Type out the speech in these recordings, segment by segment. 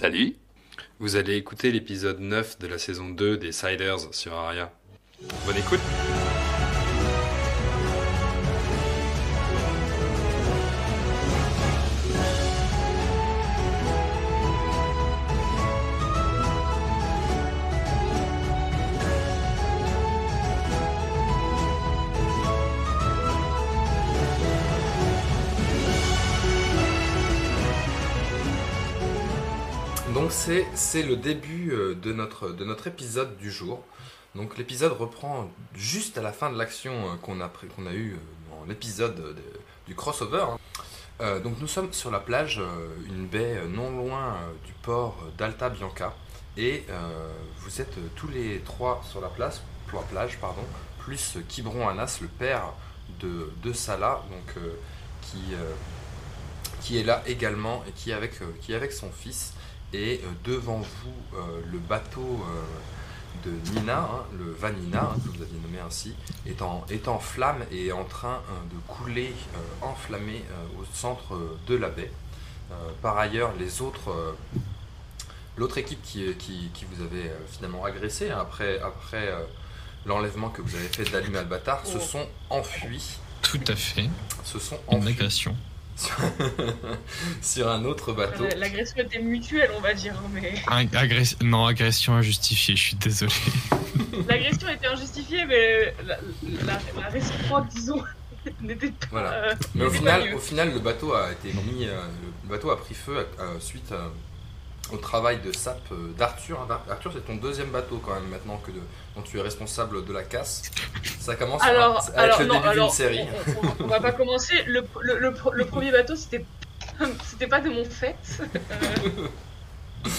Salut Vous allez écouter l'épisode 9 de la saison 2 des Siders sur Aria. Bonne écoute c'est, le début euh, de notre, de notre épisode du jour. Donc l'épisode reprend juste à la fin de l'action euh, qu'on a, pris- qu'on a eu dans l'épisode de- du crossover. Euh, donc nous sommes sur la plage, euh, une baie euh, non loin euh, du port d'Alta Bianca. Et euh, vous êtes euh, tous les trois sur la place, la plage, pardon, plus euh, Kibron Anas, le père de, de Salah, euh, qui, euh, est là également et qui euh, qui est avec son fils. Et euh, devant vous, euh, le bateau euh, de Nina, hein, le Vanina, hein, que vous aviez nommé ainsi, est en, est en flamme et est en train de couler euh, enflammé euh, au centre euh, de la baie. Par ailleurs, les autres, l'autre équipe qui, qui, qui vous avait finalement agressé hein, après, après l'enlèvement que vous avez fait d'Alim Albatar se Oh. sont enfuis. Tout à fait. Se sont enfuis agression. sur un autre bateau. Euh, L'agression était mutuelle, on va dire, hein, mais Ag- agress- Non, agression injustifiée, je suis désolé. l'agression était injustifiée, mais la, la, la réciproque, disons, n'était pas. Voilà. euh, Mais au pas final, au final, le bateau a été mis, euh, le bateau a pris feu suite euh, au travail de SAP euh, d'Arthur. hein. Arthur, c'est ton deuxième bateau quand même maintenant que de- dont tu es responsable de la casse. Ça commence Alors, avec alors le non, début d'une série. on, on- on va pas commencer. Le, le, le, le premier bateau, c'était c'était pas de mon fait. Euh,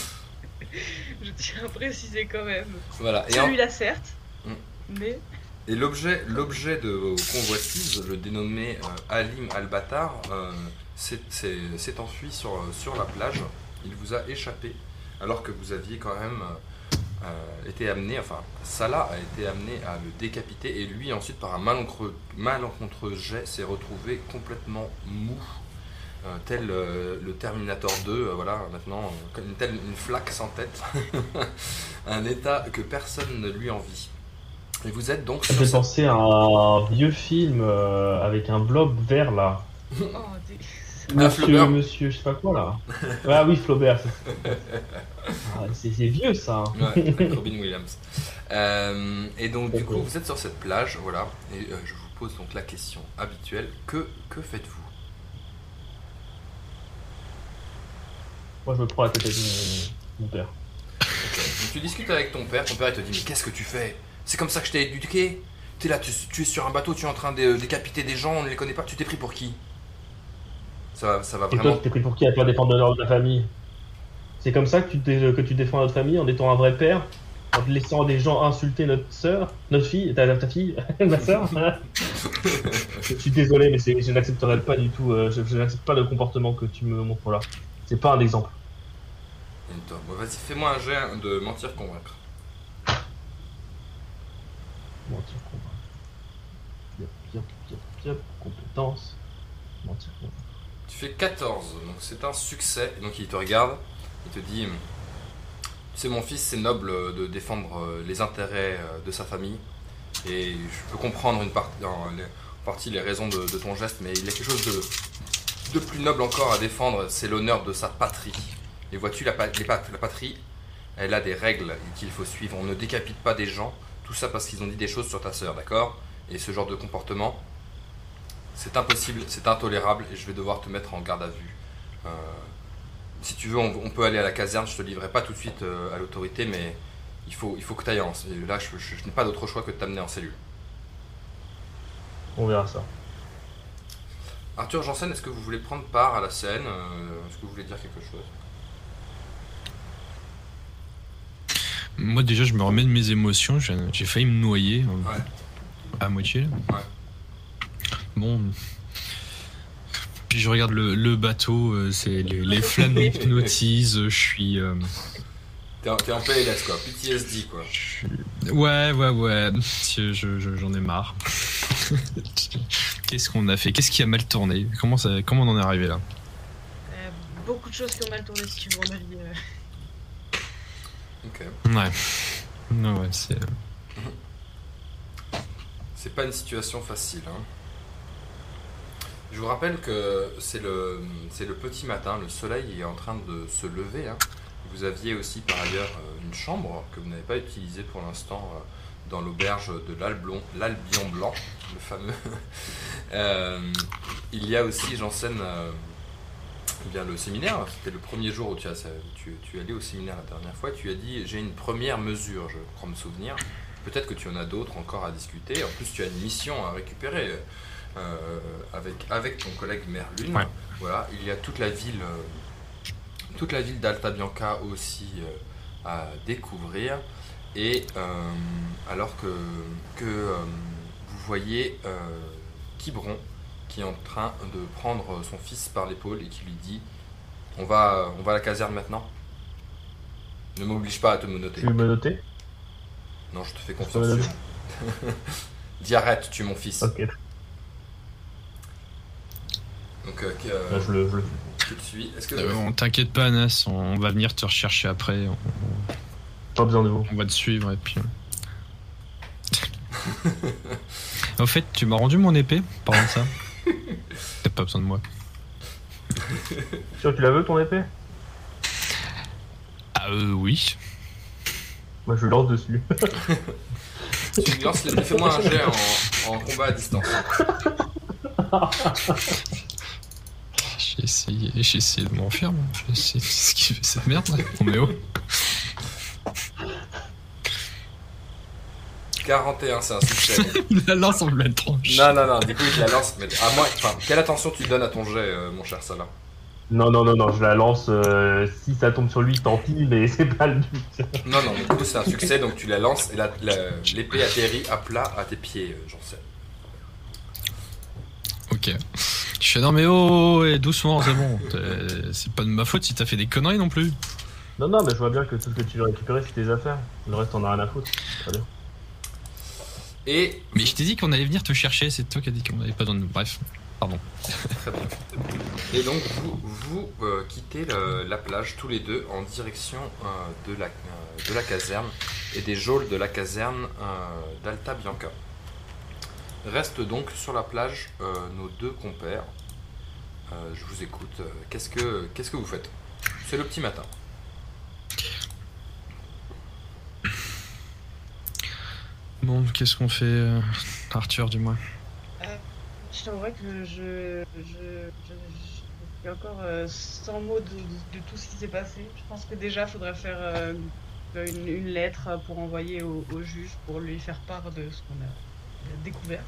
Je tiens à préciser quand même. Voilà. En- Celui-là, certes, Mm. mais et l'objet, l'objet de vos convoitises, le dénommé euh, Alim Al-Batar, euh, s'est enfui sur, sur la plage. Il vous a échappé alors que vous aviez quand même euh, euh, été amené, enfin Salah a été amené à le décapiter et lui ensuite par un malencontreux, malencontreux jet s'est retrouvé complètement mou. euh, tel euh, le Terminator 2, euh, voilà, maintenant, euh, comme une telle une flaque sans tête, un état que personne ne lui envie. Et vous êtes donc Ça fait penser à un vieux film euh, avec un blob vert là. oh, Ah, Monsieur, Flaubert. monsieur, je sais pas quoi là. ah oui, Flaubert. c'est- Ah, vieux ça. Ouais, avec Robin Williams. Euh, et donc, du coup, vous êtes sur cette plage, voilà, et euh, je vous pose donc la question habituelle que, que faites-vous? Moi je me prends la tête avec mon, père. Donc, Tu discutes avec ton père, ton père il te dit Mais qu'est-ce que tu fais? C'est comme ça que je t'ai éduqué? T'es là, tu, tu es sur un bateau, tu es en train de décapiter des gens, on ne les connaît pas, tu t'es pris pour qui? Ça, va- ça va Et toi, vraiment. tu t'es pris pour qui à toi défendre l'honneur de ta famille? C'est comme ça que tu, dé- que tu défends notre famille en étant un vrai père En laissant des gens insulter notre sœur, notre fille, ta, ta fille, ma sœur Je suis désolé, mais je n'accepterai pas du tout, euh, je, je n'accepte pas le comportement que tu me montres là. C'est pas un exemple. Bon, Vas-y, fais-moi un jet de mentir convaincre. Mentir, convaincre. Yep, yep, yep, yep, compétence. Mentir, convaincre. Fais 14, donc c'est un succès. Et donc il te regarde, il te dit C'est mon fils, c'est noble de défendre euh, les intérêts euh, de sa famille. Et je peux comprendre une partie, en partie les raisons de, ton geste, mais il y a quelque chose de, plus noble encore à défendre c'est l'honneur de sa patrie. Et vois-tu, la, la patrie, elle a des règles qu'il faut suivre. On ne décapite pas des gens, tout ça parce qu'ils ont dit des choses sur ta sœur, d'accord? Et ce genre de comportement, c'est impossible, c'est intolérable et je vais devoir te mettre en garde à vue. Euh, si tu veux, on, on peut aller à la caserne, je te livrerai pas tout de suite euh, à l'autorité, mais il faut, il faut que tu ailles en. et Là, je, je- je n'ai pas d'autre choix que de t'amener en cellule. On verra ça. Arthur Janssen, est-ce que vous voulez prendre part à la scène euh, Est-ce que vous voulez dire quelque chose? Moi, déjà, je me remets de mes émotions. J'ai failli me noyer Ouais. à moitié. Ouais. Bon. Puis je regarde le, le bateau, euh, c'est les, les flammes m'hypnotisent. Je suis. euh, T'es en, PLS quoi, PTSD quoi. Ouais, ouais, ouais. Je- je- je- J'en ai marre. Qu'est-ce qu'on a fait? Qu'est-ce qui a mal tourné? Comment, ça, comment on en est arrivé là? Euh, beaucoup de choses qui ont mal tourné si tu veux euh. Ok. Ouais. Non, ouais, c'est. C'est pas une situation facile. hein. Je vous rappelle que c'est le, le petit matin, le soleil est en train de se lever. hein. Vous aviez aussi par ailleurs euh, une chambre que vous n'avez pas utilisée pour l'instant euh, dans l'auberge de l'Albion Blanc, le fameux. Euh, il y a aussi, j'enseigne bien, le séminaire. C'était le premier jour où tu, as, tu, tu es allé au séminaire la dernière fois. Tu as dit j'ai une première mesure, je crois me souvenir. Peut-être que tu en as d'autres encore à discuter. En plus, tu as une mission à récupérer euh, avec, avec ton collègue Merlune. Ouais. Voilà, il y a toute la ville, euh, toute la ville d'Alta Bianca aussi euh, à découvrir. Et euh, alors que, que euh, vous voyez euh, Quiberon qui est en train de prendre son fils par l'épaule et qui lui dit on va, on va à la caserne maintenant Ne m'oblige pas à te monoter. Tu veux me noter? Non, je te fais confiance. Dis arrête, tu es mon fils. Ok, Donc, euh, euh, là, je le, je le tu le suis. Est-ce que. Euh, on t'inquiète pas, Anas, on va venir te rechercher après. On, Pas besoin de vous. on va te suivre et puis. Au fait, tu m'as rendu mon épée, parlant de ça. T'as pas besoin de moi. Sûr que tu la veux ton épée? Ah, euh, oui. Moi je lance dessus. Tu lui lances les... Fais-moi un jet en, en combat à distance. J'ai essayé, j'ai essayé de m'enfermer. J'ai essayé d'esquiver cette merde. là. On est où 41, c'est un succès. Il la lance en pleine tranche. non, non, non, du coup, il te la lance. Mais à moi, enfin, quelle attention tu donnes à ton jet, euh, mon cher Salah? Non, non, non, non, je la lance. euh, si ça tombe sur lui, tant pis, mais c'est pas le but. Non, non, mais du coup, c'est un succès, donc tu la lances et la- la- l'épée atterrit à plat à tes pieds, euh, j'en sais. Ok. Je fais non mais oh, oh, et doucement, c'est bon. C'est pas de ma faute si t'as fait des conneries non plus. Non, non, mais je vois bien que tout ce que tu veux récupérer, c'est tes affaires. Le reste, on a rien à foutre. Très bien. Et Mais je t'ai dit qu'on allait venir te chercher, c'est toi qui as dit qu'on avait pas besoin de... Bref, pardon. Très bien. Et donc vous, vous euh, quittez le- la plage tous les deux en direction euh, de, la, euh, de la caserne et des geôles de la caserne euh, d'Alta Bianca. Restent donc sur la plage euh, nos deux compères. Euh, je vous écoute. Euh, Qu'est-ce que qu'est-ce que vous faites? C'est le petit matin. Bon, qu'est-ce qu'on fait, euh, Arthur, dis-moi? Je t'avouerais que je, je, je, je suis encore euh, sans mots de, de- de tout ce qui s'est passé. Je pense que déjà, il faudrait faire euh, une, une lettre pour envoyer au, au juge pour lui faire part de ce qu'on a découvert.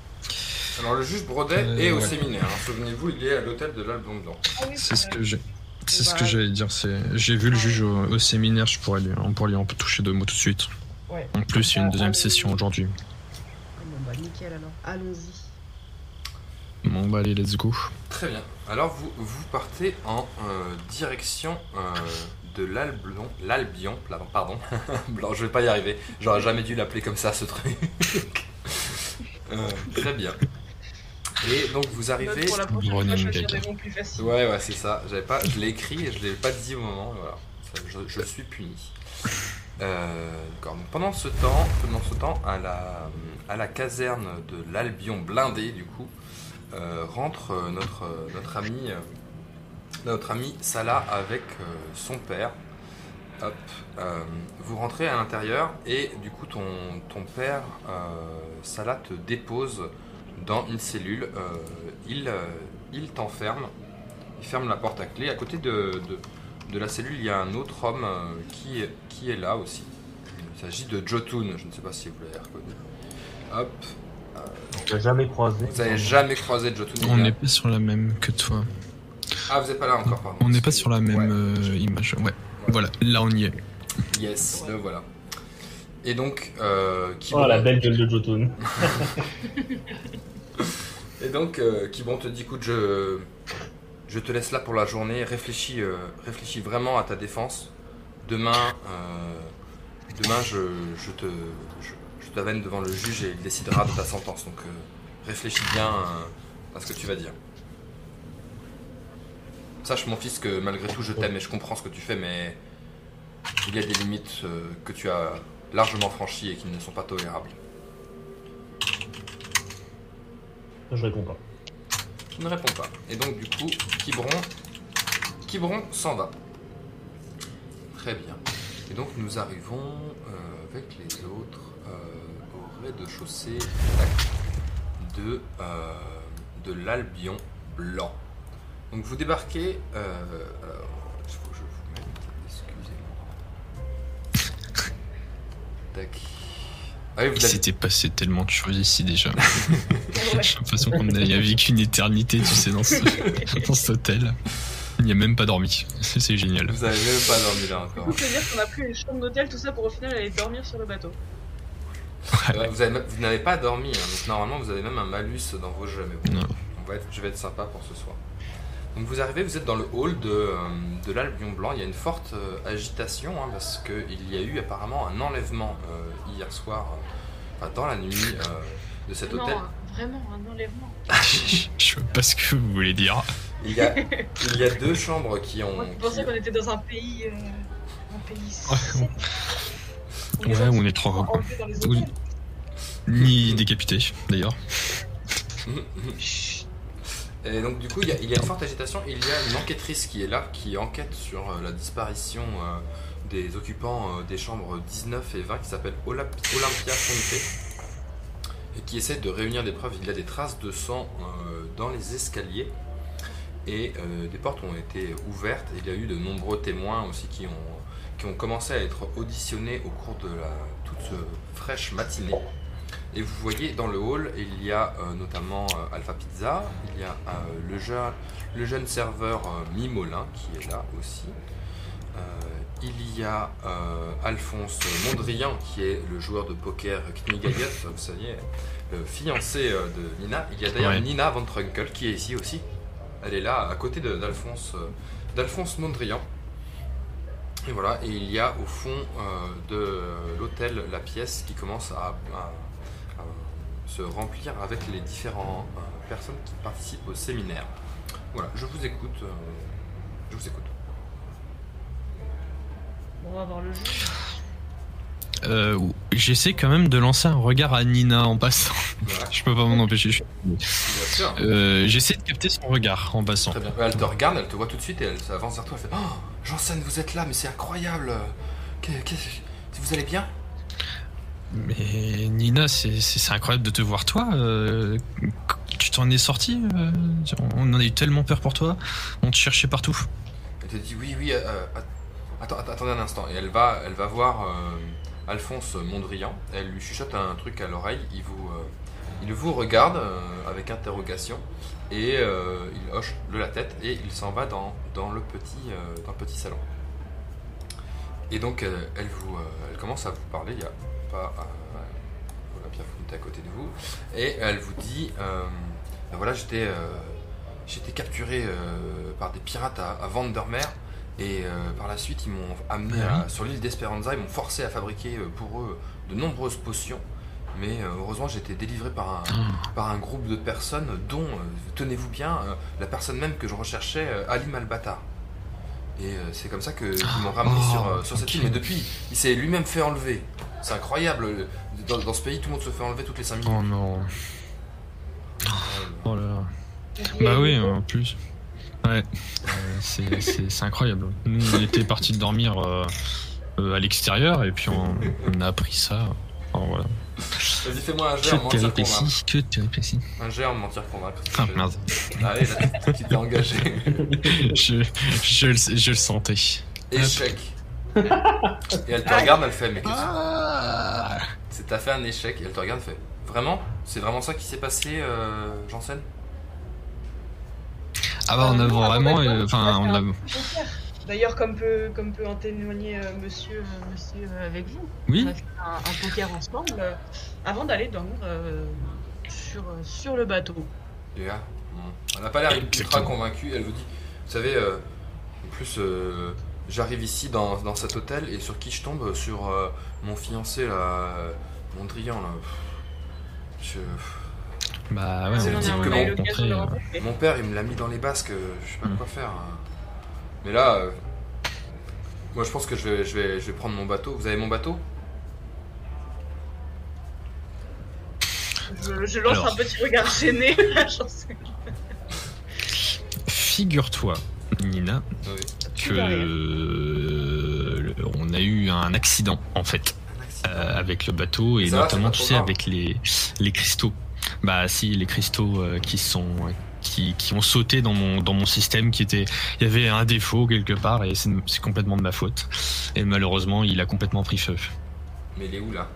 Alors le juge Brodet Euh, est au ouais. séminaire. hein. Souvenez-vous, il est à l'hôtel de l'Albon Blanc. Ah oui, C'est ce que j'ai... C'est ce que j'allais dire, c'est... J'ai vu le juge au, au séminaire, je pourrais lui, on pourrait lui en toucher deux mots tout de suite. Ouais. En plus, il y a une deuxième Ah, session aujourd'hui. Bon, bah nickel alors. Allons-y. Bon, bah allez, let's go. Très bien. Alors vous, vous partez en euh, direction euh, de l'Albion, l'Albion, pardon, pardon. Blanc, je vais pas y arriver. J'aurais jamais dû l'appeler comme ça ce truc. Euh, très bien. Et donc vous arrivez. Pour la prochaine fois, des plus faciles. Ouais ouais c'est ça. J'avais pas, je l'ai écrit et je l'ai pas dit au moment. Voilà. Je, je suis puni. Euh, D'accord. Donc, pendant ce temps, pendant ce temps, à la, à la caserne de l'Albion blindé, du coup, euh, rentre notre, notre ami, notre ami Salah avec euh, son père. Hop. Euh, vous rentrez à l'intérieur et du coup ton, ton père, euh, Salah, te dépose dans une cellule. Euh, il euh, il t'enferme. Il ferme la porte à clé. À côté de, de, de la cellule, il y a un autre homme euh, qui, est- qui est là aussi. Il s'agit de Jotun. Je ne sais pas si vous l'avez reconnu. Hop. L'ai jamais croisé. Vous n'avez jamais croisé Jotun On n'est pas sur la même que toi. Ah, vous n'êtes pas là encore, pardon. On n'est pas sur la même Ouais. euh, image. Ouais. Voilà, là on y est. Yes, le voilà. Et donc, euh, qui Oh, la belle gueule de Jotun. Et donc, euh, Kibon te dit, écoute, je, je te laisse là pour la journée, réfléchis, euh, réfléchis vraiment à ta défense. Demain, demain je, je te, je, je t'amène devant le juge et il décidera de ta sentence. Donc, réfléchis bien à ce que tu vas dire. Sache, mon fils, que malgré tout, je t'aime et je comprends ce que tu fais, mais il y a des limites que tu as largement franchies et qui ne sont pas tolérables. Je réponds pas. Tu ne réponds pas. Et donc du coup, Kibron, Kibron s'en va. Très bien. Et donc nous arrivons euh, avec les autres euh, au rez-de-chaussée de, euh, de l'Albion blanc. Donc vous débarquez. alors, Tac. Ah Il s'était passé tellement de choses ici déjà. Ouais. J'ai l'impression qu'on a vécu une éternité, tu sais, dans, ce, dans cet hôtel. Il n'y a même pas dormi. C'est génial. Vous avez même pas dormi là encore. Coup, c'est dire qu'on a pris une chambre d'hôtel, tout ça pour au final aller dormir sur le bateau. Ouais, vous n'avez pas dormi, hein, donc normalement vous avez même un malus dans vos jeux. Mais bon, Non. on va être, je vais être sympa pour ce soir. Donc vous arrivez, vous êtes dans le hall de, euh, de l'Albion Blanc. Il y a une forte euh, agitation hein, parce qu'il y a eu apparemment un enlèvement euh, hier soir, euh, dans la nuit euh, de cet non, hôtel. vraiment, un enlèvement. Je vois pas ce que vous voulez dire. Il y, a, il y a deux chambres qui ont. Moi, je pensais qu'on était dans un pays. euh, un pays. Ouais, on est trop-. Ni décapité, d'ailleurs. Et donc du coup, il y, a, une forte agitation. Il y a une enquêtrice qui est là, qui enquête sur euh, la disparition euh, des occupants euh, des chambres 19 et 20, qui s'appelle Olympia Fonte, et qui essaie de réunir des preuves. Il y a des traces de sang dans les escaliers, et des portes ont été ouvertes. Il y a eu de nombreux témoins aussi qui ont, qui ont commencé à être auditionnés au cours de la toute fraîche matinée. Et vous voyez dans le hall, il y a euh, notamment euh, Alpha Pizza, il y a euh, le, jeune, le jeune serveur Mimolin qui est là aussi. Il y a Alphonse Mondrian qui est le joueur de poker Knigayot, vous savez, le fiancé de Nina. Il y a d'ailleurs Ouais. Nina Van Trunkel qui est ici aussi. Elle est là à côté d'Alphonse d'Alphonse Mondrian. Et voilà, et il y a au fond de l'hôtel la pièce qui commence à se remplir avec les différentes personnes qui participent au séminaire. Voilà, je vous écoute. euh, je vous écoute. Bon, on va voir le jeu. Euh, J'essaie quand même de lancer un regard à Nina en passant. Voilà, Je peux pas m'en empêcher. je-. Euh, J'essaie de capter son regard en passant. Très bien. Elle te regarde, elle te voit tout de suite et elle s'avance vers toi. Elle fait Oh, Janssen, vous êtes là, mais c'est incroyable. Vous allez bien? Mais Nina, c'est- incroyable de te voir toi. euh, tu t'en es sorti euh, On en a eu tellement peur pour toi. On te cherchait partout. Elle te dit oui, oui, euh, euh, attends, attendez un instant. Et elle va, elle va voir Alphonse Mondrian. Elle lui chuchote un truc à l'oreille. Il vous, il vous regarde avec interrogation et il hoche de la tête et il s'en va dans, dans le petit, dans le petit salon. Et donc elle vous, elle commence à vous parler. Il y a pas euh, Olympia à côté de vous et elle vous dit, euh, ben voilà, j'étais euh, capturé par des pirates à, à Vandermeer et par la suite ils m'ont amené Ah à- sur l'île d'Esperanza, ils m'ont forcé à fabriquer pour eux de nombreuses potions. Mais heureusement j'ai été délivré par un, par un groupe de personnes dont, tenez-vous bien, la personne même que je recherchais, Ali Malbatar. Et c'est comme ça qu'ils m'ont ramené Oh, sur, sur cette ok. île. Mais depuis, il s'est lui-même fait enlever. C'est incroyable. Dans, dans ce pays, tout le monde se fait enlever toutes les 5 minutes. Oh non. Oh là là. Et- Bah oui, en plus. Ouais. Euh, c'est- incroyable. Nous, on était partis dormir euh, euh, à l'extérieur et puis on, on a appris ça. Alors, voilà. Vas-y, fais-moi un jet Que mentir convaincre. péripéties, que de péripéties. Un en mentir convaincre. Ah Je- merde. Allez, là, tu t'es engagé. Je, je, le- je le sentais. Échec. Et elle te regarde, elle fait, mais qu'est-ce Ah. c'est T'as fait un échec. Et elle te regarde, elle fait, vraiment? C'est vraiment ça qui s'est passé, euh, Janssen? Ah bah on a Euh, vraiment... euh, Enfin, on on a... D'ailleurs, comme peut, comme peut en témoigner euh, monsieur, euh, monsieur euh, avec vous, Oui. on a fait un, un poker ensemble euh, avant d'aller dormir euh, sur, euh, sur le bateau. Gars, bon, elle n'a pas l'air ultra convaincue. Elle vous dit, vous savez, euh, en plus, euh, j'arrive ici dans, dans cet hôtel et sur qui je tombe Sur euh, mon fiancé, là, euh, Mondrian, là. Je- Bah ouais, C'est on le type que euh, rencontrer. Mon père, il me l'a mis dans les basques, euh, je sais pas Mm. quoi faire. hein. Mais là, euh, Moi, je pense que je vais, je, vais, je vais prendre mon bateau. Vous avez mon bateau? Je, je lance Alors. un petit regard gêné. J'en sais- Figure-toi, Nina, Oui. Que euh, on a eu un accident en fait euh, avec le bateau et Ça notamment tu sais grave. avec les les cristaux. Bah si les cristaux euh, qui sont qui, qui ont sauté dans mon dans mon système qui était il y avait un défaut quelque part et c'est c'est complètement de ma faute. Et malheureusement il a complètement pris feu. Mais il est où là?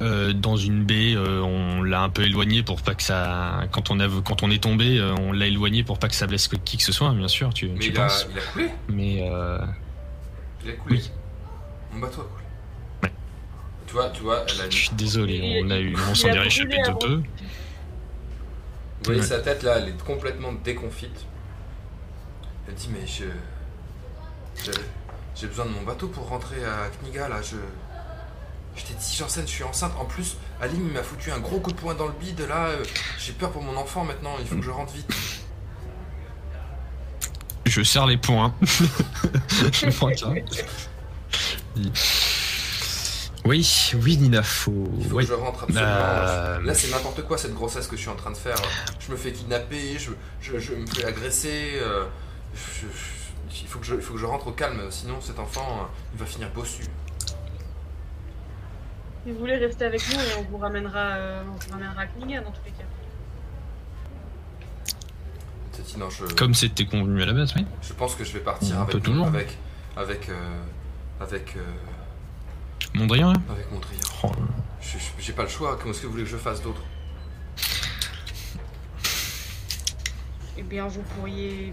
Euh, dans une baie euh, on l'a un peu éloigné pour pas que ça quand on a quand on est tombé euh, on l'a éloigné pour pas que ça blesse qui que ce soit bien sûr tu, Mais tu il a, penses il a coulé? Mais euh, Il a coulé Oui. Mon bateau a coulé. Ouais. Tu vois, tu vois, elle a je suis désolé Il- on a eu on s'en a est réchappé de peu Vous voyez Ouais. sa tête là, elle est complètement déconfite. Elle dit mais je... je- J'ai besoin de mon bateau pour rentrer à Kniga là, je... Je t'ai dit Janssen, je suis enceinte. En plus, Alim il m'a foutu un gros coup de poing dans le bide là. euh, J'ai peur pour mon enfant maintenant, il faut que je rentre vite. Je serre les poings. je prends. Oui, oui, Nina, faut. Il faut Oui. que je rentre absolument. Euh, Là c'est n'importe quoi cette grossesse que je suis en train de faire. Je me fais kidnapper, je, je, je me fais agresser. euh, je- il, faut que je, il faut que je rentre au calme, sinon cet enfant il va finir bossu. Si vous voulez rester avec nous et on vous ramènera, euh, on vous ramènera à Kniga dans tous les cas. Je, Comme c'était convenu à la base, oui. je pense que je vais partir On peut avec, toujours. avec, avec, euh, avec, euh, Mondrian, hein avec mon triant. Oh, Je- je- J'ai pas le choix, comment est-ce que vous voulez que je fasse d'autre? Eh bien, vous pourriez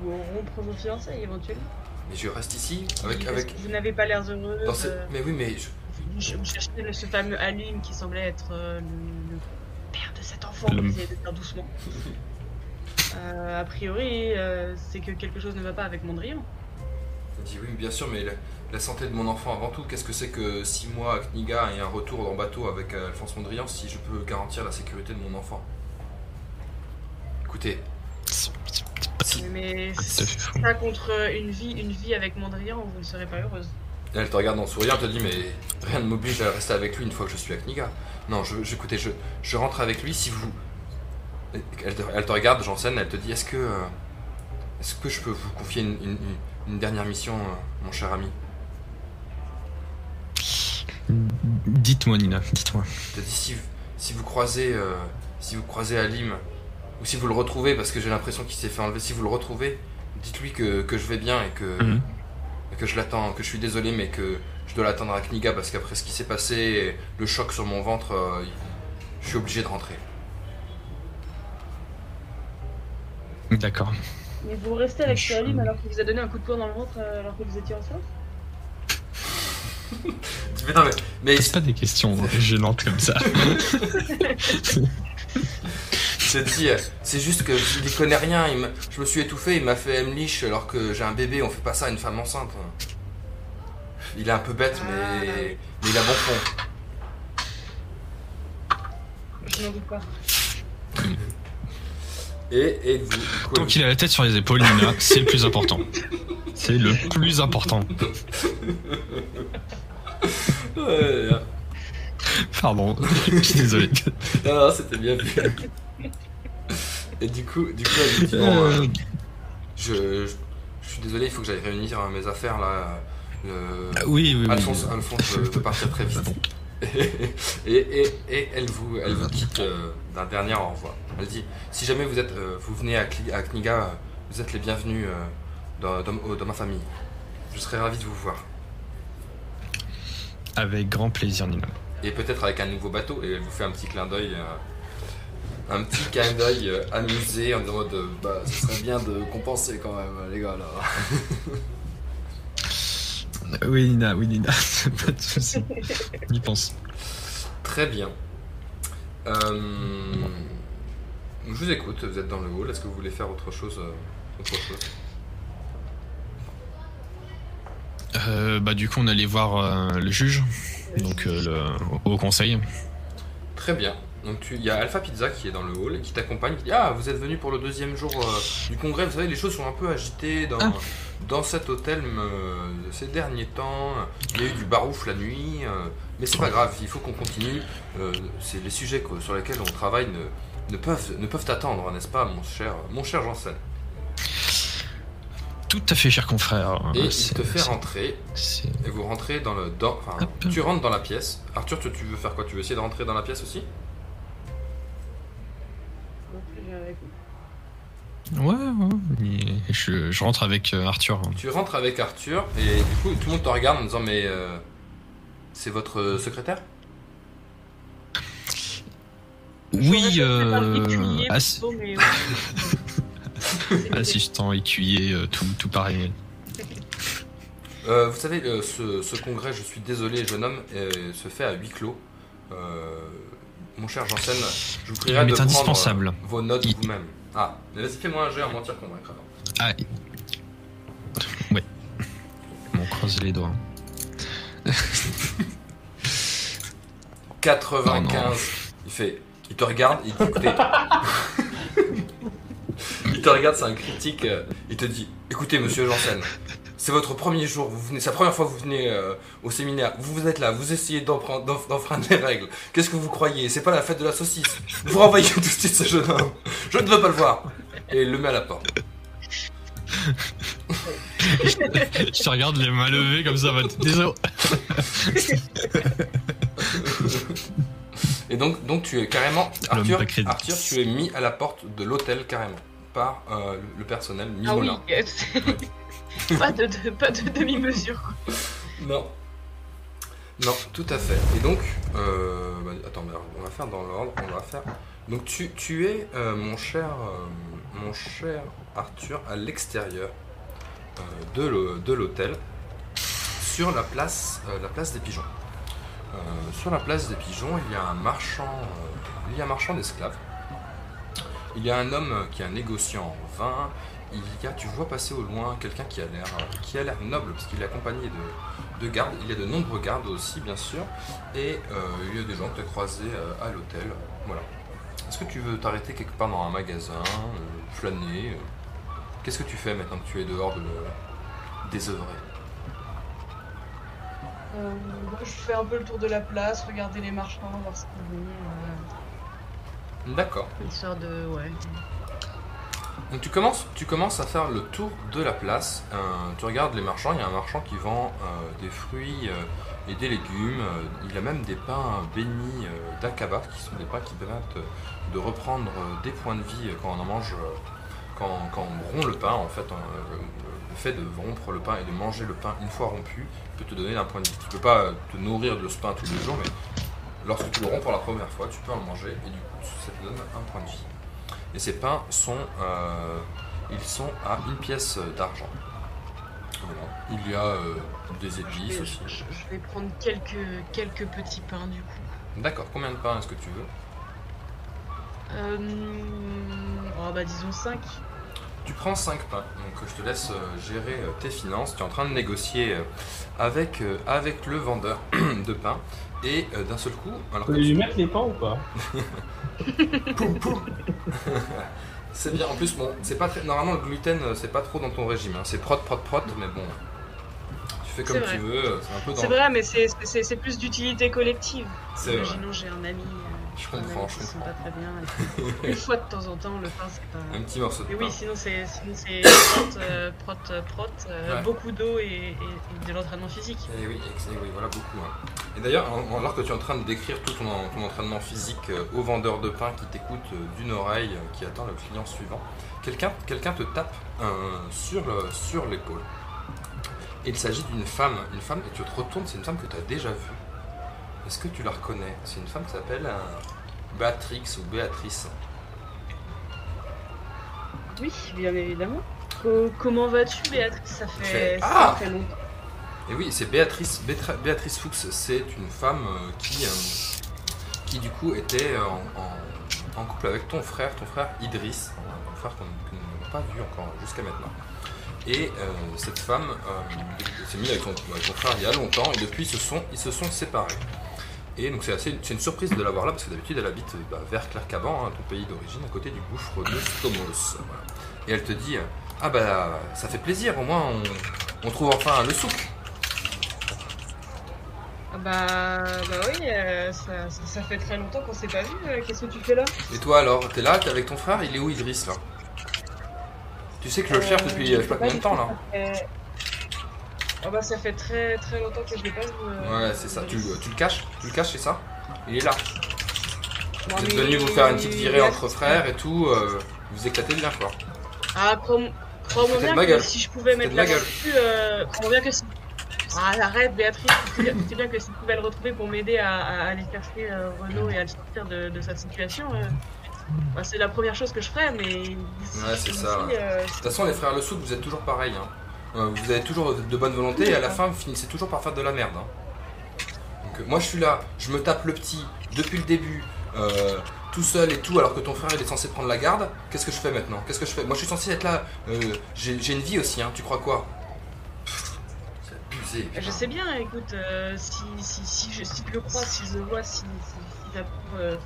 vous rompre vos fiançailles éventuellement. Mais je reste ici, avec, Parce avec, que Vous n'avez pas l'air heureuse. dans ces- euh, Mais oui, mais je- Vous vous cherchez le- ce fameux Alim qui semblait être euh, le, le père de cet enfant. Le- Vous essayez de faire doucement. Euh, a priori, euh, c'est que quelque chose ne va pas avec Mondrian. elle dit oui, bien sûr, mais la, la santé de mon enfant avant tout. Qu'est-ce que c'est que 6 mois à Kniga et un retour en bateau avec euh, Alphonse Mondrian si je peux garantir la sécurité de mon enfant? Écoutez, Mais faux. ça contre une vie, une vie avec Mondrian, vous ne serez pas heureuse. Elle te regarde en souriant, elle te dit mais rien ne m'oblige à rester avec lui une fois que je suis à Kniga. Non, je, je- écoutez, je, je rentre avec lui si vous. Elle te, elle te regarde, Janssen, elle te dit est-ce que euh, est-ce que je peux vous confier une, une- une- une dernière mission, euh, mon cher ami? Dites-moi, Nina, dites-moi. Elle te dit si, si vous croisez euh, si vous croisez Alim ou si vous le retrouvez parce que j'ai l'impression qu'il s'est fait enlever, si vous le retrouvez, dites-lui que, que je vais bien et que Mhm. Et que je l'attends, que je suis désolé, mais que je dois l'attendre à Kniga parce qu'après ce qui s'est passé, et le choc sur mon ventre, euh, je suis obligé de rentrer. D'accord. Mais vous restez avec Je- Alim alors qu'il vous a donné un coup de poing dans le ventre euh, alors que vous étiez enceinte Mais non, mais, mais C'est pas des questions gênantes comme ça. je te dis, euh, c'est juste que il y connaît rien. il je me suis étouffé, il m'a fait M-liche alors que j'ai un bébé, on fait pas ça à une femme enceinte. Il est un peu bête, mais, mais il a bon fond. Je n'en doute pas. Et, et vous, Tant qu'il a la tête sur les épaules, Nina, c'est le plus important. C'est le plus important. Pardon, je suis désolé. non, non, c'était bien vu. Et du coup, du coup, dit, euh, Euh, je, je, je suis désolé, il faut que j'aille réunir euh, mes affaires là. Le- oui, oui, oui. Alphonse, veut partir très vite. Et, et, et elle vous, elle vous quitte euh, d'un dernier au revoir. Elle dit si jamais vous êtes, euh, vous venez à, Cli- à Kniga, vous êtes les bienvenus euh, dans, dans- au- dans ma famille. Je serais ravi de vous voir. Avec grand plaisir, Nina. Et peut-être avec un nouveau bateau. Et elle vous fait un petit clin d'œil. Euh, un petit clin d'œil euh, amusé en disant de, bah, ce serait bien de compenser quand même, les gars là. Oui, Nina, oui, Nina. pas de soucis. On y pense. Très bien. Euh, je vous écoute, vous êtes dans le hall. Est-ce que vous voulez faire autre chose, euh, autre chose? Euh, bah, du coup, on allait voir euh, le juge, donc euh, le, au conseil. Très bien. Donc il y a Alpha Pizza qui est dans le hall et qui t'accompagne. Qui dit ah vous êtes venu pour le deuxième jour euh, du congrès. Vous savez les choses sont un peu agitées dans Ah. dans cet hôtel me- ces derniers temps, il y a eu du barouf la nuit, euh, mais c'est pas grave, il faut qu'on continue. Euh, c'est les sujets que- sur lesquels on travaille ne, ne peuvent ne peuvent attendre, n'est-ce pas, mon cher mon cher Janssen? Tout à fait, cher confrère. Et il te fait rentrer et vous rentrez dans le dans, enfin, tu rentres dans la pièce. Arthur, tu, tu veux faire quoi? Tu veux essayer de rentrer dans la pièce aussi? Ouais, ouais. et Je, je rentre avec euh, Arthur. Tu rentres avec Arthur et du coup tout le monde te regarde en disant mais euh, c'est votre secrétaire? Oui, euh, écuyer ass- plutôt, mais ouais. C'est assistant, écuyer, euh, tout, tout pareil. Euh, Vous savez, euh, ce, ce congrès, je suis désolé, jeune homme, euh, se fait à huis clos. Euh, mon cher Janssen, je vous prierai de prendre indispensable. euh, vos notes Il- vous-même. Ah, mais vas-y, fais-moi un jet à mentir convaincre. alors. Ah, ouais. On croise les doigts. 95. il fait, il te regarde, il dit écoutez. il te regarde, c'est un critique. euh, il te dit, écoutez, monsieur Janssen, c'est votre premier jour, vous venez, c'est la première fois que vous venez euh, au séminaire. Vous, vous êtes là, vous essayez d'enfreindre les règles. Qu'est-ce que vous croyez? C'est pas la fête de la saucisse. Vous renvoyez tout de suite ce jeune homme. Je ne veux pas le voir. Et il le met à la porte. Je te regarde les mains levées comme ça. Désolé. Et donc, donc tu es carrément, Arthur. Arthur, tu es mis à la porte de l'hôtel carrément par euh, le personnel Ah oui, Mimolin. pas de, demi-mesure. Non. Non, tout à fait. Et donc, euh, bah, attends, on va faire dans l'ordre. On va faire. Donc, tu, es, euh, mon cher, euh, mon cher Arthur, à l'extérieur de l'hô- de l'hôtel, sur la place, la place des pigeons. Sur la place des pigeons, il y a un marchand, il y a un marchand d'esclaves. Il y a un homme qui est un négociant en vin. Il y a, tu vois passer au loin quelqu'un qui a l'air, qui a l'air noble parce qu'il est accompagné de, de gardes. Il y a de nombreux gardes aussi, bien sûr. Et euh, il y a des gens que tu as croisés euh, à l'hôtel. Voilà. Est-ce que tu veux t'arrêter quelque part dans un magasin, euh, flâner euh? Qu'est-ce que tu fais maintenant que tu es dehors de le désœuvré? Euh, je fais un peu le tour de la place, regarder les marchands, voir ce qu'ils ont. D'accord. euh, histoire de. Ouais. Donc tu commences, tu commences à faire le tour de la place. Euh, tu regardes les marchands. Il y a un marchand qui vend euh, des fruits euh, et des légumes. Il a même des pains bénis d'Akaba, qui sont des pains qui permettent de reprendre des points de vie quand on en mange, quand, quand on rompt le pain. En fait, euh, le, fait de rompre le pain et de manger le pain une fois rompu peut te donner un point de vie. Tu peux pas te nourrir de ce pain tous les jours, mais lorsque tu le romps pour la première fois, tu peux en manger et du coup, ça te donne un point de vie. Et ces pains sont, euh, ils sont à une pièce d'argent. Voilà. Il y a euh, des Je épices vais, aussi. je- je vais prendre quelques, quelques petits pains du coup. D'accord, combien de pains est-ce que tu veux? Euh, oh, bah disons 5. Tu prends 5 pains, donc je te laisse gérer tes finances. Tu es en train de négocier avec, avec le vendeur de pain. Et euh, d'un seul coup, alors que lui tu- mettre les pains ou pas Poum, poum. c'est bien, en plus, bon, c'est pas très... Normalement, le gluten, euh, c'est pas trop dans ton régime. hein. C'est prot, prot, prot, mais bon. Tu fais comme tu vrai. veux, euh, c'est un peu dans. C'est vrai, mais c'est- c'est c'est plus d'utilité collective. Imaginons, j'ai un ami. Je comprends, je qui se sent comprends. pas très bien. Une fois de temps en temps, le pain, c'est pas. Un petit morceau de Mais pain. oui, sinon c'est sinon c'est prot, euh, prot, euh, prot, euh, Ouais. beaucoup d'eau et, et- et de l'entraînement physique. Et oui, ex- et oui, voilà beaucoup. hein. Et d'ailleurs, alors que tu es en train de décrire tout ton, ton entraînement physique au vendeur de pain qui t'écoute d'une oreille, qui attend le client suivant, quelqu'un quelqu'un te tape euh, sur sur l'épaule. Et il s'agit d'une femme, une femme, et tu te retournes, c'est une femme que tu as déjà vue. Est-ce que tu la reconnais? C'est une femme qui s'appelle euh, Béatrix ou Béatrice. Oui, bien évidemment. Co- comment vas-tu, Béatrice? Ça fait, Fait- ça Ah fait longtemps. Et oui, c'est Béatrice, Bétra- Béatrice Fuchs, c'est une femme euh, qui, euh, qui du coup était en, en- en couple avec ton frère, ton frère Idriss, un frère qu'on que nous n'avons pas vu encore jusqu'à maintenant. Et euh, cette femme s'est mise avec ton frère il y a longtemps et depuis ils se sont, ils se sont séparés. Et donc c'est assez- c'est une surprise de la voir là parce que d'habitude elle habite euh, bah, vers Clercaban, hein, ton pays d'origine, à côté du gouffre de Stomos. Voilà. Et elle te dit, Ah bah ça fait plaisir, au moins on, on trouve enfin le souk. Ah bah, bah oui, euh, ça, ça, ça fait très longtemps qu'on s'est pas vu. euh, Qu'est-ce que tu fais là? Et toi alors, t'es là, t'es avec ton frère, il est où Idriss là? Tu sais que je le cherche depuis je sais pas combien de temps là Ah bah ça fait très très longtemps que je l'ai pas vu. euh, Ouais, c'est ça, tu, le- tu le caches? Tu le caches, c'est ça? Il est là. Non, Vous êtes venu vous faire une petite virée entre frères et tout, euh, vous éclatez bien quoi. Ah, crois- crois-moi bien que gueule. si je pouvais mettre la gueule. dessus, euh, crois-moi bien que si. Ah, arrête, Béatrice, sais bien- que si tu pouvais le retrouver pour m'aider à, à aller chercher euh, Renaud et à le sortir de, de sa situation, bah, c'est la première chose que je ferais, mais. Ouais, c'est ça, ouais. De toute façon, les frères Le Souk, vous êtes toujours pareil. Hein. Euh, Vous avez toujours de bonne volonté et à la fin, vous finissez toujours par faire de la merde. hein. Donc, euh, moi, je suis là, je me tape le petit depuis le début, euh, tout seul et tout, alors que ton frère il est censé prendre la garde. Qu'est-ce que je fais maintenant? Qu'est-ce que je fais? Moi, je suis censé être là. euh, J'ai une vie aussi, hein. Tu crois quoi? Abusé. Je sais bien, écoute, euh, si, si, si, je, si je le crois, si je le vois, si, si, je,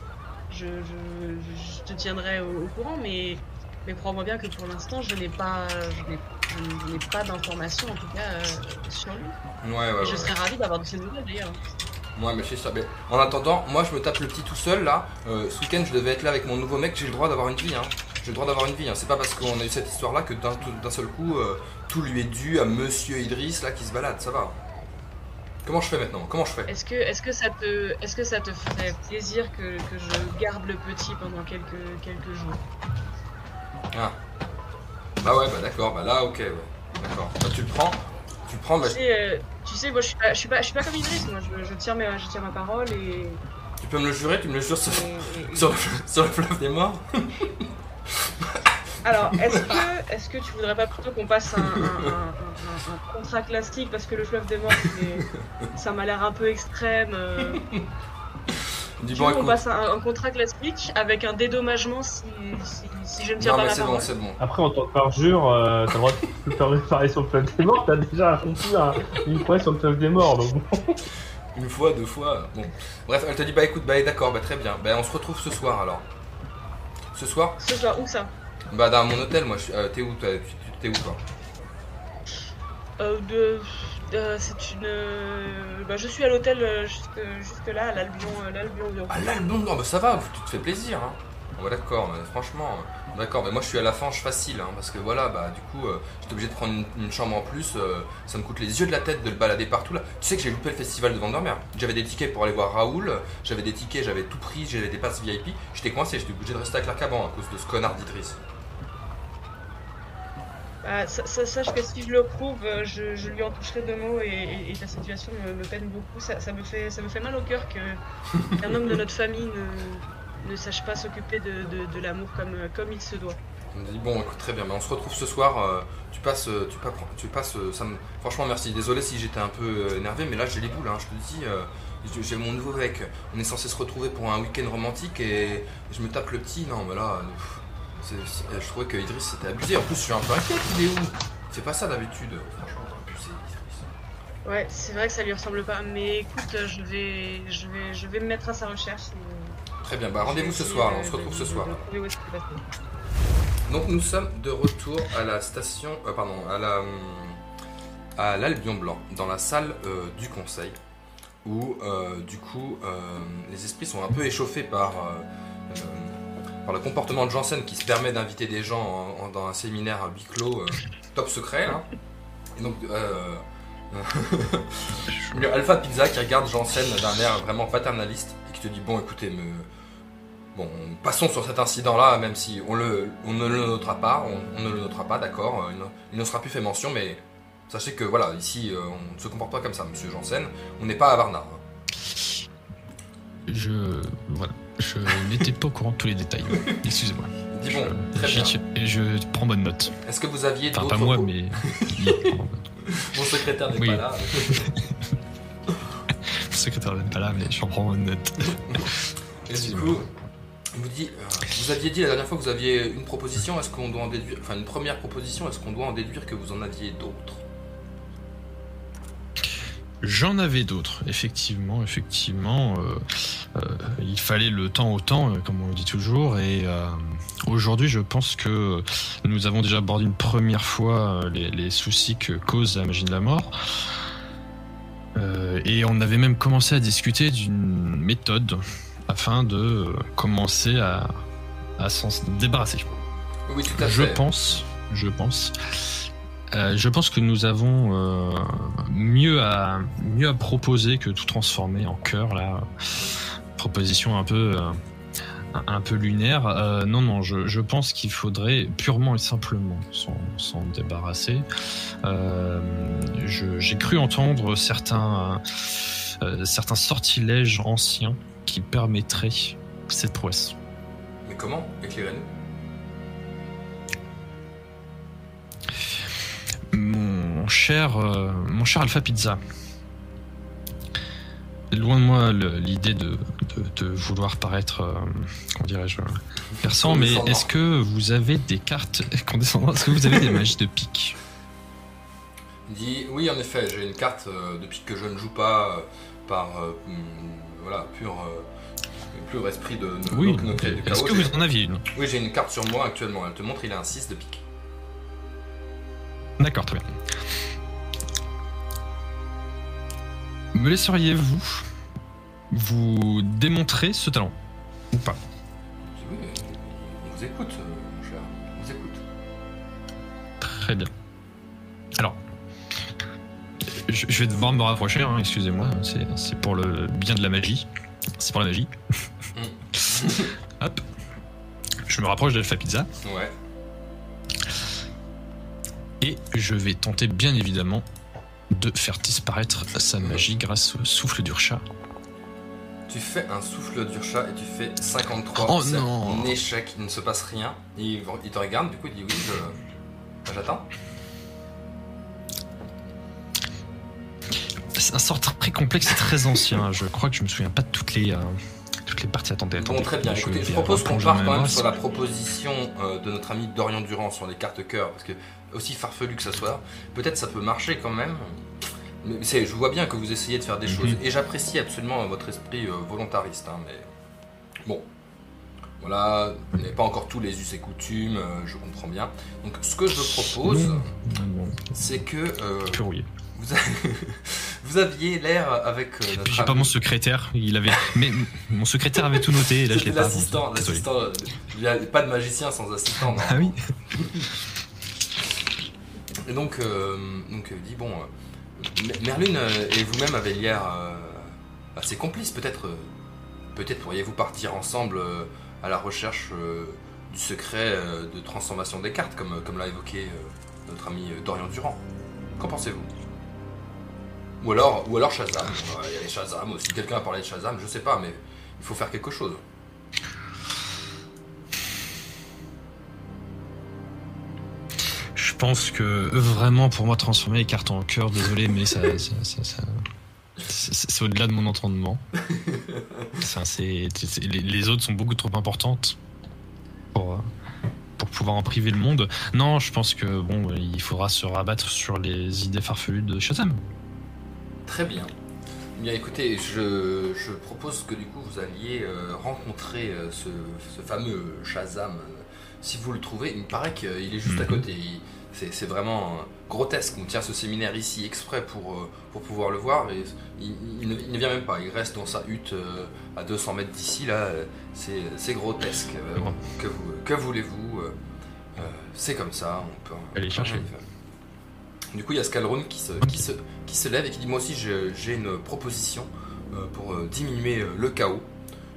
je, je, je te tiendrai au, au courant, mais, mais crois-moi bien que pour l'instant, je n'ai pas, je n'ai- pas d'informations, en tout cas, euh, sur lui. Ouais, ouais, Et je serais ravi d'avoir de ces nouvelles, d'ailleurs. Ouais, mais c'est ça. Mais en attendant, moi, je me tape le petit tout seul là. Euh, ce week-end, je devais être là avec mon nouveau mec. J'ai le droit d'avoir une vie. Hein. J'ai le droit d'avoir une vie. Hein. C'est pas parce qu'on a eu cette histoire là que d'un seul coup, euh, tout lui est dû à Monsieur Idriss là qui se balade. Ça va. Comment je fais maintenant? Comment je fais? Est-ce que, est-ce que ça te, est-ce que ça te ferait plaisir que, que je garde le petit pendant quelques, quelques jours? Ah. Bah ouais, bah d'accord. Bah là, ok. Ouais. D'accord. Bah, tu le prends? Tu le prends. Bah, tu, sais, euh, tu sais, moi, je suis pas, je suis pas, je suis pas comme Idriss, moi, je, je tiens, ma, je tiens ma parole et, tu peux me le jurer. Tu me le jures sur, et- sur, le, sur le fleuve des morts? Alors, est-ce que, est-ce que tu voudrais pas plutôt qu'on passe un, un- un- un- un contrat classique? Parce que le fleuve des morts, ça m'a l'air un peu extrême. euh. Tu bon, qu'on écoute. passe un, un contrat classique avec un dédommagement si, si, si je ne tiens Non, pas mais la c'est bon, parole c'est bon. Après, en tant que parjure, euh, t'as le droit de te faire parler sur le fleuve des morts, t'as déjà accompli un- une promesse sur le fleuve des morts, donc bon. Une fois, deux fois. Bon. Bref, elle te dit bah écoute, bah d'accord, bah très bien. Bah on se retrouve ce soir alors. Ce soir? Ce soir, où ça? Bah dans mon hôtel, moi. je suis- euh, T'es où tu- T'es où toi? Euh, de, euh, C'est une. euh, Bah, je suis à l'hôtel euh, jusque, là, à l'Albion, l'Albion. Ah là, non, bah ça va. Tu te fais plaisir. Hein. D'accord, franchement, d'accord. Mais moi je suis à la fange facile, hein, parce que voilà, bah du coup, j'étais obligé de prendre une, chambre en plus. ça me coûte les yeux de la tête de le balader partout là. Tu sais que j'ai loupé le festival de Vandermeer. J'avais des tickets pour aller voir Raoul. J'avais des tickets, j'avais tout pris. J'avais des passes VIP. J'étais coincé. J'étais obligé de rester avec l'Arcaban à cause de ce connard d'Idriss. Bah, sa- sa- sache que si je le retrouve, euh, je, je lui en toucherai deux mots et, et- et ta situation me, me peine beaucoup. Ça, ça me fait, ça me fait mal au cœur que qu'un homme de notre famille ne, ne sache pas s'occuper de, de, de l'amour comme, comme il se doit. On me dit bon écoute très bien mais on se retrouve ce soir euh, tu passes euh, tu, pas- tu passes ça me... franchement merci. Désolé si j'étais un peu énervé mais là j'ai les boules hein, je te dis euh, j'ai- j'ai mon nouveau mec. On est censé se retrouver pour un week-end romantique et je me tape le petit. Non mais là pff, c'est- je trouvais que Idriss c'était abusé. En plus je suis un peu inquiet il est où. C'est pas ça d'habitude. Franchement abusé Ouais, c'est vrai que ça lui ressemble pas, mais écoute, je vais, je vais, je vais me mettre à sa recherche. et, euh, très bien. Bah rendez-vous ce soir. de- on se retrouve de- ce de- soir. qu'il. Donc nous sommes de retour à la station, euh, pardon, à la à l'Albion Blanc, dans la salle euh, du conseil, où euh, du coup euh, les esprits sont un peu échauffés par euh, euh, par le comportement de Janssen qui se permet d'inviter des gens en- en- dans un séminaire à huis clos euh, top secret. Et donc euh, a Alpha Pizza qui regarde Janssen d'un air vraiment paternaliste et qui te dit bon écoutez me Bon, passons sur cet incident-là, même si on, le, on ne le notera pas, on, ne le notera pas, d'accord, euh, il, ne- sera plus fait mention, mais sachez que voilà, ici, euh, on ne se comporte pas comme ça, monsieur Janssen, on n'est pas à Varna. Je. Voilà. Je n'étais pas au courant de tous les détails. Excusez-moi. Dis bon, Je-. Et je prends bonne note. Est-ce que vous aviez Enfin, pas moi, mais. Mon secrétaire n'est Oui. pas là. Le secrétaire n'est pas là, mais j'en prends bonne note. Et du coup, vous, dit, euh, vous aviez dit la dernière fois que vous aviez une proposition, est-ce qu'on doit en déduire... Enfin, une première proposition, est-ce qu'on doit en déduire que vous en aviez d'autres? J'en avais d'autres, effectivement, effectivement. euh, euh, il fallait le temps au temps, euh, comme on le dit toujours. Et euh, aujourd'hui, je pense que nous avons déjà abordé une première fois les, les soucis que cause la magie de la mort. Et on avait même commencé à discuter d'une méthode afin de commencer à, à s'en débarrasser. Oui, tout à Je fait. pense, je pense. Euh, je pense que nous avons euh, mieux, à, mieux à proposer que tout transformer en cœur, là. Proposition un peu, euh, un- peu lunaire. Non, non, je, je pense qu'il faudrait purement et simplement s'en débarrasser. J'ai cru entendre certains, certains sortilèges anciens qui permettraient cette prouesse. Mais comment? Éclairez-nous. Cher, euh, mon cher Alpha Pizza. Loin de moi l'idée de, de- de vouloir paraître, euh, comment dirais-je, perçant, mais est-ce que vous avez des cartes condescendant? Est-ce que vous avez des magies de pique? Il dit Oui, en effet, j'ai une carte euh, depuis que je ne joue pas euh, par hum, voilà, pur, pur esprit de, de Oui. Est-ce que vous en aviez une? Oui, j'ai une carte sur moi actuellement. Elle te montre, il a un 6 de pique. D'accord, très bien. Me laisseriez-vous vous démontrer ce talent ou pas? Oui, on vous écoute, euh, mon cher. On vous écoute. Très bien. Alors, je, je vais devoir me rapprocher, hein, excusez-moi, c'est c'est pour le bien de la magie. C'est pour la magie. Hop. Je me rapproche d'Alpha Pizza Ouais. Et je vais tenter bien évidemment de faire disparaître sa magie grâce au souffle d'Urcha. Tu fais un souffle d'Urcha et tu fais 53. Oh non. Un échec, il ne se passe rien. Il, il te regarde, du coup, il dit Oui, je. bah, J'attends. C'est un sort très complexe et très ancien. Je crois que je me souviens pas de toutes les, euh, toutes les parties. Attendez, attendez. Bon, très bien. Écoutez, je propose qu'on parte quand même sur la proposition euh, de notre ami Dorian Durand sur les cartes cœur, parce que aussi farfelu que ça soit, peut-être ça peut marcher quand même. Mais je vois bien que vous essayez de faire des Mhm. choses, et j'apprécie absolument votre esprit euh, volontariste, hein, mais bon. Voilà, vous n'avez pas encore tous les us et coutumes, euh, je comprends bien. Donc, ce que je propose, c'est que euh, vous, a- vous aviez l'air avec euh, J'ai pas mon secrétaire, il avait. Mais mon secrétaire avait tout noté et là je l'ai pas. L'assistant, l'assistant, il n'y a pas de magicien sans assistant. non. Ah oui. Donc, euh, donc euh, dit bon, euh, Mer- Merlune et vous-même avez l'air assez complices. Peut-être, peut-être pourriez-vous partir ensemble à la recherche du secret de transformation des cartes, comme, comme l'a évoqué notre ami Dorian Durand. Qu'en pensez-vous? Ou alors, ou alors Shazam. Il y a les Shazam aussi. Quelqu'un a parlé de Shazam, je sais pas, mais il faut faire quelque chose. Je pense que vraiment pour moi transformer les cartes en cœur, désolé, mais ça, c'est au-delà de mon entendement. Les, autres sont beaucoup trop importantes pour, euh, pour pouvoir en priver le monde. Non, je pense que bon, il faudra se rabattre sur les idées farfelues de Shazam. Très bien. Bien écoutez, je, propose que du coup vous alliez euh, rencontrer euh, ce fameux Shazam. Si vous le trouvez, il me paraît qu'il est juste à Mhm. côté. C'est vraiment euh, grotesque. On tient ce séminaire ici exprès pour, euh, pour pouvoir le voir. Et il, il ne, il ne vient même pas. Il reste dans sa hutte euh, à 200 mètres d'ici. Là, c'est grotesque. Que vous- que voulez-vous euh, C'est comme ça. On peut Allez, chercher. Du coup, il y a Scalron qui se, qui se, qui se lève et qui dit Moi aussi, j'ai une proposition pour diminuer le chaos.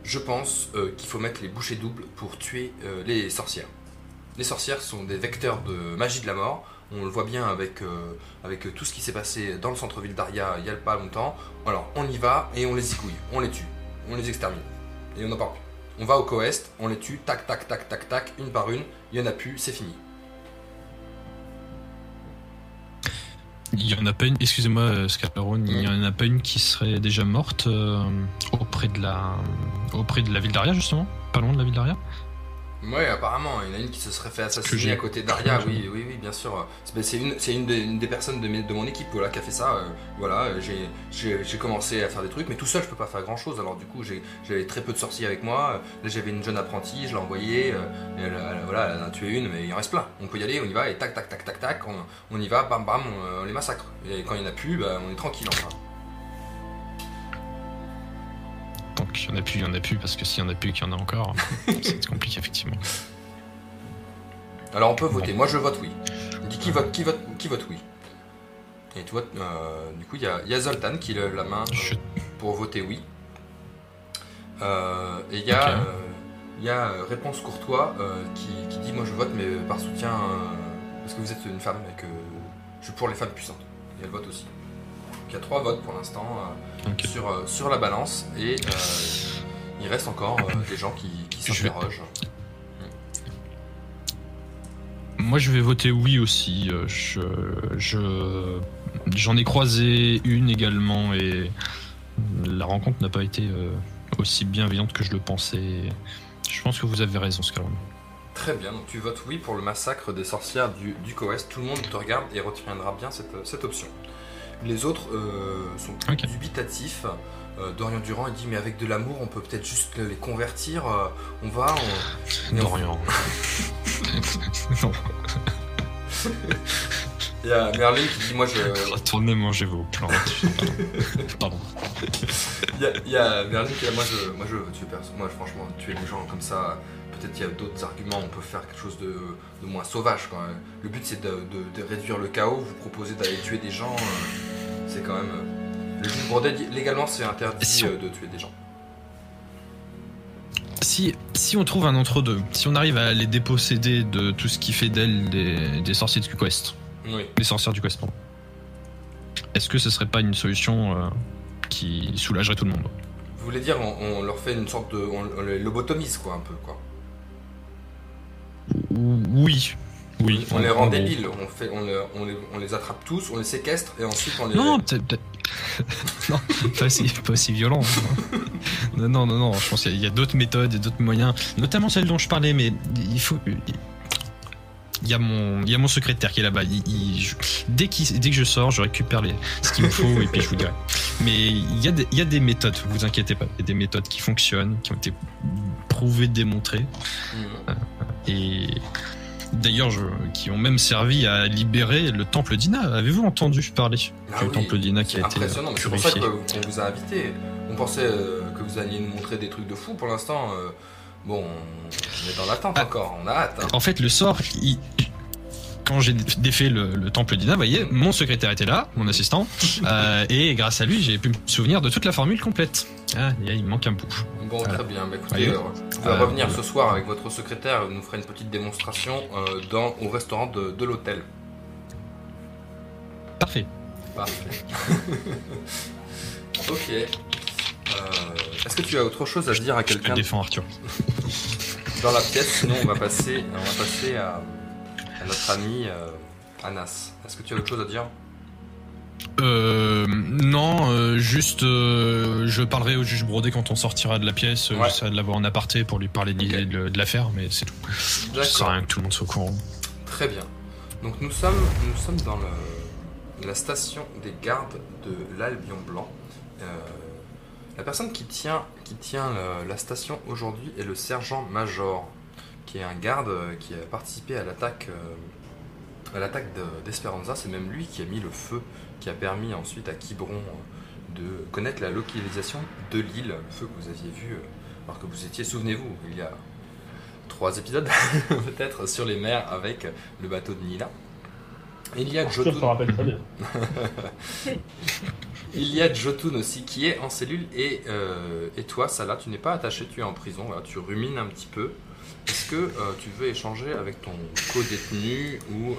Je pense qu'il faut mettre les bouchées doubles pour tuer les sorcières. Les sorcières sont des vecteurs de magie de la mort. On le voit bien avec, euh, avec tout ce qui s'est passé dans le centre-ville d'Aria il y a pas longtemps. Alors, on y va et on les zigouille, on les tue, on les extermine. Et on n'en parle plus. On va au Coest, on les tue, tac, tac, tac, tac, tac, une par une. Il y en a plus, c'est fini. Il y en a pas une, excusez-moi, euh, Scalron, il y en a pas une qui serait déjà morte euh, auprès de la auprès de la ville d'Aria justement, pas loin de la ville d'Aria? Ouais, apparemment, il y en a une qui se serait fait assassiner à côté d'Aria, oui, oui, oui, bien sûr. C'est ben, une, c'est une, des- une des personnes de, mes- de mon équipe voilà, qui a fait ça. euh, voilà, euh, j'ai- commencé à faire des trucs, mais tout seul, je peux pas faire grand chose. Alors, du coup, j'ai- j'avais très peu de sorciers avec moi. Là, j'avais une jeune apprentie, je l'ai envoyée. euh, elle- voilà, elle en a tué une, mais il en reste plein. On peut y aller, on y va, et tac, tac, tac, tac, tac, on, on y va, bam, bam, on, on les massacre. Et quand il n'y en a plus, bah, on est tranquille enfin. Qu'il y en a plus, il y en a plus, parce que s'il y en a plus, qu'il y en a encore, c'est compliqué, effectivement. Alors on peut voter. Moi je vote oui. Il dit qui vote, qui vote, qui vote oui. Et tu vois, euh, du coup il y a, il y a Zoltan qui lève la main euh, Je- pour voter oui. Euh, et il y a, Ok. il y a réponse courtois qui, qui dit moi je vote mais par soutien parce que vous êtes une femme et que je suis pour les femmes puissantes. Et elle vote aussi. Donc il y a trois votes pour l'instant euh, sur, euh, sur la balance et euh, il reste encore des gens qui, qui vais- s'interrogent. Moi, je vais voter oui aussi. Je, je, j'en ai croisé une également et la rencontre n'a pas été aussi bienveillante que je le pensais. Je pense que vous avez raison, cas Très bien, donc tu votes oui pour le massacre des sorcières du, du Coest. Tout le monde te regarde et retiendra bien cette, cette option. Les autres euh, sont plus dubitatifs. Euh, Dorian Durand il dit mais avec de l'amour on peut peut-être juste les convertir. euh, on va. on- on- Dorian. non, Il y a Merlin qui dit moi je. retournez manger vos plantes. Pardon. Il y a, il y a Merlin qui dit moi je, moi je veux tuer personne. Moi franchement tuer les gens comme ça. Peut-être qu'il y a d'autres arguments. On peut faire quelque chose de, de moins sauvage. Quand même. Le but c'est de, de- de réduire le chaos. Vous proposez d'aller tuer des gens. euh, c'est quand même. euh, le juge légalement c'est interdit Si on- euh, de tuer des gens. Si, si on trouve un entre-deux, si on arrive à les déposséder de tout ce qui fait d'elles des, des sorciers du Quest, Oui. des sorcières du Quest, est-ce que ce serait pas une solution euh, qui soulagerait tout le monde? Vous voulez dire on, on leur fait une sorte de. On, on les lobotomise quoi un peu quoi. Oui. Oui. On, les en- rend débiles. On, fait, on, les, on, les, on les attrape tous, on les séquestre et ensuite on les. Non, peut-être. non, pas aussi, pas aussi violent. Non, non, non, non. Je pense qu'il y a- d'autres méthodes et d'autres moyens, notamment celle dont je parlais, mais il faut. Il y a mon, il y a mon secrétaire qui est là-bas. Il- il- je- dès, qu'il- dès que je sors, je récupère les, ce qu'il me faut et puis je vous dirai. Mais il y, a des, il y a des méthodes, vous inquiétez pas. Il y a des méthodes qui fonctionnent, qui ont été prouvées, démontrées. Mhm. Et d'ailleurs, qui ont même servi à libérer le temple d'Ina. Avez-vous entendu parler Ah du oui, temple d'Ina qui a été impressionnant, mais c'est pour ça purifié que- qu'on vous a invité. On pensait euh, que vous alliez nous montrer des trucs de fou. Pour l'instant, euh, bon, on est dans l'attente Ah. encore. On a hâte. hein. En fait, le sort, il- quand j'ai défait le, le temple d'Ina, vous voyez, mon secrétaire était là, mon assistant, euh, et grâce à lui, j'ai pu me souvenir de toute la formule complète. Ah, il manque un bout. Bon, Voilà. très bien. Bah, écoutez, euh, vous allez Euh, revenir euh, ce soir avec votre secrétaire. Il nous fera une petite démonstration euh, dans, au restaurant de, de l'hôtel. Parfait. Parfait. ok. Euh, Est-ce que tu as autre chose à dire à Je te quelqu'un? défends, Arthur. dans la pièce Sinon, on va passer, on va passer à notre ami euh, Anas. Est-ce que tu as autre chose à dire? Euh, non, euh, juste, euh, je parlerai au juge Brodet quand on sortira de la pièce. Ouais. J'essaierai de l'avoir en aparté pour lui parler de, Ok. de- de l'affaire, mais c'est tout. Ça sert à rien que tout le monde soit au courant. Très bien. Donc nous sommes, nous sommes dans le- la station des gardes de l'Albion Blanc. La personne qui tient, qui tient le- la station aujourd'hui est le sergent-major, qui est un garde euh, qui a participé à l'attaque euh, à l'attaque de- d'Esperanza. C'est même lui qui a mis le feu, qui a permis ensuite à Quiberon euh, de connaître la localisation de l'île, le feu que vous aviez vu, alors que vous étiez, souvenez-vous, il y a trois épisodes peut-être sur les mers avec le bateau de Nila. Il y a Jotun, il y a Jotun aussi qui est en cellule et, euh, et toi, Salah, tu n'es pas attaché, tu es en prison, voilà, tu rumines un petit peu. Est-ce que euh, tu veux échanger avec ton co-détenu ou euh,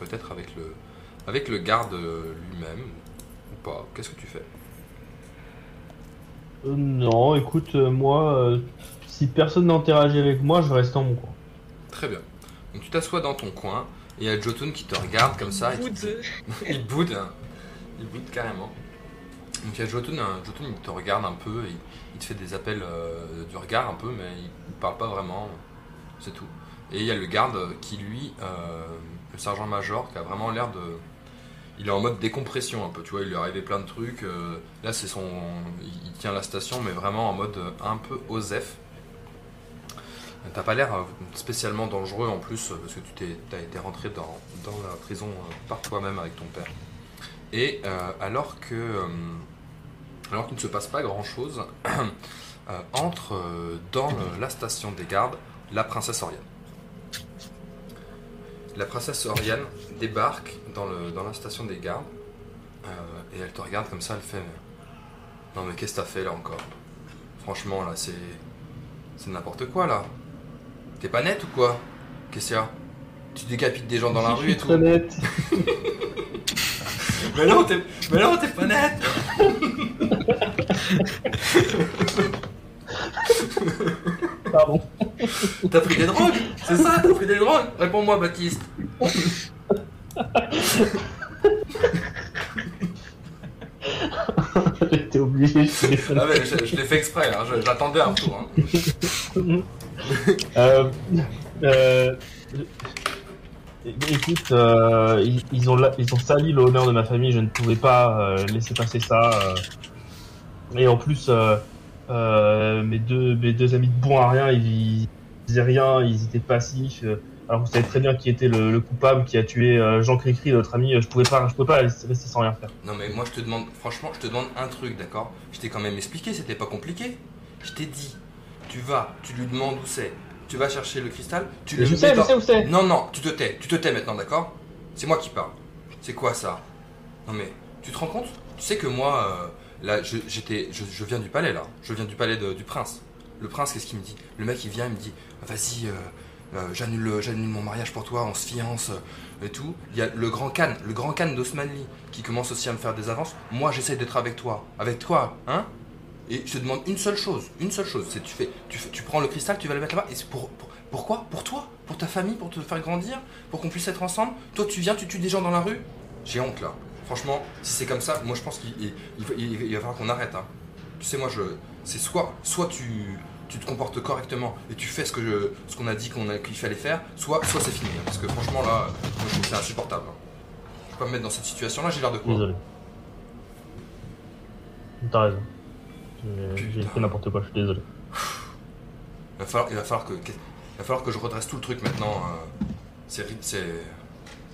peut-être avec le, avec le garde lui-même ou pas? Qu'est-ce que tu fais? Euh, non, écoute, euh, moi, euh, si personne n'interagit avec moi, je reste en mon coin. Très bien. Donc tu t'assois dans ton coin et il y a Jotun qui te regarde comme ça et il boude, hein. il boude carrément. Donc il y a Jotun, hein. Jotun il te regarde un peu, et il te fait des appels euh, du regard un peu, mais il, il parle pas vraiment. c'est tout. Et il y a le garde qui, lui, euh, le sergent-major, qui a vraiment l'air de. Il est en mode décompression un peu, tu vois, il lui est arrivé plein de trucs. euh, là, c'est son. Il tient la station, mais vraiment en mode un peu osef. T'as pas l'air euh, spécialement dangereux en plus, parce que tu t'es, t'as été rentré dans, dans la prison par toi-même avec ton père. Et alors que. alors qu'il ne se passe pas grand-chose, euh, entre euh, dans le- la station des gardes la princesse Oriane. La princesse Oriane débarque dans, le, dans la station des gardes euh, et elle te regarde comme ça, elle fait Non mais qu'est-ce que t'as fait là encore? Franchement là c'est. C'est n'importe quoi là. T'es pas net ou quoi? Qu'est-ce qu'il y a? Tu décapites des gens dans la rue et tout très net. Mais non, t'es, mais non, t'es pas net Pardon. T'as pris des drogues C'est ça, t'as pris des drogues Réponds-moi, Baptiste. J'étais obligé. Ah ouais, je, je l'ai fait exprès, hein, j'attendais un retour. hein. Euh, euh, écoute, euh, ils, ils ont, ils ont sali l'honneur de ma famille, je ne pouvais pas laisser passer ça. Et en plus, euh, mes, deux, mes deux amis de bon à rien, ils, ils faisaient rien, ils étaient passifs. euh, alors vous savez très bien qui était le, le coupable qui a tué euh, Jean Cricri, notre ami. Je pouvais pas, je pouvais pas rester sans rien faire. Non mais moi je te demande, franchement, je te demande un truc, d'accord? Je t'ai quand même expliqué, c'était pas compliqué. Je t'ai dit, tu vas, tu lui demandes où c'est, tu vas chercher le cristal, tu le Je sais, je sais où c'est. Non, non, tu te tais, tu te tais maintenant, d'accord? C'est moi qui parle. C'est quoi ça? Non mais, tu te rends compte? Tu sais que moi, euh, là, je, j'étais, je, viens du palais là, je viens du palais du prince. Le prince, qu'est-ce qu'il me dit? Le mec, il vient, il me dit, vas-y, euh, euh, j'annule, j'annule mon mariage pour toi, on se fiance euh, et tout. Il y a le grand Khan, le grand Khan d'Osmanli qui commence aussi à me faire des avances. Moi, j'essaie d'être avec toi, avec toi, hein Et je te demande une seule chose, une seule chose, c'est tu fais, tu prends le cristal, tu vas le mettre là-bas. Et c'est pour, pour- pourquoi? Pour toi? Pour ta famille? Pour te faire grandir? Pour qu'on puisse être ensemble? Toi, tu viens, tu tues des gens dans la rue? J'ai honte là. Franchement, si c'est comme ça, moi je pense qu'il il, il va- il- il va falloir qu'on arrête. hein. Tu sais, moi, je, c'est soit, soit tu, tu te comportes correctement et tu fais ce que je, ce qu'on a dit qu'on a, qu'il fallait faire, soit, soit c'est fini. hein. Parce que franchement là, moi, je trouve que c'est insupportable. hein. Je peux pas me mettre dans cette situation-là. J'ai l'air de quoi? Désolé. T'as raison. J'ai- J'ai Putain. fait n'importe quoi, je suis désolé. Il va falloir, il va falloir que, il va falloir que je redresse tout le truc maintenant. euh, c'est, ri- c'est,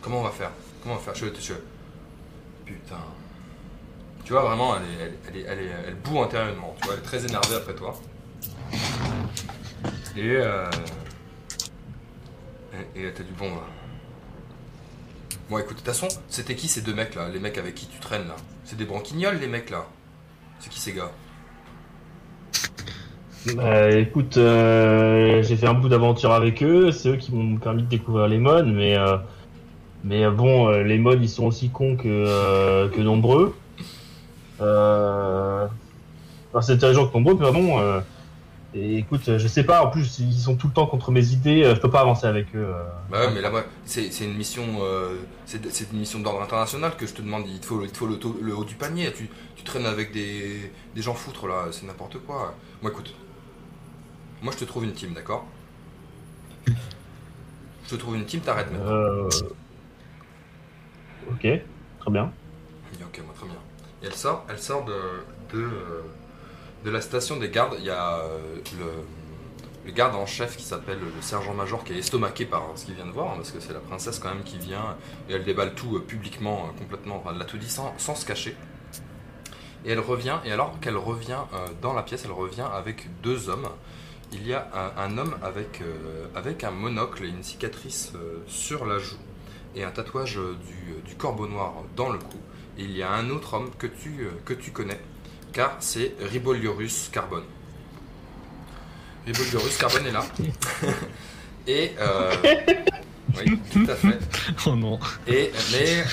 comment on va faire? Comment on va faire? Je, je- putain. Tu vois vraiment, elle est, elle, est, elle boue intérieurement. Tu vois, elle est très énervée après toi. Et euh, et, et elle t'a dit bon. bah. Bon, écoute, de toute façon, c'était qui ces deux mecs là Les mecs avec qui tu traînes là? C'est des branquignoles les mecs là C'est qui ces gars? Bah, écoute, euh, j'ai fait un bout d'aventure avec eux, c'est eux qui m'ont permis de découvrir les modes, mais, euh, mais euh, bon, euh, les modes ils sont aussi cons que, euh, que nombreux. Euh... Enfin, c'est intelligent que nombreux, mais bon. Euh... Et écoute, je sais pas, en plus ils sont tout le temps contre mes idées, je peux pas avancer avec eux. Bah ouais, mais là, c'est une mission, euh, c'est c'est une mission d'ordre international que je te demande. Il te faut, il te faut le, taux- le haut du panier. Tu, tu traînes avec des, des gens foutres là, c'est n'importe quoi. Moi, écoute, moi je te trouve une team, d'accord? Je te trouve une team, t'arrêtes maintenant. Euh... Ok, très bien. Ok, moi très bien. Et elle sort, elle sort de, de, euh, de la station des gardes. Il y a euh, le, le garde en chef qui s'appelle le sergent-major qui est estomaqué par ce qu'il vient de voir, hein, parce que c'est la princesse quand même qui vient et elle déballe tout euh, publiquement, complètement. Elle l'a tout dit sans, sans se cacher. Et elle revient, et alors qu'elle revient dans la pièce, elle revient avec deux hommes. Il y a un, un homme avec, avec un monocle et une cicatrice sur la joue et un tatouage du, du corbeau noir dans le cou. Et il y a un autre homme que tu, que tu connais, car c'est Riboliorus Carbone. Riboliorus Carbone est là. et. euh, oui, tout à fait. Oh non. Et. Mais.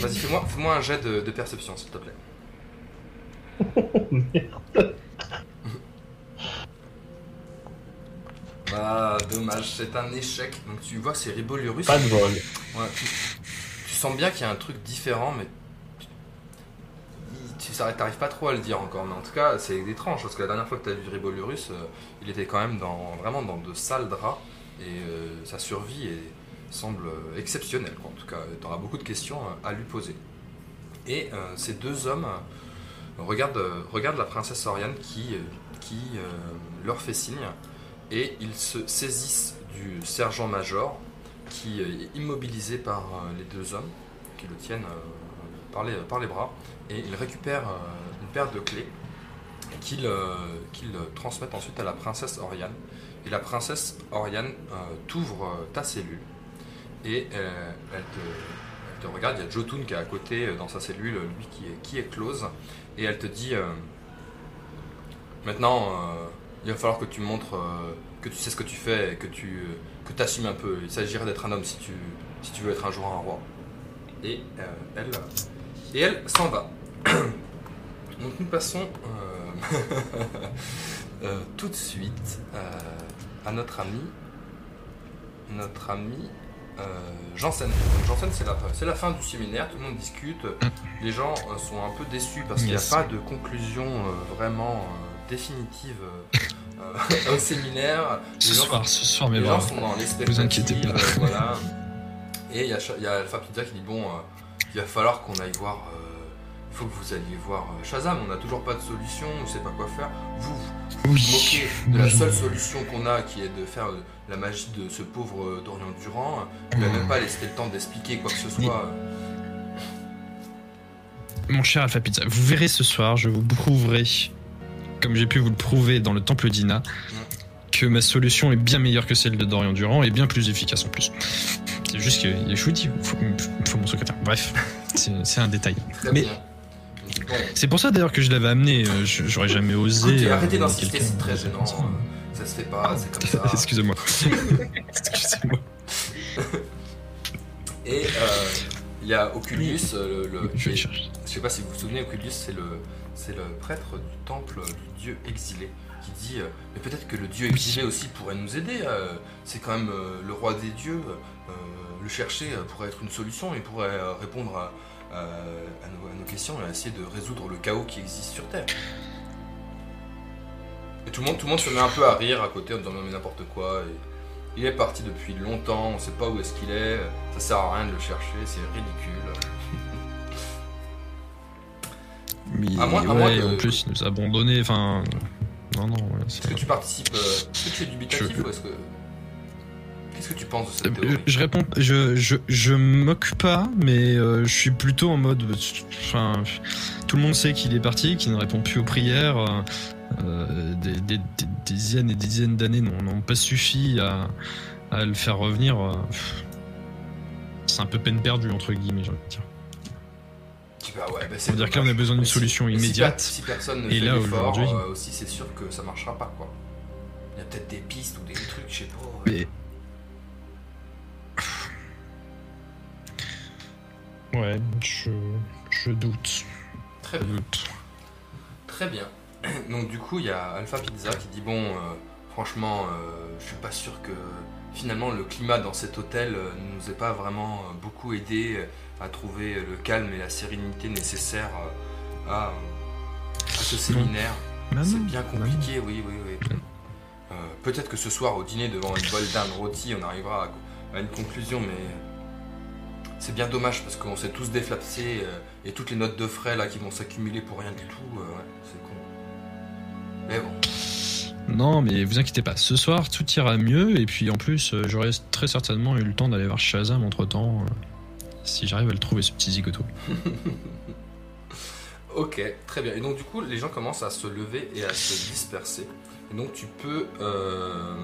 Vas-y, fais-moi fais un jet de, de perception, s'il te plaît. Ah, dommage, c'est un échec. Donc tu vois, c'est Riboliorus. Pas de vol. Ouais, tu, tu sens bien qu'il y a un truc différent, mais tu, t'arrives pas trop à le dire encore, mais en tout cas, c'est étrange parce que la dernière fois que tu as vu Ribolurus, euh, il était quand même dans, vraiment dans de sales draps et euh, sa survie est- semble euh, exceptionnelle. quoi. En tout cas, tu auras beaucoup de questions à lui poser. Et euh, ces deux hommes regardent, regardent la princesse Oriane qui, qui leur fait signe et ils se saisissent du sergent-major qui euh, est immobilisé par euh, les deux hommes qui le tiennent euh, par, les, par les bras et ils récupèrent une paire de clés qu'ils transmettent ensuite à la princesse Oriane. Et la princesse Oriane t'ouvre ta cellule et elle, te, regarde. Il y a Jotun qui est à côté dans sa cellule, lui qui est, qui close. Et elle te dit Maintenant, il va falloir que tu montres euh, que tu sais ce que tu fais et que tu que assumes un peu. Il s'agirait d'être un homme si tu, si tu veux être un jour un roi. Et euh, elle, et elle s'en va. Donc nous passons euh, euh, tout de suite euh, à notre ami, notre ami euh, Janssen. Donc Janssen, c'est la, c'est la fin du séminaire, tout le monde discute. Les gens euh, sont un peu déçus parce qu'il n'y a pas de conclusion euh, vraiment euh, définitive euh, euh, au séminaire. Ce Les gens soir, ce soir, mais les gens sont dans vous inquiétez pas. euh, voilà. Et il y a, Cha- il y a Alpha Pizza qui dit bon, il va falloir qu'on aille voir. il faut que vous alliez voir Shazam. On n'a toujours pas de solution, on ne sait pas quoi faire. Vous, vous moquez de la seule solution qu'on a, qui est de faire la magie de ce pauvre Dorian Durand. Vous n'avez même pas laissé le temps d'expliquer quoi que ce soit. Mon cher Alpha Pizza, vous verrez ce soir, je vous prouverai, comme j'ai pu vous le prouver dans le temple d'Ina, que ma solution est bien meilleure que celle de Dorian Durand et bien plus efficace en plus. C'est juste que je vous dis, il faut, faut mon secrétaire. Bref, c'est un détail. Mais- C'est pour ça d'ailleurs que je l'avais amené, euh, j'aurais jamais osé. euh, arrêtez d'insister, c'est très gênant. ça. euh, Ça se fait pas, c'est comme ça. Excusez-moi. Excusez-moi. Et euh, il y a Oculus, le, le- Je vais. Je sais pas si vous vous souvenez, Oculus, c'est le, c'est le prêtre du temple du dieu exilé qui dit euh, Mais peut-être que le dieu exilé aussi pourrait nous aider. euh, c'est quand même euh, le roi des dieux. le chercher pourrait être une solution. Il pourrait répondre à, nos, questions et essayer de résoudre le chaos qui existe sur Terre. Et tout le monde, se met un peu à rire à côté en disant mais n'importe quoi. Et il est parti depuis longtemps, on sait pas où est-ce qu'il est. Ça sert à rien de le chercher, c'est ridicule. Mais À moins- à ouais, moins que- en plus, il nous a abandonnés. Enfin, non, non. ouais, c'est- Est-ce que tu participes euh, Est-ce que tu es dubitatif Je- ou est-ce que. Qu'est-ce que tu penses de cette Euh, théorie Je réponds, je, je, je me moque pas, mais euh, je suis plutôt en mode. Enfin, tout le monde sait qu'il est parti, qu'il ne répond plus aux prières. euh, des, des- des- des dizaines et des dizaines d'années n'ont pas suffi à, à le faire revenir. C'est un peu peine perdue, entre guillemets, j'ai envie de dire. Bah ouais, bah, c'est dire que là, on a besoin d'une si- solution si immédiate. per- Si, personne ne Et fait là, aujourd'hui- euh, aussi, c'est sûr que ça marchera pas, quoi. Il y a peut-être des pistes ou des trucs, je sais pas. ouais. Mais. Ouais, je, je doute. Très Je bien. doute. Très bien. Donc du coup, il y a Alpha Pizza qui dit bon, euh, franchement, euh, je suis pas sûr que finalement le climat dans cet hôtel euh, ne nous ait pas vraiment euh, beaucoup aidé euh, à trouver le calme et la sérénité nécessaires euh, à, à ce séminaire. C'est bien compliqué, oui, oui, oui. Euh, Peut-être que ce soir au dîner devant une bol d'Inde rôti, on arrivera à, à une conclusion, mais c'est bien dommage parce qu'on s'est tous déflapsés euh, et toutes les notes de frais là qui vont s'accumuler pour rien du tout, euh, ouais, c'est con. Mais bon. Non, mais vous inquiétez pas. Ce soir, tout ira mieux. Et puis en plus, euh, j'aurai très certainement eu le temps d'aller voir Shazam entre temps. Si j'arrive à le trouver, ce petit zigoto. Ok, très bien. Et donc du coup, les gens commencent à se lever et à se disperser. Et donc tu peux euh,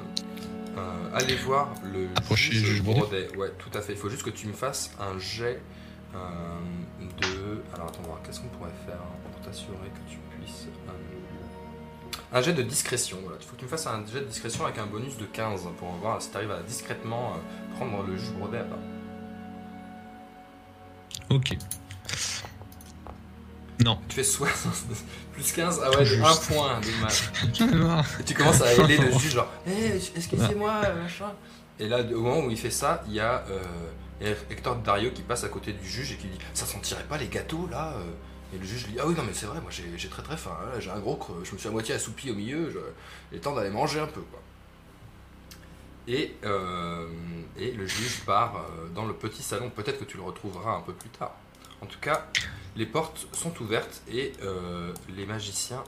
euh, aller voir le Approcher juge le juge Brodet. Ouais, tout à fait. Il faut juste que tu me fasses un jet euh, de... Alors attends, voir, qu'est-ce qu'on pourrait faire pour t'assurer que tu puisses... Un jet de discrétion, voilà. Il faut que tu me fasses un jet de discrétion avec un bonus de 15 pour voir si tu arrives à discrètement prendre le juge Brodet à part. Ok. Non. Tu fais 60... plus 15, ah ouais, Juste. 1 point, dommage. Et tu commences à aider le juge, genre, Eh, excusez-moi, euh, machin? Et là, au moment où il fait ça, il y a euh, Hector Dario qui passe à côté du juge et qui dit Ça sentirait pas les gâteaux là euh? Et le juge lui dit Ah oui, non, mais c'est vrai, moi j'ai j'ai très très faim, là, j'ai un gros creux, je me suis à moitié assoupi au milieu, je... il est temps d'aller manger un peu. Quoi. Et, euh, et le juge part euh, dans le petit salon, peut-être que tu le retrouveras un peu plus tard. En tout cas, les portes sont ouvertes et euh, les magiciens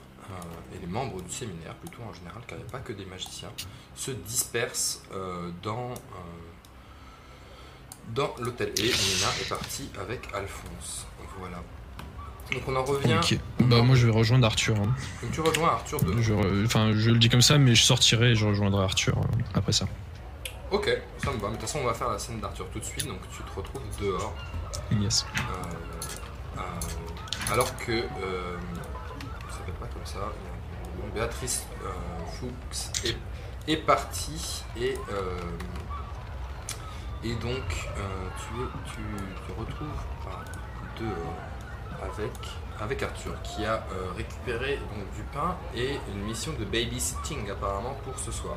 et les membres du séminaire, plutôt en général, car il n'y a pas que des magiciens, se dispersent dans, dans l'hôtel. Et Nina est partie avec Alphonse. Voilà. Donc on en revient. Ok. Bah moi je vais rejoindre Arthur. hein. Donc tu rejoins Arthur de. Je re- Enfin je le dis comme ça, mais je sortirai et je rejoindrai Arthur après ça. Ok, ça me va. Mais de toute façon, on va faire la scène d'Arthur tout de suite. Donc tu te retrouves dehors. Yes. Euh, euh, alors que. Euh, ça s'appelle pas comme ça. Béatrice euh, Fuchs est, est partie et. et donc, tu, tu te retrouves dehors avec, avec Arthur qui a récupéré donc, du pain et une mission de babysitting apparemment pour ce soir.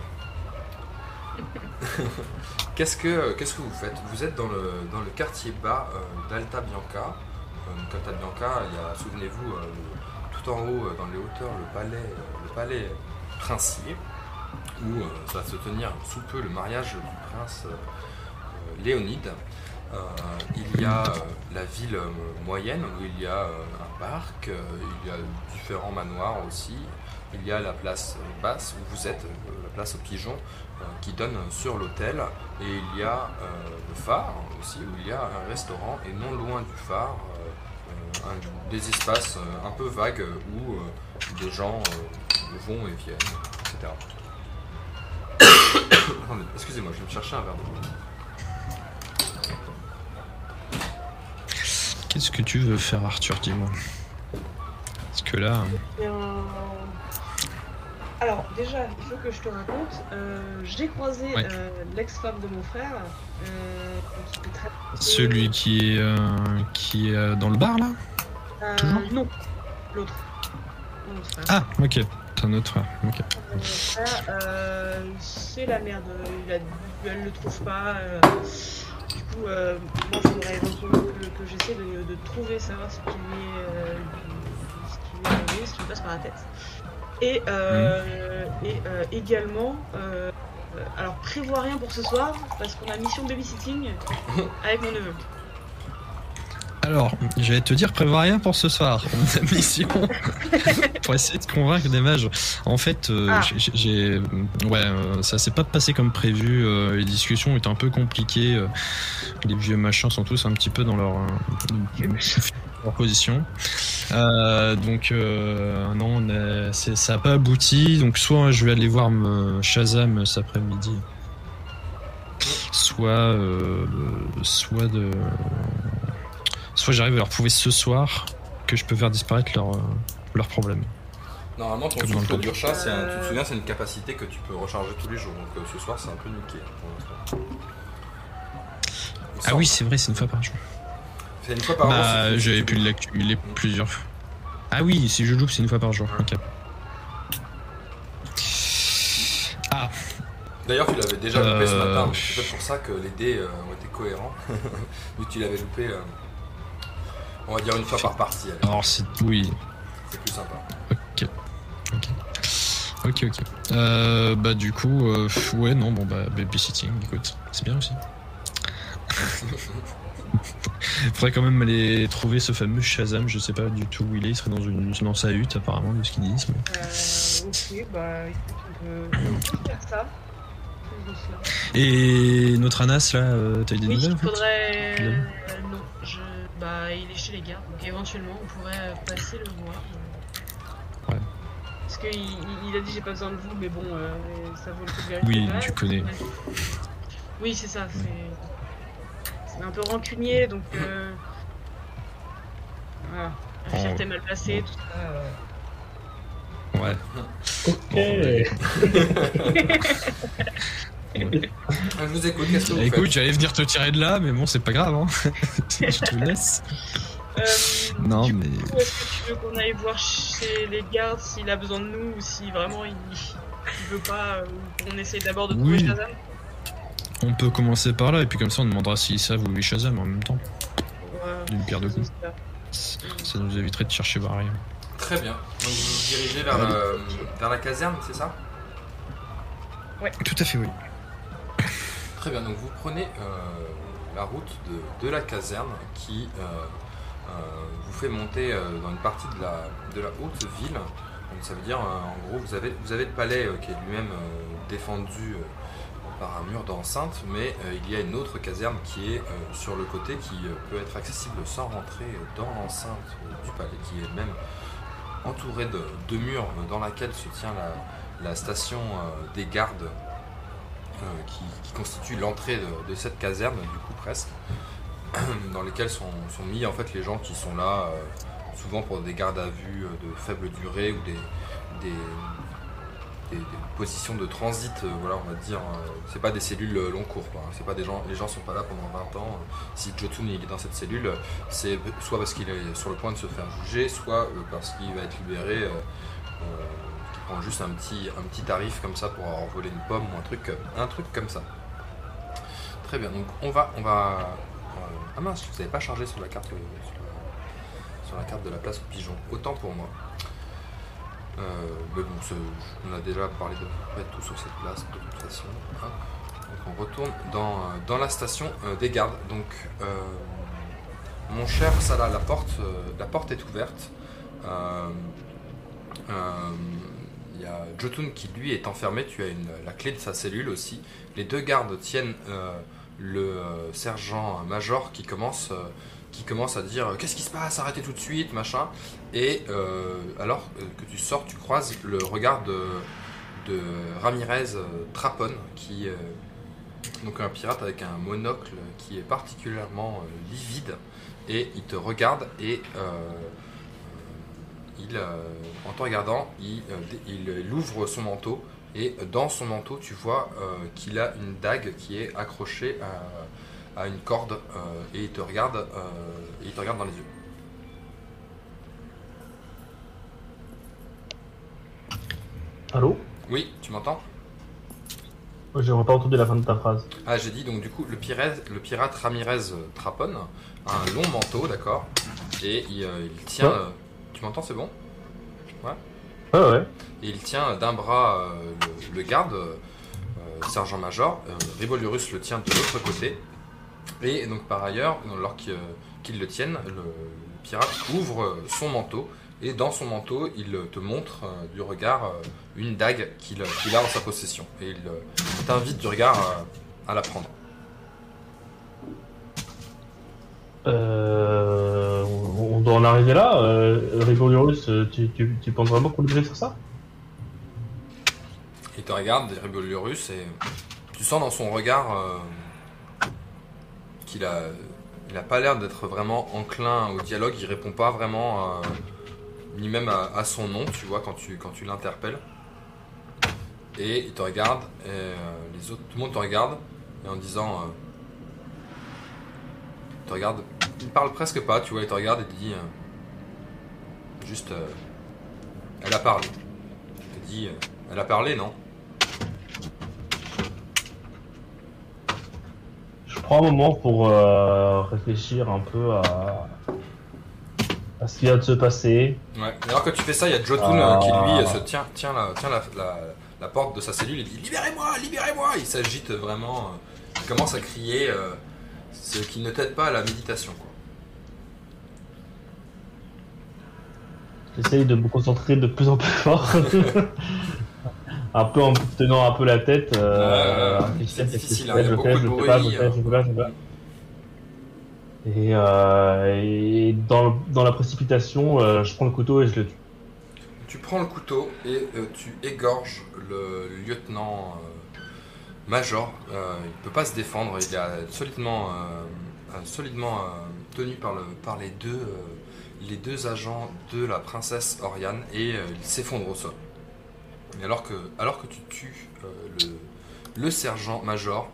qu'est-ce, que, qu'est-ce que vous faites? Vous êtes dans le, quartier bas euh, d'Alta Bianca. Euh, donc Alta Bianca, il y a, souvenez-vous, euh, tout en haut, euh, dans les hauteurs, le palais, euh, le palais princier, où euh, ça va se tenir sous peu le mariage du prince euh, euh, Léonide. Euh, il y a euh, la ville euh, moyenne où il y a euh, un parc, euh, il y a différents manoirs aussi. Il y a la place basse où vous êtes, euh, la place aux pigeons, euh, qui donne sur l'hôtel. Et il y a euh, le phare aussi où il y a un restaurant. Et non loin du phare, un- des espaces un peu vagues où euh, des gens euh, vont et viennent, etc. Excusez-moi, je vais me chercher un verre d'eau. Qu'est-ce que tu veux faire Arthur, dis-moi? Parce que là, euh, Alors, déjà, il faut que je te raconte. euh, J'ai croisé Ouais. euh, l'ex-femme de mon frère. euh, qui était très- celui qui est qui est dans le bar là? Toujours? Non, l'autre. Ah, ok. T'as un autre frère. C'est la merde. Il a, elle le trouve pas. du coup, moi, faudrait éventuellement que, que j'essaie de, de trouver, savoir ce qui lui est, ce qui lui est arrivé, ce qui lui passe par la tête. Et, euh, et euh, également, euh, alors prévois rien pour ce soir, parce qu'on a mission babysitting avec mon neveu. Alors, je vais te dire, prévois rien pour ce soir. On a mission pour essayer de convaincre des mages. En fait, euh, Ah. j'ai- ouais, euh, ça s'est pas passé comme prévu. euh, les discussions étaient un peu compliquées. les vieux machins sont tous un petit peu dans leur, leur position. Euh, donc, euh, non, on a- ça pas abouti. Donc, soit je vais aller voir me Shazam cet après-midi, soit, euh, soit de soit j'arrive à leur prouver ce soir que je peux faire disparaître leur, leur problème. Normalement, ton souffle d'Urcha, c'est un- tu te souviens, c'est une capacité que tu peux recharger tous les jours. Donc ce soir, c'est un peu niqué pour Ah oui, c'est vrai, c'est une fois par jour. C'est une fois par jour. Bah, j'avais pu l'accumuler plusieurs fois. Ah oui, si je loupe, c'est une fois par jour. Ok. Ah, D'ailleurs, tu l'avais déjà loupé ce Euh, matin. C'est peut-être pour ça que les dés euh, ont été cohérents. Vu que tu l'avais loupé, euh, on va dire une fois par partie. allez. alors c'est. Oui. C'est plus sympa. Ok. Ok. Ok, ok. Euh, bah, du coup, euh, ouais, non, bon, bah, babysitting, écoute, c'est bien aussi. Faudrait quand même aller trouver ce fameux Shazam, je sais pas du tout où il est, il serait dans, une, dans sa hutte apparemment, de ce qu'ils disent. mais- Euh, ok, bah écoute, on peut, on peut faire ça. Faisons cela. Et notre Anas là, euh, t'as eu des Oui, nouvelles il faudrait. Euh, non, je... bah, il est chez les gardes, donc éventuellement on pourrait euh, passer le voir. Ouais. Parce qu'il il, a dit j'ai pas besoin de vous, mais bon, ça vaut le coup de vérifier. Oui, tu connais. Oui, c'est ça, c'est. Un peu rancunier, donc. Euh... Voilà. La Oh. fierté mal placée, tout ça. euh. Ouais. Ok. Ah, je vous écoute, qu'est-ce que vous Écoute, j'allais venir te tirer de là, mais bon, c'est pas grave, hein. je te laisse. Euh, Non, du mais. coup, est-ce que tu veux qu'on aille voir chez les gardes s'il a besoin de nous ou si vraiment il, il veut pas euh, ou qu'on essaye d'abord de trouver Oui. Shazam? On peut commencer par là, et puis comme ça, on demandera s'ils savent où est Shazam en même temps. Ouais, D'une pierre faisons coups. ça. Ça nous éviterait de chercher Barry. Très bien. Donc vous vous dirigez vers, la caserne, c'est ça? Tout à fait, oui. Très bien, donc vous prenez euh, la route de, de la caserne qui euh, euh, vous fait monter euh, dans une partie de la, de la haute ville. Donc ça veut dire, euh, en gros, vous avez, vous avez le palais euh, qui est lui-même euh, défendu euh, par un mur d'enceinte, mais euh, il y a une autre caserne qui est euh, sur le côté qui euh, peut être accessible sans rentrer dans l'enceinte du palais, qui est même entourée de, murs dans laquelle se tient la, station des gardes qui, constitue l'entrée de, cette caserne, du coup presque, dans lesquelles sont, mis en fait les gens qui sont là, souvent pour des gardes à vue de faible durée ou des positions de transit, euh, voilà, on va dire. euh, c'est pas des cellules euh, long cours, quoi. C'est pas des gens, les gens sont pas là pendant 20 ans. Si Jotun il est dans cette cellule, c'est soit parce qu'il est sur le point de se faire juger, soit parce qu'il va être libéré. qui prend juste un petit, un petit tarif comme ça pour avoir volé une pomme ou un truc, un truc comme ça. Très bien, donc on va. On va ah mince, vous n'avez pas chargé sur la carte sur la, sur la carte de la place aux pigeons. Autant pour moi. Euh, mais bon, on a déjà parlé de peu tout sur cette place de toute façon. Donc on retourne dans, euh, la station euh, des gardes. Donc mon cher Salah, la porte, est ouverte. Il y a Jotun qui lui est enfermé, tu as la clé de sa cellule aussi. Les deux gardes tiennent le sergent-major qui commence, à dire qu'est-ce qui se passe, arrêtez tout de suite, machin. Et euh, alors euh, que tu sors, tu croises le regard de, Ramirez euh, Trapon, qui donc un pirate avec un monocle qui est particulièrement livide, et il te regarde et il, en te regardant, il, ouvre son manteau et dans son manteau, tu vois qu'il a une dague qui est accrochée à, une corde et il te regarde, et il te regarde dans les yeux. Allô Oui, tu m'entends J'ai pas entendu la fin de ta phrase. Ah, j'ai dit donc du coup le pirate, le pirate Ramirez euh, Trapon a un long manteau, d'accord, et il, euh, il tient. Ouais. euh, tu m'entends, c'est bon Ah ouais. Et il tient d'un bras euh, le, le garde, sergent-major. Ribolurus le tient de l'autre côté. Et donc par ailleurs, qu'il le tienne, le, pirate ouvre son manteau. Et dans son manteau, il te montre euh, du regard euh, une dague qu'il a en sa possession. Et il euh, t'invite du regard euh, à la prendre. Euh, on doit en arriver là. Euh, euh, tu, tu, tu penses vraiment qu'on devrait faire ça? Il te regarde, Ribolurus, et tu sens dans son regard euh, qu'il a, il a pas l'air d'être vraiment enclin au dialogue. Il répond pas vraiment, euh, ni même à, son nom, tu vois, quand tu, quand tu l'interpelles. Et il te regarde, et euh, les autres, tout le monde te regarde, et en disant, euh, il te regarde, il parle presque pas, tu vois, il te regarde et te dit, euh, juste, elle a parlé. Dit, elle a parlé, non? Je prends un moment pour réfléchir un peu à ce qui vient de se passer. Ouais. Alors que tu fais ça, il y a Jotun Ah. euh, qui lui euh, se tient, tient, la, tient la, la- la porte de sa cellule et dit Libérez-moi, libérez-moi Il s'agite vraiment, euh, il commence à crier, euh, ce qui ne t'aide pas à la méditation. Quoi. J'essaye de me concentrer de plus en plus fort. un peu en tenant un peu la tête. Euh, réfléchir, c'est difficile, hein, il y a beaucoup je de bruit, je fais, je fais pas, je fais pas. euh. Et, euh, et dans, dans la précipitation, euh, je prends le couteau et je le tue. Tu prends le couteau et euh, tu égorges le lieutenant major. Il peut pas se défendre, il est solidement, solidement tenu par, par les, deux, les deux agents de la princesse Oriane et il s'effondre au sol. Et alors que, alors que tu tues le, le sergent-major,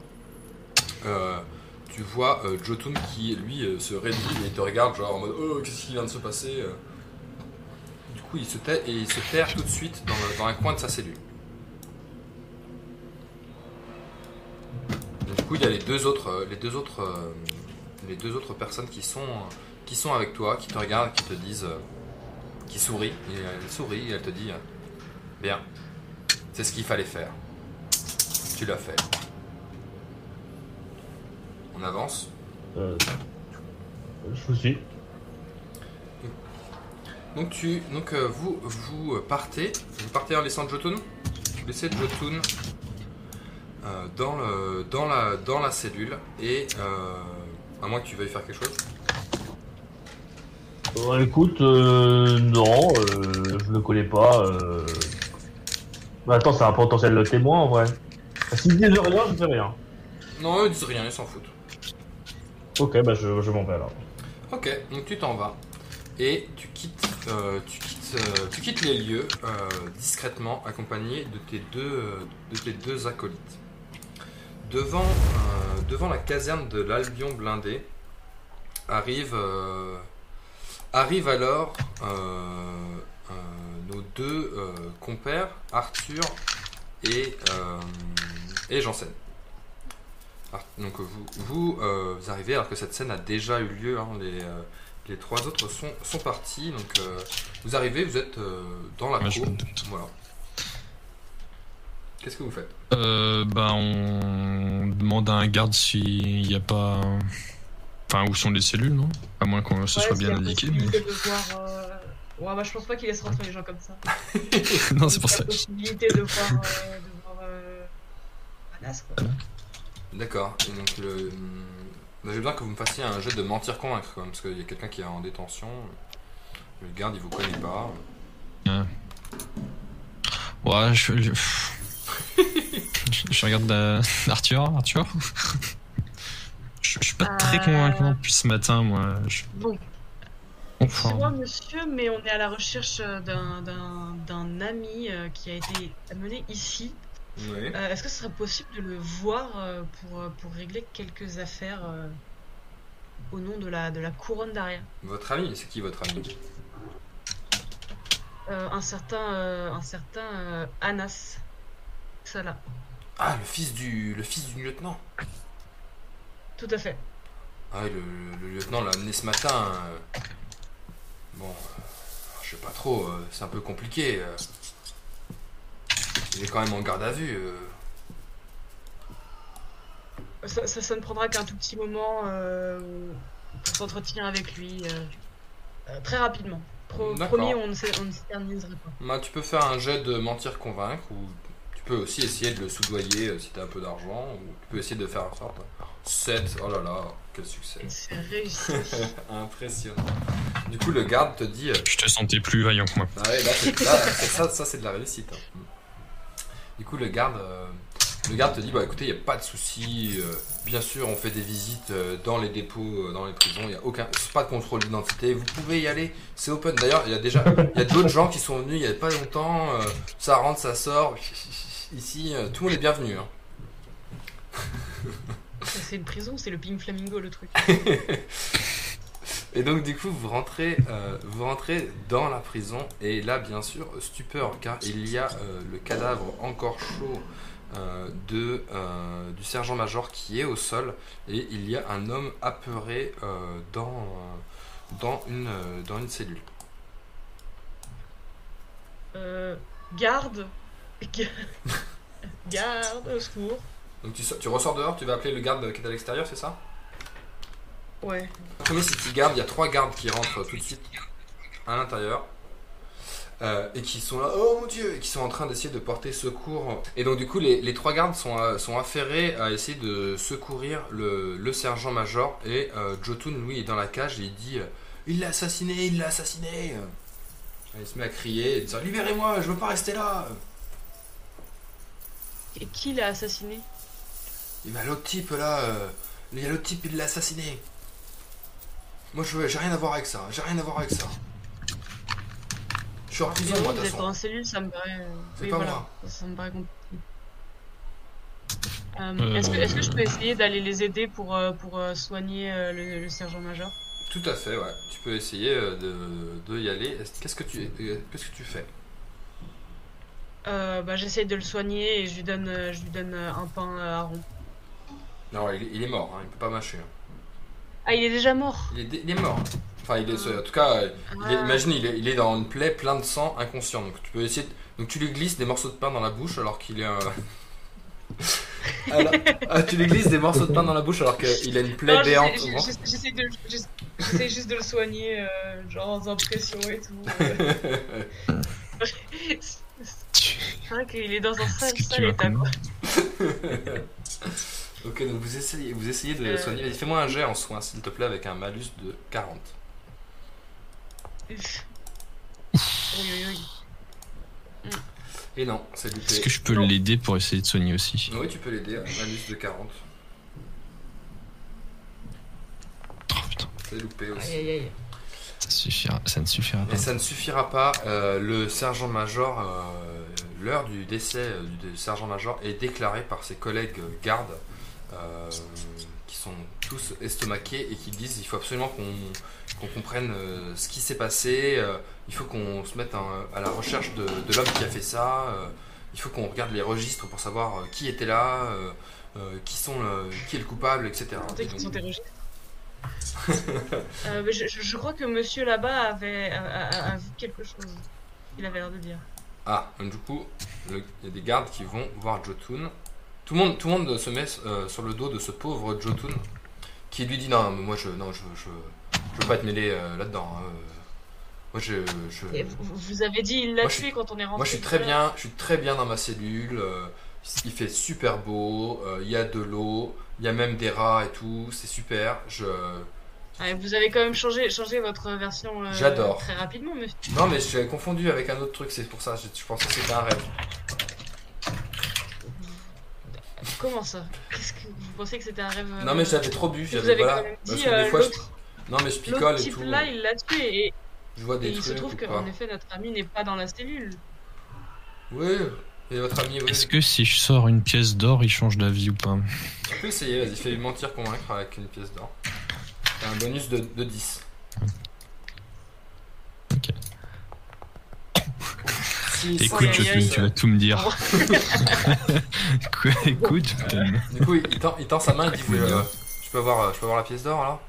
tu vois euh, Jotun qui lui euh, se réduit et te regarde genre en mode Oh, qu'est-ce qui vient de se passer euh Du coup, il se tait et il se terre tout de suite dans, un coin de sa cellule. Du coup, il y a les deux autres, les deux autres, les deux autres personnes qui sont, qui sont avec toi, qui te regardent, qui te disent, qui sourient. Et elle sourit et elle te dit, bien, c'est ce qu'il fallait faire. Tu l'as fait. On avance. Euh, je vous suis. Donc tu, donc euh, vous, vous partez, vous partez en laissant Jotun. Vous laissez Jotun euh, dans le, dans la, dans la cellule et à moins que tu veuilles faire quelque chose. Écoute, non, je le connais pas. Mais attends, c'est un potentiel témoin en vrai. S'ils disent rien, je fais rien. Non, ils disent rien, ils s'en foutent. Ok, bah je, m'en vais alors. Ok, donc tu t'en vas et tu quittes, euh, euh, tu quittes les lieux euh, discrètement, accompagné de tes deux, de tes deux acolytes. Devant, la caserne de l'Albion blindé arrive, arrive alors nos deux compères, Arthur et, et Janssen. Ar- Donc vous, vous, euh, vous arrivez alors que cette scène a déjà eu lieu. hein, les, euh, les trois autres sont, sont partis. Donc euh, vous arrivez, vous êtes euh, dans la Ouais, cour. Voilà. Qu'est-ce que vous faites? Euh, bah, on demande à un garde s'il n'y a pas. Enfin, où sont les cellules, non? À moins qu'on se Ouais, soit bien indiqué. mais- possibilité de voir. euh, Ouais, bah je pense pas qu'il laisse rentrer les gens comme ça. non, c'est pour ça. possibilité de voir. euh, de voir euh, Anas, quoi. D'accord. Et donc le. hum, J'ai besoin que vous me fassiez un jeu de mentir convaincre quand même, parce qu'il y a quelqu'un qui est en détention. Le garde il vous connaît pas. Ouais, je, je, je- je regarde euh, Arthur. Arthur je, je suis pas très Euh. convaincant depuis ce matin, moi. Je- Bon, Enfin, Excusez-moi, monsieur, mais on est à la recherche d'un- d'un d'un ami euh, qui a été amené ici. Oui. Euh, Est-ce que ce serait possible de le voir euh, pour, euh, pour régler quelques affaires euh, au nom de la, de la couronne d'Aria? Votre ami, c'est qui votre ami? Un certain, euh, un certain Anas. Là, Ah, le fils du, le fils du lieutenant. tout à fait. Ah, oui, le, le lieutenant l'a amené ce matin. Bon, je sais pas trop, c'est un peu compliqué. Euh. Il est quand même en garde à vue. euh. Ça, ça, ça ne prendra qu'un tout petit moment euh, pour s'entretenir avec lui. euh, euh, très rapidement. Pro- promis, on ne s'é- on ne s'éterniserait pas. Bah, tu peux faire un jet de mentir convaincre ou tu peux aussi essayer de le soudoyer euh, si t'as un peu d'argent ou tu peux essayer de faire en sorte. 7, oh là là, quel succès. C'est réussi. Impressionnant. Du coup, le garde te dit. euh, je te sentais plus vaillant que moi. Ah ouais, là, c'est- là, c'est- ça, ça c'est de la réussite. hein. Du coup, le garde, euh, le garde te dit bah écoutez, il n'y a pas de souci. euh, bien sûr, on fait des visites euh, dans les dépôts, euh, dans les prisons. Il y a aucun, c'est pas de contrôle d'identité. Vous pouvez y aller. C'est open. D'ailleurs, il y a déjà, il y a d'autres gens qui sont venus il y a pas longtemps. euh, ça rentre, ça sort. Ici, euh, tout le monde est bienvenu. hein. c'est une prison, c'est le Pink Flamingo le truc. Et donc du coup vous rentrez, euh, vous rentrez dans la prison et là bien sûr stupeur car il y a euh, le cadavre encore chaud euh, de, du sergent-major qui est au sol et il y a un homme apeuré dans, dans, une, dans une cellule. Euh, garde. garde, au secours. Donc tu, tu ressors dehors, tu vas appeler le garde qui est à l'extérieur, c'est ça? Ouais. Premier city garde, il y a trois gardes qui rentrent tout de suite à l'intérieur. euh, et qui sont là, oh mon dieu, et qui sont en train d'essayer de porter secours. Et donc du coup, les, les trois gardes sont, euh, sont affairés à essayer de secourir le, le sergent-major. Et euh, Jotun, lui, est dans la cage et il dit, il l'a assassiné, il l'a assassiné. Et il se met à crier, et dire, libérez-moi, je veux pas rester là. Et qui l'a assassiné? Et bah l'autre type là, euh, il y a l'autre type, il l'a assassiné. Moi, je veux- j'ai rien à voir avec ça, j'ai rien à voir avec ça. Je suis en prison, Et moi, de toute êtes façon. en cellule, ça me paraît. euh, C'est Oui, pas voilà. moi. Ça me paraît compliqué. Euh, Euh, Est-ce que, est-ce que je peux essayer d'aller les aider pour, pour soigner le, le sergent-major Tout à fait, ouais. Tu peux essayer de, de y aller. Est-ce- Qu'est-ce que tu, qu'est-ce que tu fais? Euh, bah, J'essaye de le soigner et je lui donne, je lui donne un pain à rond. Non, il, est- il est mort, hein, il peut pas mâcher. hein. Ah, il est déjà mort Il est, il mort. Enfin, il est, en tout cas, il est- Ah. imagine, il est, il est dans une plaie plein de sang inconscient. Donc tu peux essayer. de- Donc tu lui glisses des morceaux de pain dans la bouche alors qu'il est. un- Alors- ah, tu lui glisses des morceaux de pain dans la bouche alors qu'il a une plaie Non, béante. j'essaie- de, juste de le soigner, euh, genre en pression et tout. euh. Tu- C'est vrai qu'il est dans un sale, sale état. ok, donc vous essayez, vous essayez de le Euh. soigner. Vas-y, Fais-moi un jet en soins, s'il te plaît, avec un malus de 40. Oui, oui, oui. Et non, c'est Est-ce loupé. que je peux Non. l'aider pour essayer de soigner aussi Oui, tu peux l'aider, un malus de 40. Oh putain, C'est loupé aussi. Aïe aïe aïe. ça, suffira, ça ne suffira pas. Et ça ne suffira pas. euh, le sergent-major, euh, l'heure du décès euh, du, sergent-major est déclarée par ses collègues gardes, euh, qui sont tous estomaqués et qui disent il faut absolument qu'on qu'on comprenne euh, ce qui s'est passé. euh, il faut qu'on se mette à la recherche de, de l'homme qui a fait ça. il faut qu'on regarde les registres pour savoir qui était là, qui, sont le- qui est le coupable, etc. Euh, je, je- crois que monsieur là-bas avait a, a- a vu quelque chose. Il avait l'air de dire. Ah, donc du coup, il y a des gardes qui vont voir Jotun. Tout le monde, tout le monde se met euh, sur le dos de ce pauvre Jotun, qui lui dit non, mais moi je, non, je, je, je veux pas être mêlé euh, là-dedans. hein, euh. Moi je, je, Et vous, vous avez dit il l'a Moi, je tué quand on est rentré. moi je suis très bien, je suis très bien dans ma cellule. euh, il fait super beau, euh, il y a de l'eau, il y a même des rats et tout, c'est super. Je, Ah, et vous avez quand même changé, changé votre version euh, J'adore. très rapidement, monsieur. non mais j'avais confondu avec un autre truc, c'est pour ça. Je, je pensais que c'était un rêve. Comment ça Qu'est-ce que vous pensez que c'était un rêve euh, Non mais j'avais trop bu, Vous j'avais avez voilà. dit que des euh, fois, je, l'autre non mais je picole et type tout. là, il l'a tué et, Je vois des et il se trucs trouve ou qu'en effet notre ami n'est pas dans la cellule. Oui, et votre ami, oui. Est-ce que si je sors une pièce d'or, il change d'avis ou pas? Tu peux essayer, vas-y, fais mentir convaincre avec une pièce d'or. T'as un bonus de, de 10. Ok. Écoute, aïe. tu vas tout me dire. Quoi, écoute, putain. Du coup, il tend, il tend sa main, il dit Oui, euh, je, peux avoir, euh, je peux avoir la pièce d'or alors?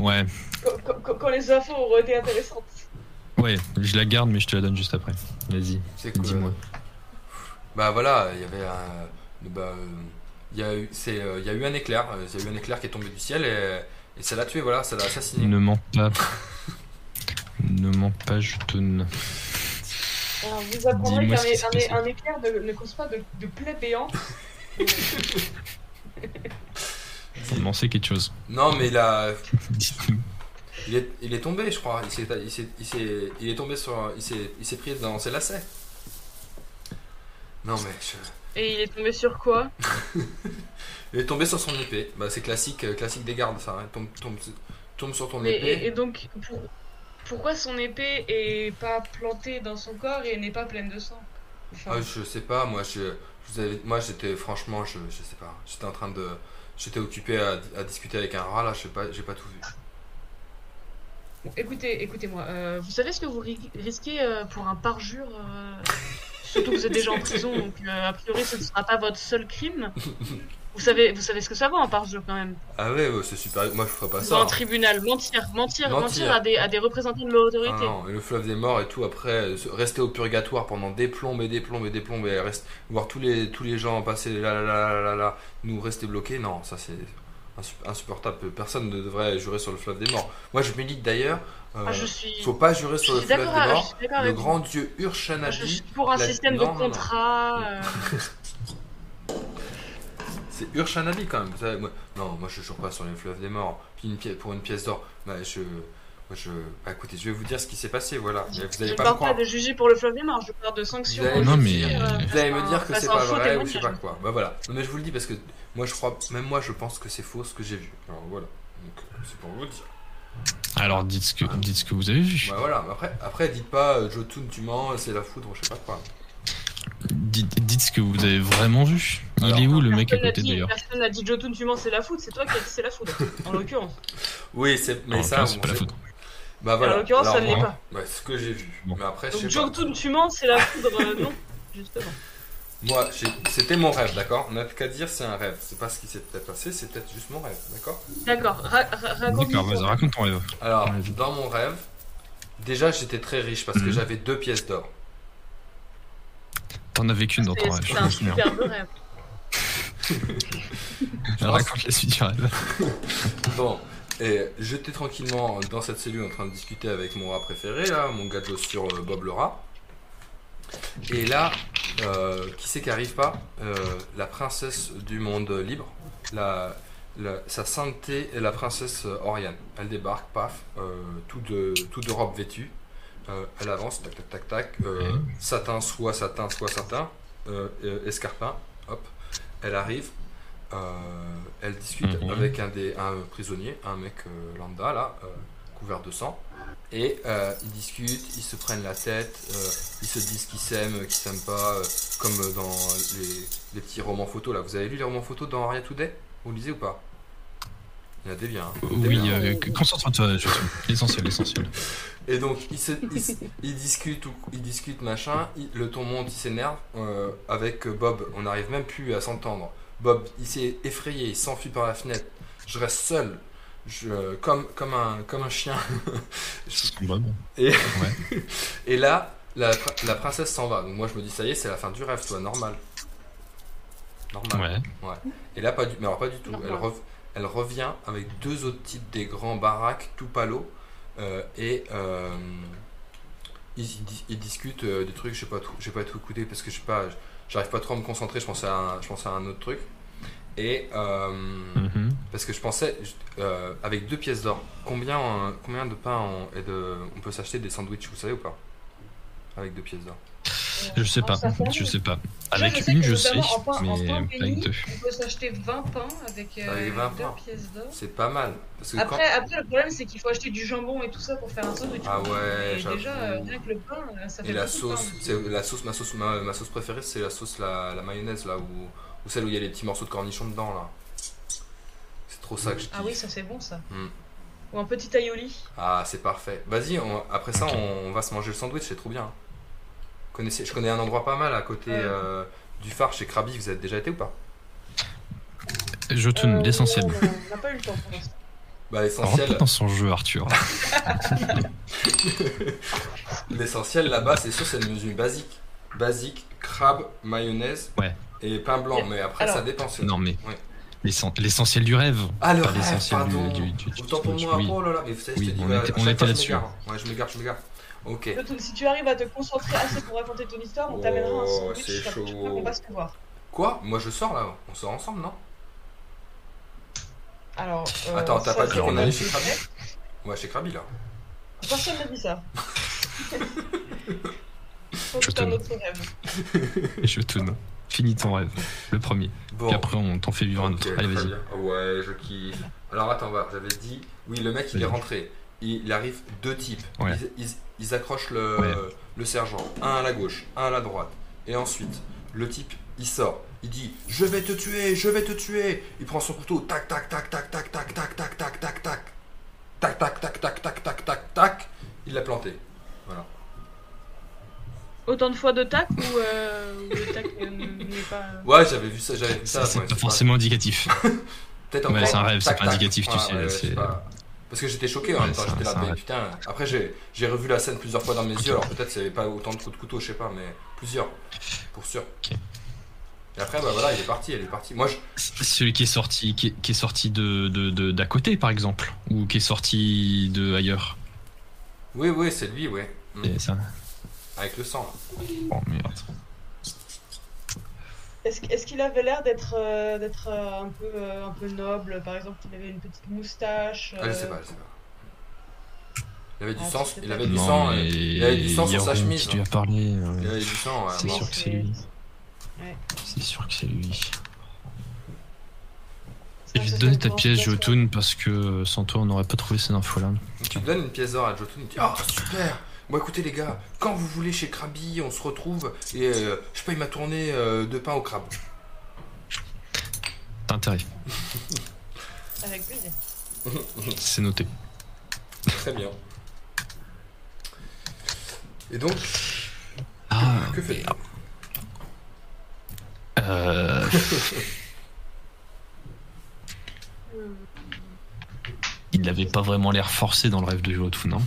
Ouais, Quand, quand- quand- quand les infos auront été intéressantes. ouais, je la garde, mais je te la donne juste après. Vas-y, C'est cool. dis-moi. Bah voilà, il y avait un. Bah, euh, il y, a eu, c'est, euh, il y a eu un éclair, euh, il y a eu un éclair qui est tombé du ciel et, et ça l'a tué, voilà, ça l'a assassiné. Ne mens pas. ne mens pas, je tourne. Alors, vous apprendrez Dis-moi qu'un s'est un- un éclair ne, ne cause pas de, de plaie béante. Faut lancer quelque chose. Non, mais il a. Il est, il est tombé, je crois. Il, s'est, il, s'est, il, s'est- il est tombé sur. Il s'est, il s'est pris dans ses lacets. Non, mais. je- Et il est tombé sur quoi? Il est tombé sur son épée. Bah, c'est classique, euh, classique des gardes, ça. hein. Tombe, tombe, tombe sur ton Mais- épée. et, et donc, pour- pourquoi son épée est pas plantée dans son corps et n'est pas pleine de sang Enfin, Ah, je sais pas, moi, je, je vous avais- moi j'étais franchement, je, je sais pas. J'étais en train de. J'étais occupé à, à discuter avec un rat, là, je sais pas, j'ai pas tout vu. bon, écoutez, écoutez-moi. euh, vous savez ce que vous ri- risquez euh, pour un parjure euh, Surtout que vous êtes déjà en prison, donc a priori ce ne sera pas votre seul crime. Vous savez, vous savez ce que ça vaut un parjure quand même Ah ouais, ouais, c'est super. Moi, je ferais pas Dans ça. un hein. tribunal, mentir, mentir, Mentir. mentir, à, des, à des représentants de l'autorité. Ah non, le fleuve des morts et tout, après, euh, rester au purgatoire pendant des plombes et des plombes et des plombes et reste, voir tous les, tous les gens passer là, là, là, là, là, là, nous rester bloqués, non, ça c'est insu- insupportable. Personne ne devrait jurer sur le fleuve des morts. Moi, je milite d'ailleurs, euh, Ah, je suis, faut pas jurer je sur le fleuve des morts. Le grand dieu Moi, je Urshanabi, suis pour un système de contrat. c'est Urshanabi quand même. vous savez, moi- non, moi je jure pas sur les fleuves des morts. Puis une pièce, pour une pièce d'or, bah, je, moi, je, bah, écoutez, je vais vous dire ce qui s'est passé, voilà. Mais vous je allez ne pas me parle croire. pas de juger pour le fleuve des morts, je parle de sanctions. Vous allez, Non, me mais- dire, euh, vous allez me dire que c'est pas vrai ou je sais pas quoi. Bah voilà. Non, mais je vous le dis parce que moi je crois, même moi je pense que c'est faux ce que j'ai vu. Alors voilà. Donc c'est pour vous dire. Alors dites ce que, dites ce que vous avez vu. Bah voilà. Après, après dites pas euh, Jotun tu mens, c'est la foudre, je sais pas quoi. Dites, dites ce que vous avez vraiment vu. Il Alors, est où le mec à côté d'ailleurs Personne n'a dit Jotun, tu mens, c'est la foudre, c'est toi qui as dit c'est la foudre, en l'occurrence. Oui, c'est mais En ça. c'est bon, pas la faute. Bah voilà. En l'occurrence, Alors, ça ne l'est moi, pas. Ouais, ce que j'ai vu. Bon. Mais après, je Donc sais pas. Jotun, tu mens, c'est la foudre, euh, non, justement. Moi, j'ai- c'était mon rêve, d'accord? On n'a qu'à dire c'est un rêve. C'est pas ce qui s'est peut-être passé, c'est peut-être juste mon rêve, d'accord? D'accord, ra- ra- raconte-nous D'accord, vas-y, ton- raconte ton rêve. Alors, dans mon rêve, déjà j'étais très riche parce que Mhm. j'avais deux pièces d'or. T'en avais qu'une dans ton C'est rêve, je c'est me un superbe rêve. Raconte la suite du rêve. Bon, et j'étais tranquillement dans cette cellule en train de discuter avec mon rat préféré, là, mon gâteau sur euh, Bob le rat. Et là, euh, qui c'est qui arrive pas Euh, La princesse du monde libre, la, la- sa sainteté est la princesse Oriane. Elle débarque, paf, euh, tout, de, tout de robe vêtue. Euh, elle avance, tac tac tac tac, euh, satin, soit satin, soit satin, euh, euh, escarpin, hop, elle arrive, euh, elle discute Mhm. avec un, des, un prisonnier, un mec euh, lambda là, euh, couvert de sang, et euh, ils discutent, ils se prennent la tête, euh, ils se disent qu'ils s'aiment, qu'ils s'aiment pas, euh, comme dans les, les petits romans photos là. Vous avez lu les romans photos dans Aria Today? Vous lisez ou pas? Il y en a des biens. hein. Des Oui, euh, concentre-toi, l'essentiel, l'essentiel. Et donc ils, se, ils, se- ils discutent, ou- ils discutent machin, le ton monte, il s'énerve. euh, avec Bob, on n'arrive même plus à s'entendre. Bob, il s'est effrayé, il s'enfuit par la fenêtre. Je reste seul, je, comme, comme, un, comme un chien. Et, Ouais. et là, la, pr- la princesse s'en va. Donc moi je me dis, ça y est, c'est la fin du rêve, toi, normal. Normal. Ouais. Et là, pas du, mais alors pas du tout. Elle, rev- elle revient avec deux autres types des grands baraques, tout palo. Euh, et euh, ils, ils dis- ils discutent euh, des trucs, je sais pas tout, pas tout écouté parce que je sais pas, j'arrive pas trop à me concentrer, je pensais à un, je pensais à un autre truc. Et euh, Mhm. parce que je pensais, euh, avec deux pièces d'or, combien, euh, combien de pain on, et de, on peut s'acheter des sandwichs, vous savez ou pas? Avec deux pièces d'or. Je sais pas, je sais pas. Avec une, je sais, mais avec deux. On peut s'acheter 20 pains avec, euh, Avec 20 deux pains. pièces d'or. C'est pas mal. Parce que quand- Après, après, le problème, c'est qu'il faut acheter du jambon et tout ça pour faire un sandwich. Ah ouais, Et j'avoue. déjà, euh, rien que le pain, euh, ça fait Et la sauce, c'est la sauce, ma sauce, ma, ma sauce préférée, c'est la sauce, la, la mayonnaise là, où, ou celle où il y a les petits morceaux de cornichons dedans là. C'est trop ça que je kiffe. Ah oui, ça c'est bon ça. Mm. Ou un petit aioli. Ah, c'est parfait. Vas-y, on- après ça, on va se manger le sandwich, c'est trop bien. Connaissez, je connais un endroit pas mal à côté euh, du phare chez Krabi. Vous avez déjà été ou pas? Je tourne Euh, l'essentiel. On n'a pas eu le temps pour l'instant. Bah l'essentiel, dans son jeu, Arthur. l'essentiel là-bas, c'est sûr, c'est une mesure basique, basique, crabe, mayonnaise, Ouais. et pain blanc. Mais après, Alors- ça dépend. Non, mais Ouais. l'essentiel du rêve. Ah le Pas rêve, l'essentiel du- pardon. du- du- du- Autant pour moi. oui. Oh là là, mais vous savez, Oui, je te dis, on bah, était- on était là-dessus. Ouais, je m'égare, je m'égare. Ok. Si tu arrives à te concentrer assez pour raconter ton histoire, on t'amènera un Oh, sandwich. c'est chaud. qu'on va se voir. Quoi? Moi je sors là, on sort ensemble, non? Alors. euh, Attends, t'as pas dit qu'on allait chez. Krabi? Ouais, chez Krabi là. Personne n'a dit ça. Faut Je te- autre rêve. Je tourne. Finis ton rêve, le premier. Bon. Et après, on t'en fait vivre un autre. Allez, vas-y. Ouais, je kiffe. Alors attends, va, j'avais dit. Oui, le mec il est rentré. Il, il arrive deux types. Ouais. Ils, ils- ils accrochent le, Ouais. le sergent. Un à la gauche, un à la droite. Et ensuite, le type il sort. Il dit Je vais te tuer, je vais te tuer. Il prend son couteau. Tac, tac, tac, tac, tac, tac, tac, tac, tac, tac, tac. Tac, tac, tac, tac, tac, tac, tac, tac. Il l'a planté. Voilà. Autant de fois de tac ou euh, le tac euh, n'est pas. Ouais, j'avais vu ça, j'avais vu ça. Ça, c'est ouais, pas forcément indicatif. Peut-être Ouais, encore. c'est un rêve, c'est Tac, pas tac. indicatif, tu Ouais, sais, c'est-. Parce que j'étais choqué en même temps, c'est j'étais là, c'est mais putain. Après, j'ai j'ai revu la scène plusieurs fois dans mes yeux, alors peut-être avait pas autant de coups de couteau, je sais pas, mais plusieurs, pour sûr. Et après, bah voilà, il est parti, elle est partie. Moi, je... Celui qui est sorti, qui est, qui est sorti de d'à côté, par exemple, ou qui est sorti de ailleurs? oui, oui, c'est lui, ouais. Mm. Et ça. Avec le sang. là. Oh merde. Est-ce qu'il avait l'air d'être euh, d'être euh, un peu euh, un peu noble? Par exemple, il avait une petite moustache. Ah, je sais pas, je sais pas. Il avait du Ah, sang, il pas avait du Non, sang, mais et- il avait du sang sur sa chemise. qui lui a parlé. euh, Il avait du sang, ouais, C'est bon. sûr que c'est lui. Ouais. C'est sûr que c'est lui. Ça, Et je vais te donner ta une pièce. Jotun, parce que sans toi, on n'aurait pas trouvé ces infos-là. Tu donnes une pièce d'or à Jotun, il dit Ah, super Bon, écoutez, les gars, quand vous voulez chez Krabi, on se retrouve et euh, je paye ma tournée euh, de pain au crabe. T'as intérêt. Avec plaisir. C'est noté. Très bien. Et donc, Ah, que fait Euh, il n'avait pas vraiment l'air forcé dans le rêve de Jotu, non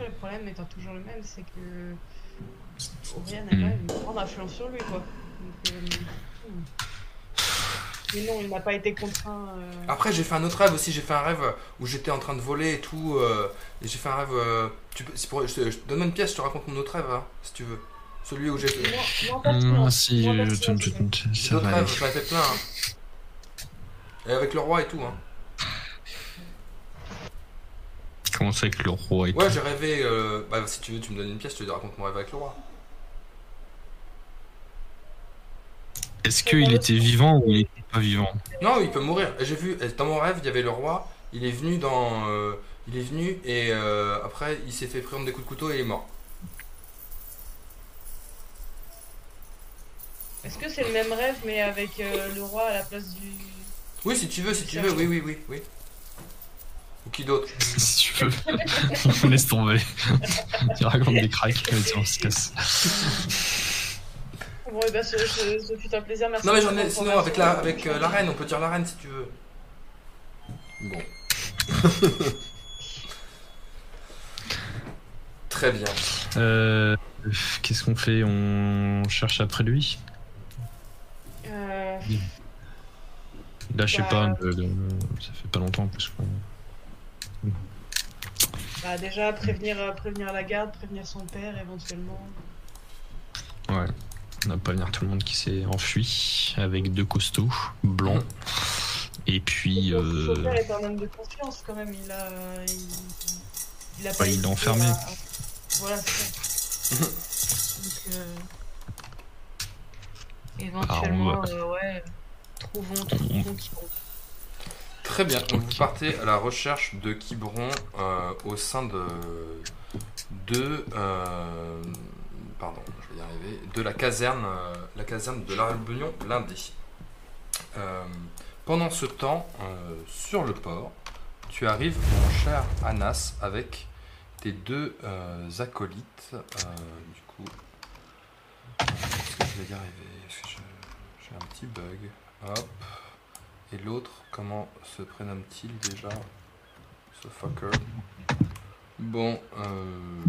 après, le problème étant toujours le même, c'est que Oriane a Hmm. quand même une grande influence sur lui, quoi. Donc, euh, hmm. Mais non, il n'a pas été contraint. euh, Après, j'ai fait un autre rêve aussi. J'ai fait un rêve où j'étais en train de voler et tout. euh, et j'ai fait un rêve. euh, tu peux, pour, je te- je- donne-moi une pièce, je te raconte mon autre rêve, hein, si tu veux. Celui où j'ai fait. Pas Hum, silence. Si, pas je- ça va rêves, aller. j'en ai fait plein. hein. Et avec le roi et tout. Hein. Comment ça avec le roi et Ouais, j'ai rêvé. euh, bah, si tu veux, tu me donnes une pièce, je te raconte mon rêve avec le roi. Est-ce qu'il était vivant ou il était pas vivant Non, il peut mourir. Et J'ai vu, dans mon rêve, il y avait le roi. Il est venu dans. euh, il est venu et euh, après, il s'est fait prendre des coups de couteau et il est mort. Est-ce que c'est le même rêve, mais avec euh, le roi à la place du. Oui, si tu veux, si tu veux, oui, oui, oui, oui. Ou qui d'autre? Si tu veux. on laisse tomber. il raconte des cracks. Vas-y, on se casse. Bon, et bah, ce, ce, ce fut un plaisir, merci. Non, mais j'en ai. Sinon, avec la, avec euh, la reine, on peut dire la reine si tu veux. Bon. Très bien. Euh, Qu'est-ce qu'on fait? On cherche après lui? Euh, Là, je sais Bah. pas. le- le- ça fait pas longtemps parce qu'on. Bah, déjà, prévenir, euh, prévenir la garde, prévenir son père éventuellement. Ouais. On n'a pas venir tout le monde qui s'est enfui avec deux costauds blancs. Et puis. Son Euh... père est un homme de confiance quand même, il a. Il, il a pas Ouais, il hésité l'a enfermé. à- Voilà, c'est ça. Donc, euh, Éventuellement, euh, ouais. Trouvons, trouvons qui compte. Très bien. Donc, vous partez à la recherche de Quiberon euh, au sein de. de. euh, pardon, je vais y arriver. De la caserne, euh, la caserne de la Réunion lundi. Euh, pendant ce temps, sur le port, tu arrives, mon cher Anas, avec tes deux acolytes. Du coup, est-ce que je vais y arriver? Est-ce que je- j'ai un petit bug? Hop. Et l'autre, comment se prénomme-t-il déjà Ce fucker? Bon, euh...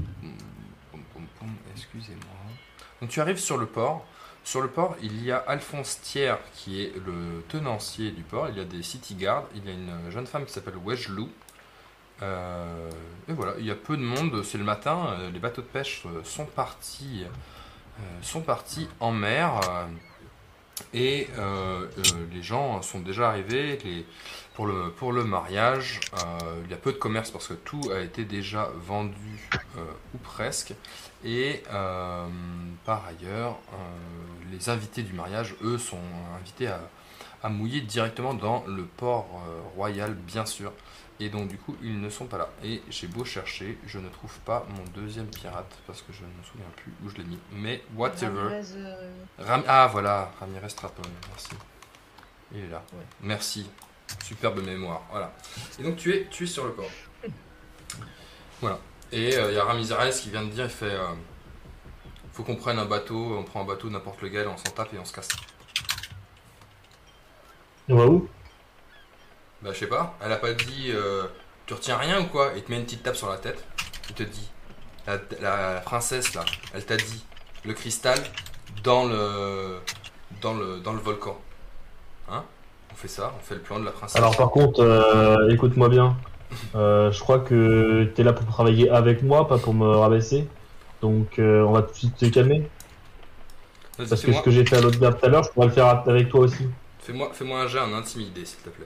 excusez-moi. Donc tu arrives sur le port. Sur le port, il y a Alphonse Thiers qui est le tenancier du port. Il y a des city guards. Il y a une jeune femme qui s'appelle Weslou. Euh, et voilà, il y a peu de monde. C'est le matin. euh, Les bateaux de pêche euh, sont partis, sont partis en mer. Et euh, euh, les gens sont déjà arrivés pour, le, mariage. euh, il y a peu de commerce parce que tout a été déjà vendu ou presque. Et par ailleurs, les invités du mariage, eux, sont invités à, mouiller directement dans le port royal, bien sûr. Et donc du coup, ils ne sont pas là. Et j'ai beau chercher, je ne trouve pas mon deuxième pirate parce que je ne me souviens plus où je l'ai mis. Mais whatever. Ramirez, euh, Ram- ah voilà, Ramirez Trapon, merci. Il est là. Ouais. Merci. Superbe mémoire. Voilà. Et donc tu es, tu es sur le port. Voilà. Et euh, il y a Ramirez qui vient de dire, il fait... euh, faut qu'on prenne un bateau, on prend un bateau n'importe lequel, on s'en tape et on se casse. On va où? Bah je sais pas, elle a pas dit euh, tu retiens rien ou quoi? Il te met une petite tape sur la tête, il te dit la, la- la princesse là, elle t'a dit le cristal dans le dans le dans le volcan. Hein? On fait ça, on fait le plan de la princesse. Alors par contre, euh, écoute-moi bien. Euh, je crois que t'es là pour travailler avec moi, pas pour me rabaisser. Donc euh, on va tout de suite se calmer. Parce que ce que j'ai fait à l'autre gars tout à l'heure, je pourrais le faire avec toi aussi. fais-moi fais-moi un jet en intimidé s'il te plaît.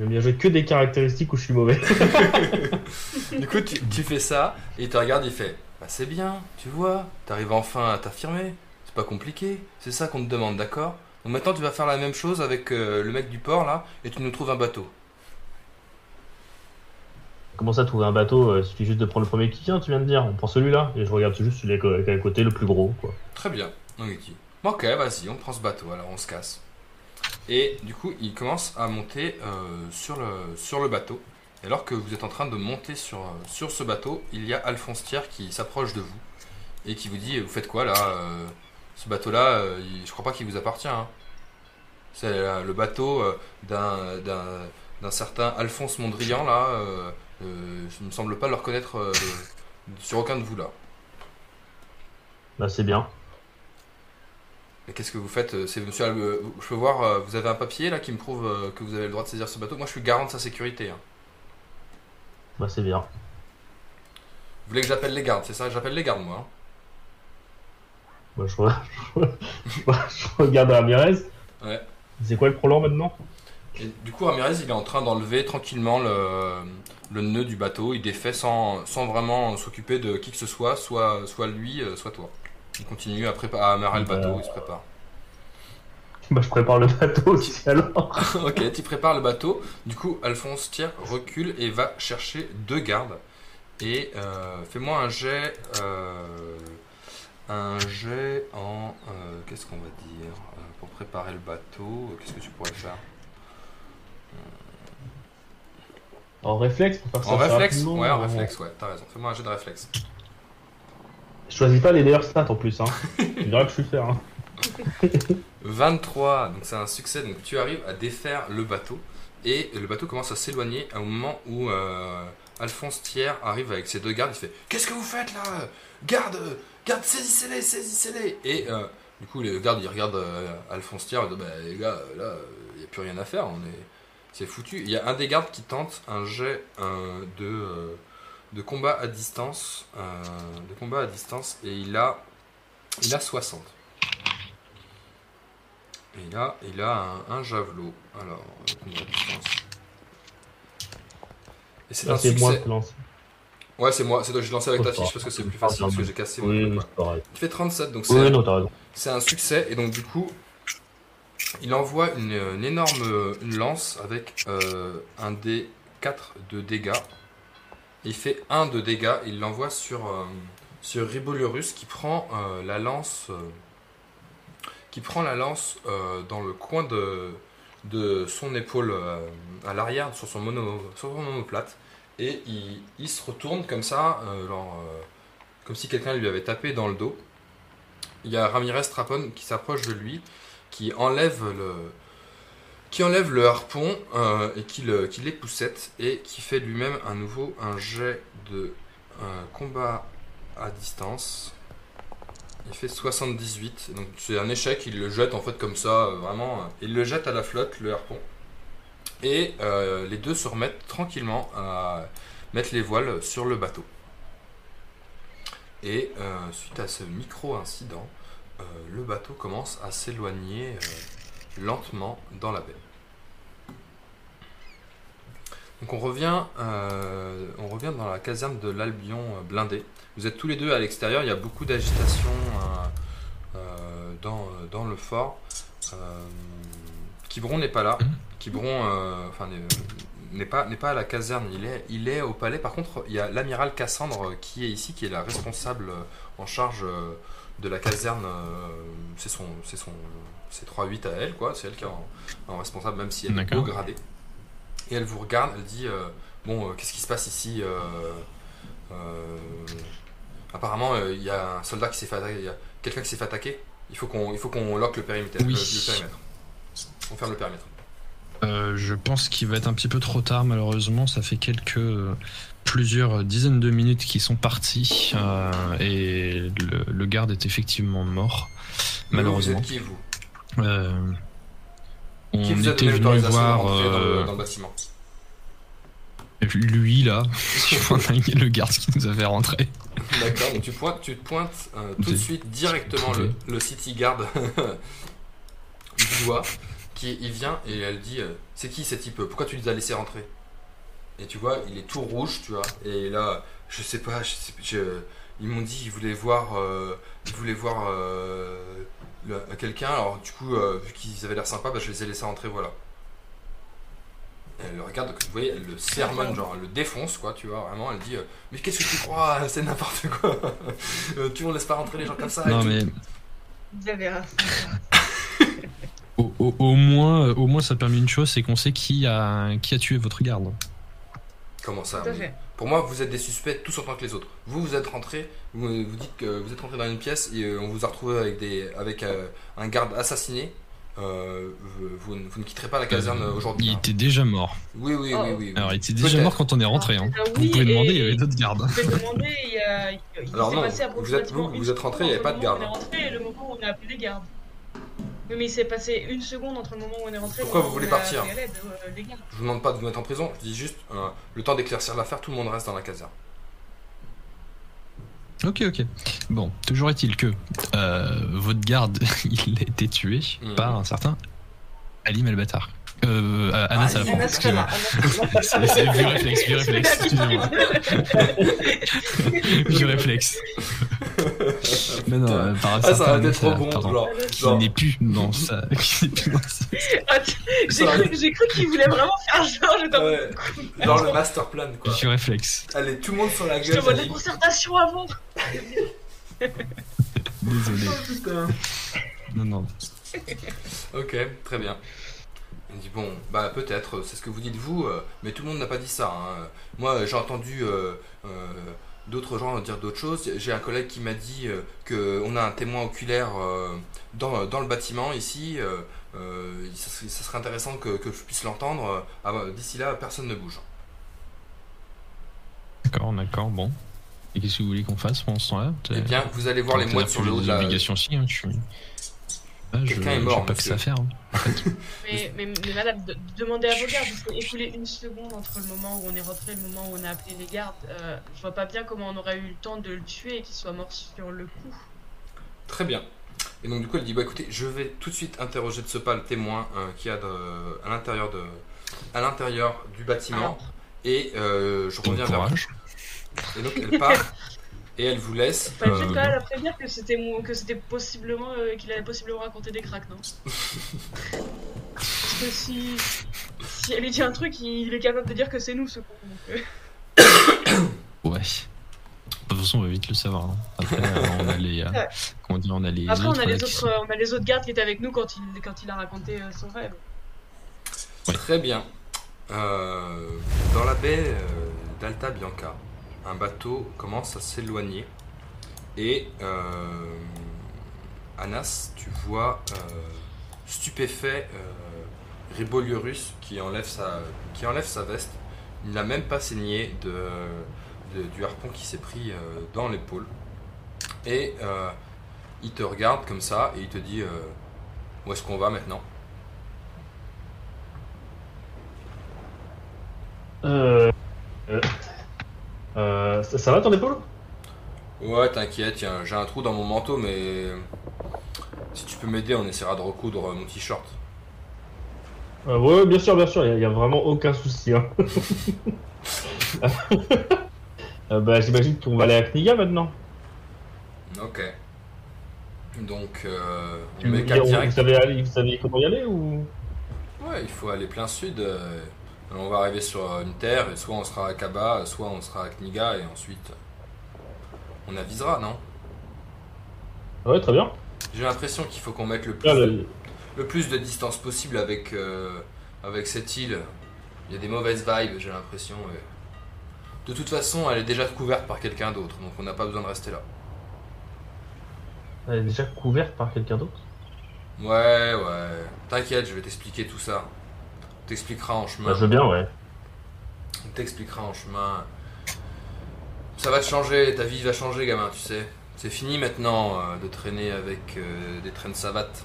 Je vais bien jouer que des caractéristiques où je suis mauvais. Du coup tu, tu fais ça et il te regarde, il fait bah c'est bien, tu vois, t'arrives enfin à t'affirmer. C'est pas compliqué, c'est ça qu'on te demande, d'accord? Donc maintenant tu vas faire la même chose avec euh, le mec du port là et tu nous trouves un bateau. Comment ça, trouver un bateau? Euh, Il suffit juste de prendre le premier qui vient, tu viens de dire. On prend celui-là et je regarde juste celui qui est à côté, le plus gros, quoi. Très bien. Donc il dit, ok, vas-y, on prend ce bateau, alors on se casse. Et du coup, il commence à monter euh, sur, le, sur le bateau. Et alors que vous êtes en train de monter sur, euh, sur ce bateau, il y a Alphonse Thiers qui s'approche de vous et qui vous dit Vous faites quoi là euh, Ce bateau-là, euh, je crois pas qu'il vous appartient. hein. C'est le bateau d'un- certain Alphonse Mondrian là. je ne me semble pas le reconnaître sur aucun de vous là. Bah, c'est bien. Qu'est-ce que vous faites euh, C'est monsieur. Euh, Je peux voir, euh, vous avez un papier là qui me prouve que vous avez le droit de saisir ce bateau. Moi, je suis garant de sa sécurité. hein. Bah, c'est bien. Vous voulez que j'appelle les gardes, c'est ça? J'appelle les gardes, moi. hein. Bah, je, re- je re- je regarde Ramirez. Ouais. C'est quoi le prolong maintenant? Et du coup, Ramirez, il est en train d'enlever tranquillement le, le nœud du bateau. Il défait sans, sans vraiment s'occuper de qui que ce soit, soit, soit lui, soit toi. Il continue à, à amarrer le bateau, il se prépare. Bah, je prépare le bateau aussi alors. ok, tu prépares le bateau. Du coup, Alphonse Thiers recule et va chercher deux gardes. Et euh, fais-moi un jet. euh, un jet en. euh, Qu'est-ce qu'on va dire Pour préparer le bateau, qu'est-ce que tu pourrais faire? En réflexe pour faire ça En réflexe Ouais, en réflexe, ouais, t'as raison. Fais-moi un jet de réflexe. Je choisis pas les meilleurs stats en plus. Hein. tu verras que je suis faire. Hein. 23, donc c'est un succès. Donc tu arrives à défaire le bateau. Et le bateau commence à s'éloigner à un moment où euh, Alphonse Thiers arrive avec ses deux gardes. Il fait Qu'est-ce que vous faites là? Garde Garde, saisissez-les, saisissez-les Et euh, du coup, les gardes ils regardent euh, Alphonse Thiers et disent Bah, les gars, là, il n'y a plus rien à faire. C'est foutu. Il y a un des gardes qui tente un jet de, de combat à distance. euh, de combat à distance. Et il a, il a 60. Et là, il a un, un javelot. Alors, euh, combat à distance. Et c'est un moi succès. qui lance. Ouais, c'est moi. C'est toi, je lancé avec ta Faut fiche parce que c'est plus facile parce que j'ai cassé mon Oui, truc. Il fait 37, donc c'est Oui, un succès. Et donc, du coup, il envoie une, une énorme une lance avec euh, un dé 4 de dégâts. Il fait 1 de dégâts. Il l'envoie sur, euh, sur Ribolurus qui prend euh, la lance. euh, qui prend la lance euh, dans le coin de, de son épaule euh, à l'arrière sur son monoplate et il, se retourne comme ça euh, euh, comme si quelqu'un lui avait tapé dans le dos il y a Ramirez Trapon qui s'approche de lui qui enlève le qui enlève le harpon euh, et qui, le, qui l'époussette et qui fait lui-même un nouveau un jet de combat à distance il fait 78, donc c'est un échec, il le jette en fait comme ça, euh, vraiment. euh, Il le jette à la flotte, le harpon. Et les deux se remettent tranquillement à mettre les voiles sur le bateau. Et suite à ce micro-incident, le bateau commence à s'éloigner lentement dans la baie. Donc on revient, euh, on revient dans la caserne de l'Albion blindé. Vous êtes tous les deux à l'extérieur, il y a beaucoup d'agitation euh, euh, dans, le fort. Euh, n'est pas là. Quiberon enfin, n'est- pas, pas à la caserne, il est, il est au palais. Par contre, il y a l'amiral Cassandre qui est ici, qui est la responsable en charge de la caserne. C'est son, c'est son, c'est 3-8 à elle, quoi. C'est elle qui est en, en responsable, même si elle est haut gradée. Et elle vous regarde, elle dit euh, Bon, euh, qu'est-ce qui se passe ici euh, Apparemment, il y a un soldat qui s'est fait attaquer, il y a quelqu'un qui s'est fait attaquer. Il faut qu'on il faut qu'on lock le périmètre. Oui. le- le périmètre. On ferme le périmètre. Euh, je pense qu'il va être un petit peu trop tard, malheureusement. Ça fait quelques. euh, plusieurs dizaines de minutes qui sont partis. euh, et le, le garde est effectivement mort, malheureusement. Vous êtes qui, vous? Euh, on Qui vous a était donné venu l'autorisation voir rentrer dans, le, euh, dans le bâtiment lui là, le garde qui nous a fait rentrer. D'accord, donc tu pointes, tu te pointes euh, tout de suite directement le, le city guard du doigt, qui il vient et elle dit euh, c'est qui ce type Pourquoi tu les as laissés rentrer? Et tu vois, il est tout rouge, tu vois. Et là, je sais pas, je sais- je- ils m'ont dit ils voulaient voir, euh, ils voulaient voir quelqu'un. Alors du coup, euh, vu qu'ils avaient l'air sympas, bah, je les ai laissés rentrer, voilà. Elle le regarde, donc, vous voyez, elle le sermonne, genre elle le défonce, quoi, tu vois, vraiment, elle dit euh, Mais qu'est-ce que tu crois C'est n'importe quoi Euh, Tu on laisse pas rentrer les gens comme ça et Non tout. mais Vous avez raison. Au, au- au moins, au moins, ça permet une chose, c'est qu'on sait qui a, qui a tué votre garde. Comment ça Tout à fait. Pour moi, vous êtes des suspects tous autant que les autres. Vous, vous êtes rentrés, vous, vous dites que vous êtes rentré dans une pièce et euh, on vous a retrouvé avec, des, avec euh, un garde assassiné. Euh, vous, vous ne- vous ne quitterez pas la caserne Euh, aujourd'hui. Il hein. était déjà mort. Oui, oui, Oh. oui, oui. oui. Alors, il était déjà mort quand on est rentré. Hein. Ah, Vous oui, pouvez demander, il y avait d'autres gardes. Vous pouvez demander, il, y a- il Alors non, passé vous êtes- vous- vous rentré, il y avait pas de garde. On est rentré et le moment où on a appelé les gardes. Oui, mais il s'est passé une seconde entre le moment où on est rentré et Pourquoi le moment vous voulez où on a partir euh. Je vous demande pas de vous mettre en prison, je dis juste euh, le temps d'éclaircir l'affaire, tout le monde reste dans la caserne. Ok, ok. Bon, toujours est-il que euh, votre garde, il a été tué Mhm. par un certain Ali Melbatar. Euh, Anas Ah, Alapran, Anas excusez-moi. C'est c'est vieux réflexe, vieux réflexe, excusez-moi. Vieux réflexe. Mais non, euh, par Ah, ça aurait été trop bon, pardon, genre. Qui genre- n'est plus dans ça. ça. Ah, J'ai Ça cru, j'ai cru qu'il voulait vraiment faire genre, j'étais en mode, Ouais, genre le master plan quoi. Vieux réflexe. Allez, tout le monde sur la Je te gueule. vois ça la concertation avant. Désolé. Oh, putain. Non, non. Ok, très bien. Il dit bon, bah peut-être, c'est ce que vous dites vous, euh, mais tout le monde n'a pas dit ça. hein. Moi, j'ai entendu euh, euh, d'autres gens dire d'autres choses. J'ai un collègue qui m'a dit euh, que on a un témoin oculaire dans, dans le bâtiment ici. ça, serait, ça serait intéressant que, que je puisse l'entendre. Ah, bah, D'ici là, personne ne bouge. D'accord, d'accord, bon. Et qu'est-ce que vous voulez qu'on fasse pendant ce temps-là? Eh bien, vous allez voir les mouettes sur le haut de la. obligations aussi, hein, je suis. Ah, je, Quelqu'un est mort, pas que ça à faire. hein. Mais, mais, mais madame, de- demandez à vos gardes, il faut écouler une seconde entre le moment où on est rentré et le moment où on a appelé les gardes. Euh, je vois pas bien comment on aurait eu le temps de le tuer et qu'il soit mort sur le coup. Très bien. Et donc du coup elle dit bah écoutez je vais tout de suite interroger de ce pas le témoin euh, qui a de- à l'intérieur de à l'intérieur du bâtiment Alors, et euh, je reviens vers vous. Et donc elle part et elle vous laisse. fallait juste euh, quand même la prévenir que c'était mon- que c'était possiblement euh, qu'il allait possiblement raconter des cracks, non Parce que si si elle lui dit un truc, il est capable de dire que c'est nous ce con. donc, euh, Ouais. De toute façon, on va vite le savoir. hein. Après, euh, on a les. euh, Ouais. comment dire, on a les Après, autres. on a là, les qui autres, sont- euh, on a les autres gardes qui étaient avec nous quand il quand il a raconté euh, son rêve. Très bien. Euh, dans la baie euh, d'Alta Bianca, un bateau commence à s'éloigner. Et euh, Anas, tu vois euh, stupéfait euh, Riboliorus qui enlève sa qui enlève sa veste. Il n'a même pas saigné de, du harpon qui s'est pris dans l'épaule. Et il te regarde comme ça et il te dit où est-ce qu'on va maintenant? Euh, ça, ça va ton épaule? Ouais, t'inquiète, j'ai un trou dans mon manteau, mais si tu peux m'aider, on essaiera de recoudre mon t-shirt. euh, Ouais, bien sûr, bien sûr, il n'y a, vraiment aucun souci. Hein. Euh, bah, J'imagine qu'on va aller à Kniga maintenant. Ok. Donc, euh, on Tu met vous, direct. savez aller, vous savez comment y aller ou? Ouais, il faut aller plein sud. Euh, on va arriver sur une terre, et soit on sera à Kaba, soit on sera à Kniga, et ensuite on avisera, non? Ouais, très bien. J'ai l'impression qu'il faut qu'on mette le plus, Ah, de, bah, le plus de distance possible avec, euh, avec cette île. Il y a des mauvaises vibes, j'ai l'impression. et- De toute façon, elle est déjà couverte par quelqu'un d'autre, donc on n'a pas besoin de rester là. elle est déjà couverte par quelqu'un d'autre? Ouais, ouais. T'inquiète, je vais t'expliquer tout ça. On t'expliquera en chemin. Bah, je veux bien, ouais. On t'expliquera en chemin. Ça va te changer, ta vie va changer, gamin, tu sais. C'est fini maintenant euh, de traîner avec euh, des traînes savates.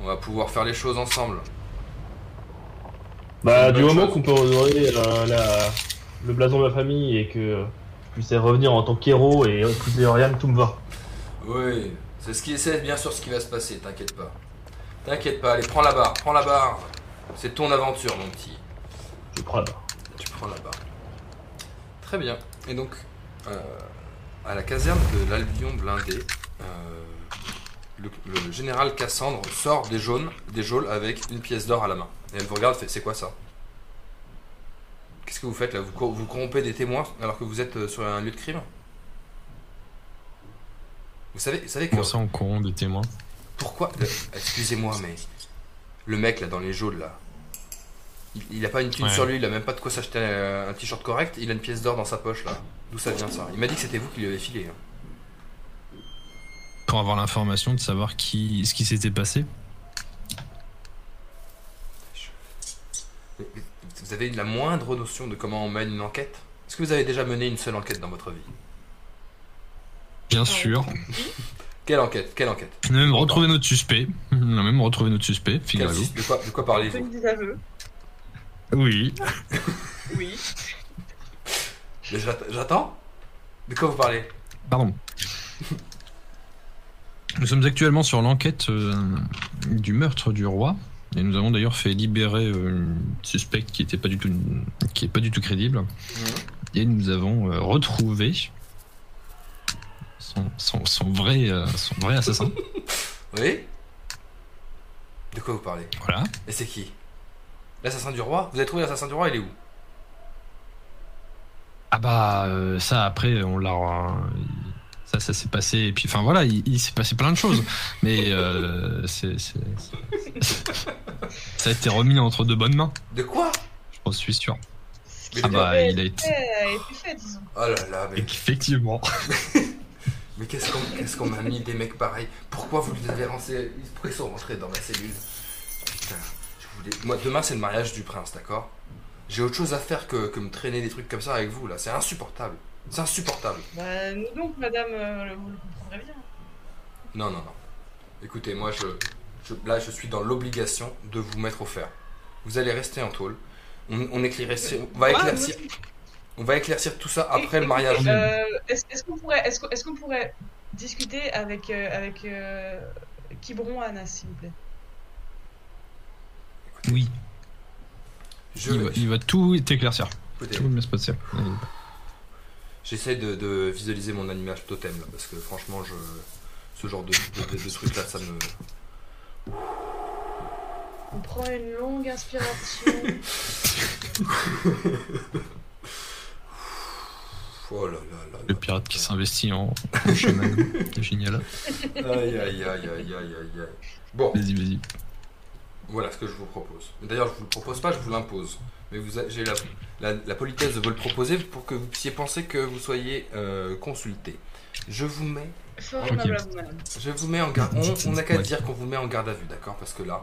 On va pouvoir faire les choses ensemble. Bah, du moment qu'on peut honorer euh, la- le blason de ma famille et que je puisse revenir en tant qu'héros et épouser Oriane, tout me va. Oui, c'est ce qui c'est bien sûr ce qui va se passer, t'inquiète pas. T'inquiète pas, allez, prends la barre, prends la barre. C'est ton aventure, mon petit. Je prends là. Tu prends la barre. Très bien. Et donc, euh, à la caserne de l'Albion blindé, euh, le, le général Cassandre sort des jaunes, des geôles avec une pièce d'or à la main. Et elle vous regarde, fait c'est quoi ça? Qu'est-ce que vous faites là? Vous, cor- vous corrompez des témoins alors que vous êtes euh, sur un lieu de crime? Vous savez, vous savez que Comment ça, on corrompt des témoins pourquoi? Excusez-moi, mais Le mec là dans les jaunes là. Il, il a pas une thune Ouais. sur lui, il a même pas de quoi s'acheter un, un t-shirt correct, il a une pièce d'or dans sa poche là. D'où ça vient ça? Il m'a dit que c'était vous qui lui avez filé. hein. Pour avoir l'information de savoir qui, ce qui s'était passé. Vous avez la moindre notion de comment on mène une enquête? Est-ce que vous avez déjà mené une seule enquête dans votre vie? Bien sûr. Quelle enquête Quelle enquête On a même retrouvé notre suspect. On a même retrouvé notre suspect, Quel figurez-vous. sus- de, quoi, de quoi parlez-vous Celui des aveux. Oui. Oui. Mais j'att- J'attends De quoi vous parlez? Pardon. Nous sommes actuellement sur l'enquête euh, du meurtre du roi. Et nous avons d'ailleurs fait libérer euh, une suspecte qui était pas du tout, qui est pas du tout crédible. Et nous avons euh, retrouvé son, son, son vrai, euh, son vrai assassin. Oui. De quoi vous parlez? Voilà. Et c'est qui? L'assassin du roi? Vous avez trouvé l'assassin du roi Il est où? Ah bah euh, ça après on l'a euh, ça ça s'est passé et puis enfin voilà il, il s'est passé plein de choses. Mais euh, c'est c'est- c'est- ça a été remis entre de bonnes mains. De quoi? Je suis sûr. Mais ah de- bah il a été fait, a été fait, disons. Oh là là, mais, effectivement mais qu'est-ce qu'on qu'est-ce qu'on m'a mis des mecs pareils? Pourquoi vous les avez rentrés Pourquoi ils sont rentrés dans ma cellule? Putain, je voulais... Moi, demain c'est le mariage du prince, d'accord? J'ai autre chose à faire que, que me traîner des trucs comme ça avec vous, là. C'est insupportable. C'est insupportable. Bah, nous donc, madame, euh, vous le comprendrez bien. Non, non, non. Écoutez, moi, je, je- là, je suis dans l'obligation de vous mettre au fer. Vous allez rester en tôle. On, on éclaircit- on va Ah, éclaircir. On va éclaircir tout ça Et- après le mariage. euh, Est-ce qu'on pourrait, est-ce qu'on est-ce qu'on pourrait discuter avec, euh, avec euh, Kibron Anna, s'il vous plaît? Oui Je, il va, il va tout éclaircir écoutez, tout va bien se passer j'essaie de, de visualiser mon animage totem là, parce que franchement, je, ce genre de, de, de- de trucs là, ça me. On prend une longue inspiration. Oh là là là. le pirate qui s'investit en, en chaman c'est génial Aïe aïe aïe aïe aïe aïe aïe. Bon, vas-y vas-y voilà ce que je vous propose. D'ailleurs, je vous le propose pas, je vous l'impose. Mais vous, j'ai la, la, la politesse de vous le proposer pour que vous puissiez penser que vous soyez euh, consulté. Je vous mets, je vous mets en garde. On on n'a qu'à Ouais. dire qu'on vous met en garde à vue, d'accord Parce que là,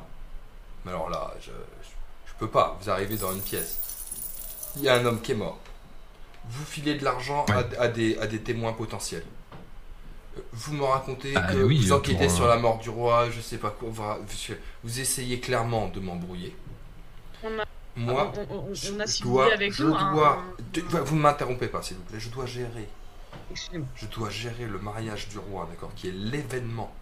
mais alors là, je, je, je peux pas. Vous arrivez dans une pièce, il y a un homme qui est mort. Vous filez de l'argent à, à des, à des témoins potentiels. Euh, Vous me racontez Ah, que oui, vous enquêtez pour, sur euh, la mort du roi, je sais pas quoi. Vous, essayez clairement de m'embrouiller. A- Moi, on, on- on- je on a si dois, avec je nous. hein, dois, un- de- vous ne m'interrompez pas s'il vous plaît, je dois gérer, je dois gérer le mariage du roi, d'accord, qui est l'événement,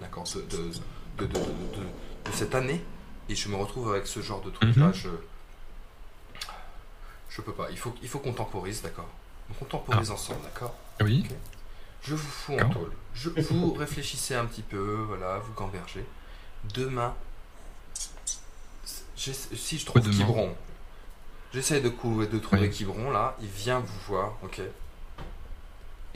d'accord, de, de, de, de, de- de- de cette année, et je me retrouve avec ce genre de truc là, Mhm. je, je peux pas, il faut, il faut qu'on temporise, d'accord, on contemporise ensemble, d'accord, oui. Je vous fous en tôle, je, vous réfléchissez un petit peu, voilà, vous gambergez, demain, si je trouve Quiberon, j'essaie de trouver Oui. Quiberon là, il vient vous voir, ok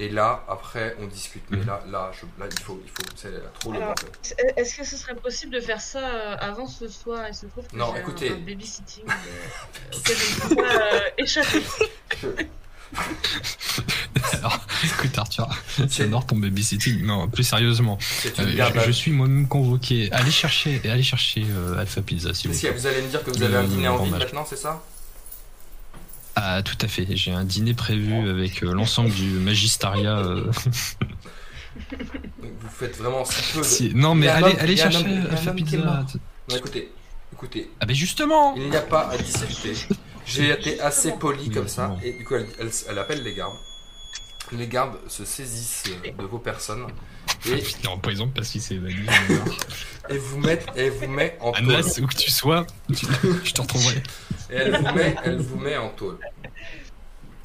Et là, après, on discute. Mais là, là, je, là, il faut, il faut, c'est trop le Alors, bordel. Est-ce que ce serait possible de faire ça euh, avant ce soir Il se trouve que Non, écoutez. un, un babysitting euh, auquel je ne peux pas euh, échapper. alors écoute Arthur j'adore ton babysitting non plus sérieusement euh, je, suis moi-même convoqué allez chercher allez chercher euh, Alpha Pizza s'il vous a Vous allez me dire que vous avez un Le dîner en ville maintenant, c'est ça? Ah, tout à fait. J'ai un dîner prévu avec euh, l'ensemble du magistariat. euh. Vous faites vraiment si peu de. Si- Non, mais Il y a un allez, homme- allez il y a un chercher homme- il y a un Alpha homme qui est Pizza. mort. Non, écoutez, écoutez, Ah, ben justement il n'y a pas à discuter. J'ai été assez poli comme ça, et du coup, elle, elle- elle appelle les gardes. Les gardes se saisissent de vos personnes et, Putain, en prison parce qu'il s'est évadé. et vous met, et vous met en tôle. Anas, où que tu sois, tu- je te retrouverai. Et elle vous met, elle vous met en tôle.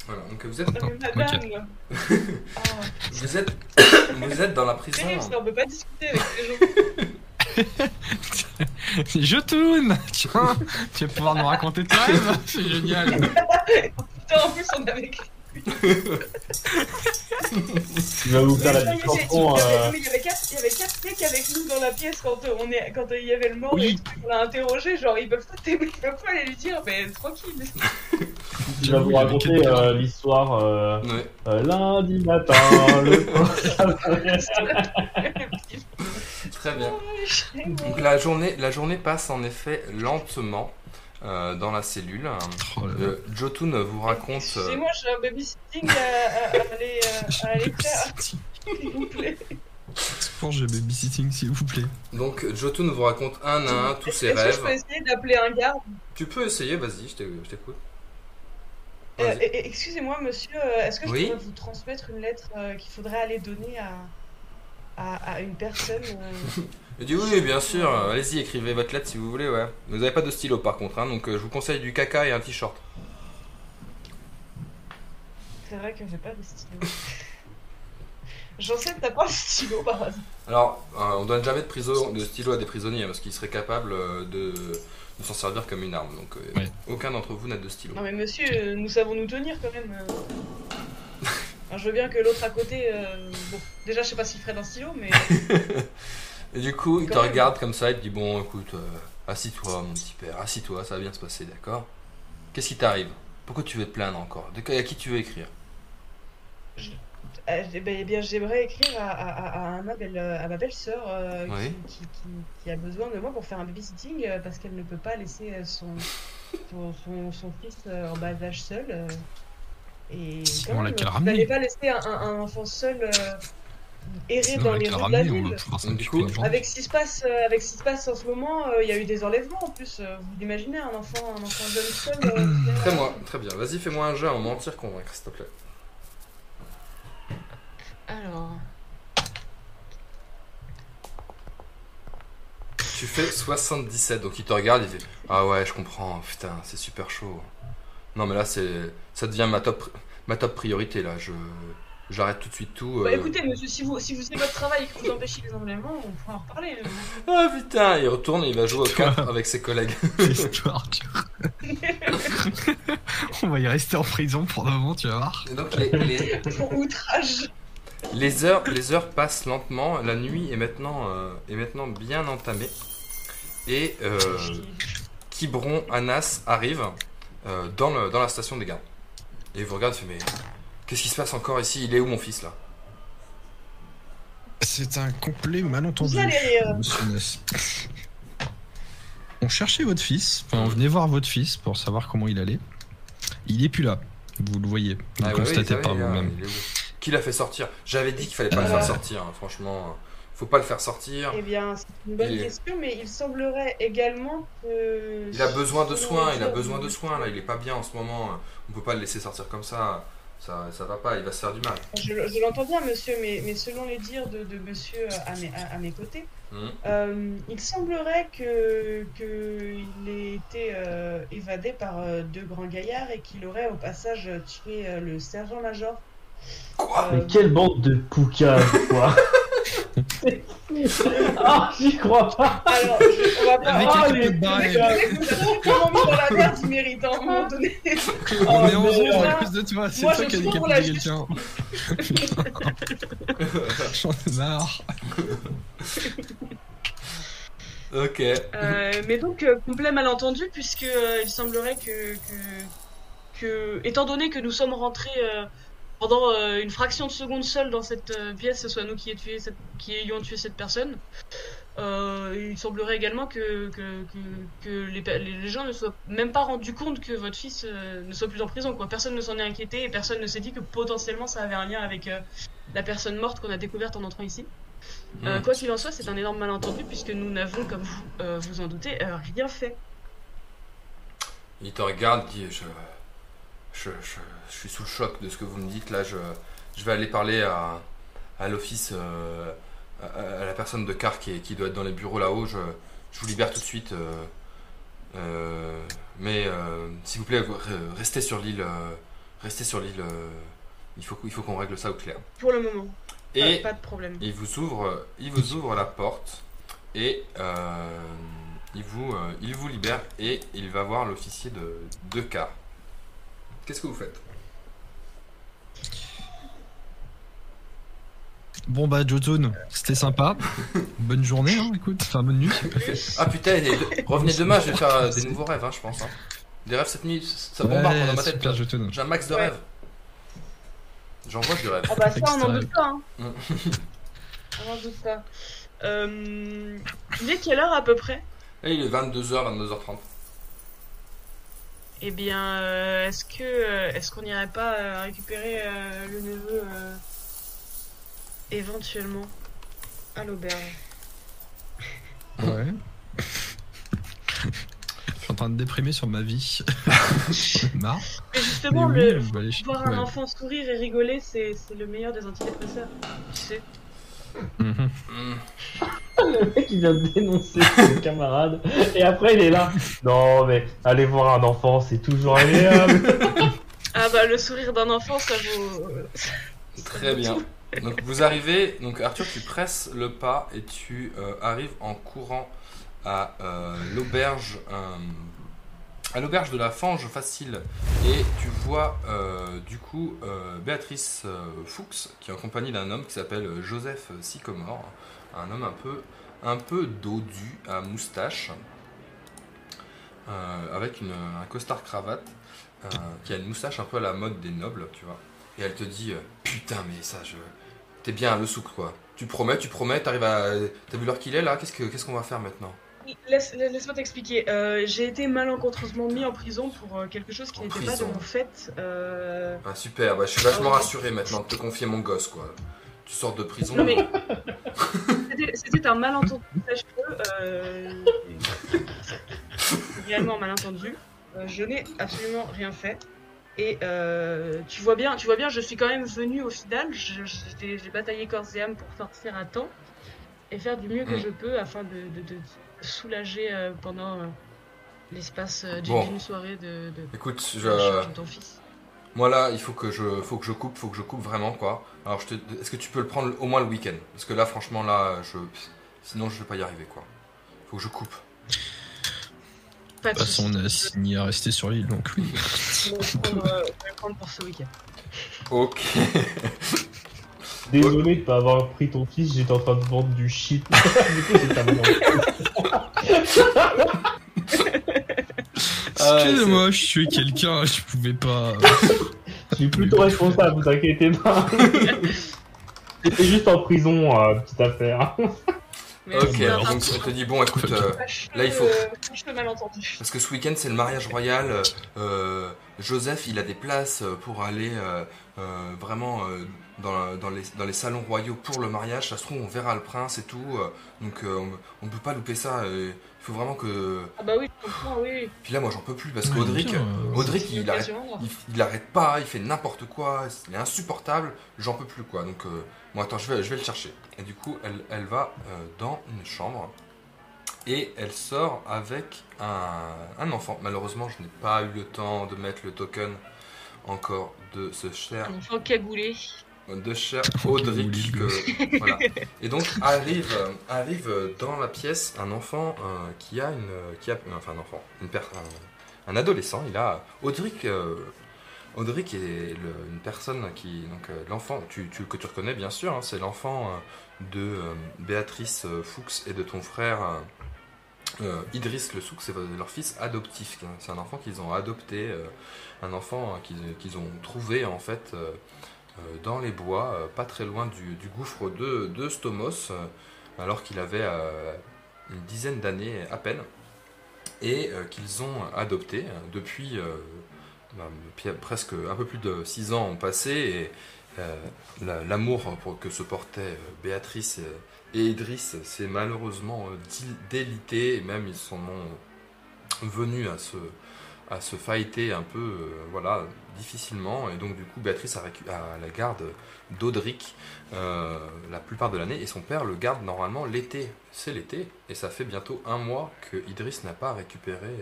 Voilà, donc vous êtes, Attends, Ah, vous êtes, vous êtes dans la prison. terrible, ça, on peut pas discuter avec les gens. Je tourne Tiens, tu vas pouvoir nous raconter toi-même C'est génial Putain, en plus, on avait, Il va vous faire la il y avait- euh, il y avait quatre, il y avait quatre mecs avec nous dans la pièce quand on est, quand il y avait le mort Oui. et tout, on l'a interrogé, genre ils peuvent pas t'aimer, ils peuvent pas aller lui dire, mais tranquille. Il va vous raconter euh, l'histoire euh, Ouais. euh, lundi matin. le... Très bien. Donc la journée, la journée passe en effet lentement euh, dans la cellule. Oh. Euh, Jotun vous raconte. euh, Excusez-moi, j'ai un babysitting à, à, à aller, euh, à aller faire, s'il vous plaît. Babysitting, s'il vous plaît. donc Jotun vous raconte un à un tous ses Est-ce que je rêves. peux essayer d'appeler un garde Tu peux essayer, vas-y, je t'écoute. Euh, Excusez-moi, monsieur, euh, est-ce que je Oui pourrais vous transmettre une lettre euh, qu'il faudrait aller donner à, à, à une personne euh, Il dit oui, bien sûr, allez-y, écrivez votre lettre si vous voulez, ouais. Vous n'avez pas de stylo par contre, hein, donc euh, je vous conseille du caca et un t-shirt. C'est vrai que j'ai pas de stylo. J'en sais, t'as pas de stylo par hasard. Alors, euh, on donne jamais de, prison, de stylo à des prisonniers parce qu'ils seraient capables euh, de, de s'en servir comme une arme. Donc, euh, Ouais. aucun d'entre vous n'a de stylo. Non mais monsieur, euh, nous savons nous tenir quand même. euh. Alors, je veux bien que l'autre à côté, euh, bon, déjà je sais pas s'il ferait d'un stylo, mais Et du coup, il te regarde comme ça, il te dit Bon, écoute, euh, assis-toi, mon petit père, assis-toi, ça va bien se passer, d'accord? Qu'est-ce qui t'arrive? Pourquoi tu veux te plaindre encore? De à qui tu veux écrire? Euh, eh ben, eh bien j'aimerais écrire à, à, à, à ma belle, à ma belle-sœur euh, Oui. qui, qui, qui, qui a besoin de moi pour faire un babysitting euh, parce qu'elle ne peut pas laisser euh, son, son, son, son fils euh, en bas âge seul. euh. et On quand même, vous n'allez pas laisser un, un, un enfant seul euh, errer dans les rues de la on ville. du coup. Avec ce qui se passe, euh, avec ce qui se passe en ce moment, euh, il y a eu des enlèvements en plus. euh, vous imaginez un enfant, un enfant jeune seul euh, Très, moi, très bien, vas-y, fais-moi un jeu à mentir convaincre, s'il te plaît. Alors, Tu fais 77, donc il te regarde, il fait Ah ouais, je comprends, putain, c'est super chaud. Non, mais là, c'est ça devient ma top, ma top priorité, là. Je J'arrête tout de suite tout. bah euh. écoutez, monsieur, si vous, si vous faites votre travail et que vous empêchez les enlèvements, on pourra en reparler. euh. Ah putain, il retourne et il va jouer au camp avec ses collègues. L'histoire, tu On va y rester en prison pour le moment, tu vas voir. Et donc les, les, Pour outrage. les heures, les heures passent lentement, la nuit est maintenant, euh, est maintenant bien entamée. Et euh, Kibron Anas arrive euh, dans, le, dans la station des gardes. Et il vous regarde et fait Mais qu'est-ce qui se passe encore ici? Il est où mon fils là? C'est un complet malentendu. Vous allez rire. Monsieur Ness. On cherchait votre fils, enfin on venait voir votre fils pour savoir comment il allait. Il est plus là, vous le voyez, vous Ah le ouais, constatez ouais, par il est là, vous-même. il est où? Qui l'a fait sortir? J'avais dit qu'il fallait pas le Euh. faire sortir, hein, franchement. Faut pas le faire sortir. Eh bien, c'est une bonne Il question, mais il semblerait également que. Il a besoin de soins, il a besoin de soins là, il est pas bien en ce moment. On peut pas le laisser sortir comme ça. Ça, ça va pas, il va se faire du mal. Je, je l'entends bien, monsieur, mais, mais selon les dires de, de monsieur à mes, à, à mes côtés, Mhm. euh, il semblerait que qu'il ait été euh, évadé par euh, deux grands gaillards et qu'il aurait au passage tué euh, le sergent-major. Quoi? Euh, Mais quelle bande de poucas, quoi Ah, j'y crois pas Alors, on va pas. Avec Ah, les dans la merde, ils méritent à un moment donné. On est Oh, en à cause de toi, c'est moi, toi je qui as décapité quelqu'un. J'en ai marre. Ok. Euh, mais donc, euh, complet malentendu, puisque euh, il semblerait que, que, que, étant donné que nous sommes rentrés euh, pendant euh, une fraction de seconde seule dans cette euh, pièce, ce soit nous qui, ayons tué cette, qui ayons tué cette personne, euh, il semblerait également que, que, que, que les, gens ne soient même pas rendus compte que votre fils ne soit plus en prison. Quoi. Personne ne s'en est inquiété et personne ne s'est dit que potentiellement ça avait un lien avec la personne morte qu'on a découverte en entrant ici. Quoi qu'il en soit, c'est un énorme malentendu puisque nous n'avons, comme vous vous en doutez, rien fait. Il te regarde, dit je, je, je, je suis sous le choc de ce que vous me dites là. Je, je vais aller parler à, à l'office, euh, à, à la personne de car qui, doit être dans les bureaux là-haut. Je, je vous libère tout de suite. euh, euh, mais euh, s'il vous plaît, restez sur l'île. restez sur l'île. il faut, il faut qu'on règle ça au clair. Pour le moment, Et pas, pas de problème. il vous ouvre, il vous ouvre la porte et il, vous, il vous libère et il va voir l'officier de, de car. Qu'est-ce que vous faites Bon bah Jotun, c'était sympa. bonne journée, hein, écoute, enfin bonne nuit. ah putain, revenez demain, je vais faire euh, des nouveaux rêves, hein, je pense. Hein. Des rêves cette nuit, ça bombarde ouais, dans ma tête. J'ai un max de ouais. rêves. J'envoie du rêve. Ah bah ça, on en doute pas. Hein. on en doute pas. Euh... Il est quelle heure à peu près? Eh, il est 22h, 22h30. Eh bien, euh, est-ce que euh, est-ce qu'on n'irait pas euh, récupérer euh, le neveu euh, éventuellement à l'auberge? Ouais. Je suis en train de déprimer sur ma vie. Marre. Mais justement, Mais oui, le aller chez- voir un ouais. enfant sourire et rigoler, c'est c'est le meilleur des antidépresseurs. Tu sais. Mhm. Le mec il vient de dénoncer ses camarades et après il est là. Non mais aller voir un enfant c'est toujours agréable. Ah bah le sourire d'un enfant, ça vaut. Très bien. Donc vous arrivez, donc Arthur, tu presses le pas et tu euh, arrives en courant à euh, l'auberge, euh, à l'auberge de la Fange Facile, et tu vois euh, du coup euh, Béatrice euh, Fuchs qui est en compagnie d'un homme qui s'appelle Joseph Sycomore, un homme un peu, un peu dodu, à moustache, avec une, un costard cravate, qui a une moustache un peu à la mode des nobles, tu vois. Et elle te dit Putain, mais ça, je. T'es bien le souk, quoi. Tu promets, tu promets, t'arrives à. T'as vu l'heure qu'il est là? Qu'est-ce que- qu'est-ce qu'on va faire maintenant? Laisse, laisse-moi t'expliquer. Euh, j'ai été malencontreusement mis en prison pour euh, quelque chose qui En n'était pas prison. mon fait. Euh, Ah, super, bah, je suis vachement rassuré maintenant de te confier mon gosse, quoi. Tu sors de prison. Non mais c'était- c'était un malentendu, sache-le. Euh... réellement un malentendu. Euh, je n'ai absolument rien fait. Et euh, tu vois bien, tu vois bien, je suis quand même venu au final. Je- je- J'ai j'ai bataillé corps et âme pour sortir à temps et faire du mieux que Mm. je peux afin de, de, de soulager euh, pendant euh, l'espace euh, d'une Bon. soirée de, de, Écoute, je. de ton fils. Moi là, il faut que je, faut que je coupe, faut que je coupe vraiment quoi. Alors, je te, est-ce que tu peux le prendre au moins le week-end? Parce que là, franchement, là, je, sinon, je vais pas y arriver quoi. Faut que je coupe. Pas De toute façon, on a signé à rester sur l'île, donc oui. Je vais le prendre pour ce week-end. Ok. Désolé de pas avoir pris ton fils, j'étais en train de vendre du shit. du coup j'étais à moi. Ah, Excusez-moi, je suis quelqu'un, je pouvais pas. Je suis plutôt responsable, vous inquiétez pas. J'étais juste en prison, euh, petite affaire. Mais Ok, alors donc on te dit bon, écoute, euh, là, il faut- parce que ce week-end c'est le mariage royal. euh, Joseph, il a des places euh, pour aller euh, euh, vraiment euh, dans, dans les, dans les salons royaux pour le mariage. Ça se trouve, on verra le prince et tout. euh, donc euh, on, on peut pas louper ça. euh, Il faut vraiment que. Ah bah oui, je comprends, oui. Puis là, moi, j'en peux plus parce qu'Audric, Audric, une il arrête, il, il arrête pas, il fait n'importe quoi, il est insupportable. J'en peux plus quoi. Donc, euh, bon, attends, je vais, je vais le chercher. Et du coup, elle, elle va euh, dans une chambre et elle sort avec un, un enfant. Malheureusement, je n'ai pas eu le temps de mettre le token encore de ce cher Un enfant cagoulé. de cher Audric. Que- voilà. Et donc arrive, euh, arrive euh, dans la pièce un enfant euh, qui a une, qui a, enfin un enfant, une per- un, un adolescent. Il a Audric. euh, Audric est une personne qui, euh, l'enfant, que tu reconnais bien sûr, hein, c'est l'enfant euh, de euh, Béatrice Fuchs et de ton frère Idriss Le Souk, c'est leur fils adoptif. hein. C'est un enfant qu'ils ont adopté, un enfant euh, qu'ils ont trouvé en fait dans les bois, pas très loin du, gouffre de, de Stomos, alors qu'il avait une dizaine d'années à peine, et qu'ils ont adopté euh, depuis presque un peu plus de six ans ont passé, et euh, la- l'amour que se portaient euh, Béatrice et, Idriss s'est malheureusement euh, délité, et même ils sont venus à se, à un peu, voilà, difficilement. Et donc, du coup, Béatrice a, la garde d'Audric la plupart de l'année, et son père le garde normalement l'été. C'est l'été, et ça fait bientôt un mois que Idriss n'a pas récupéré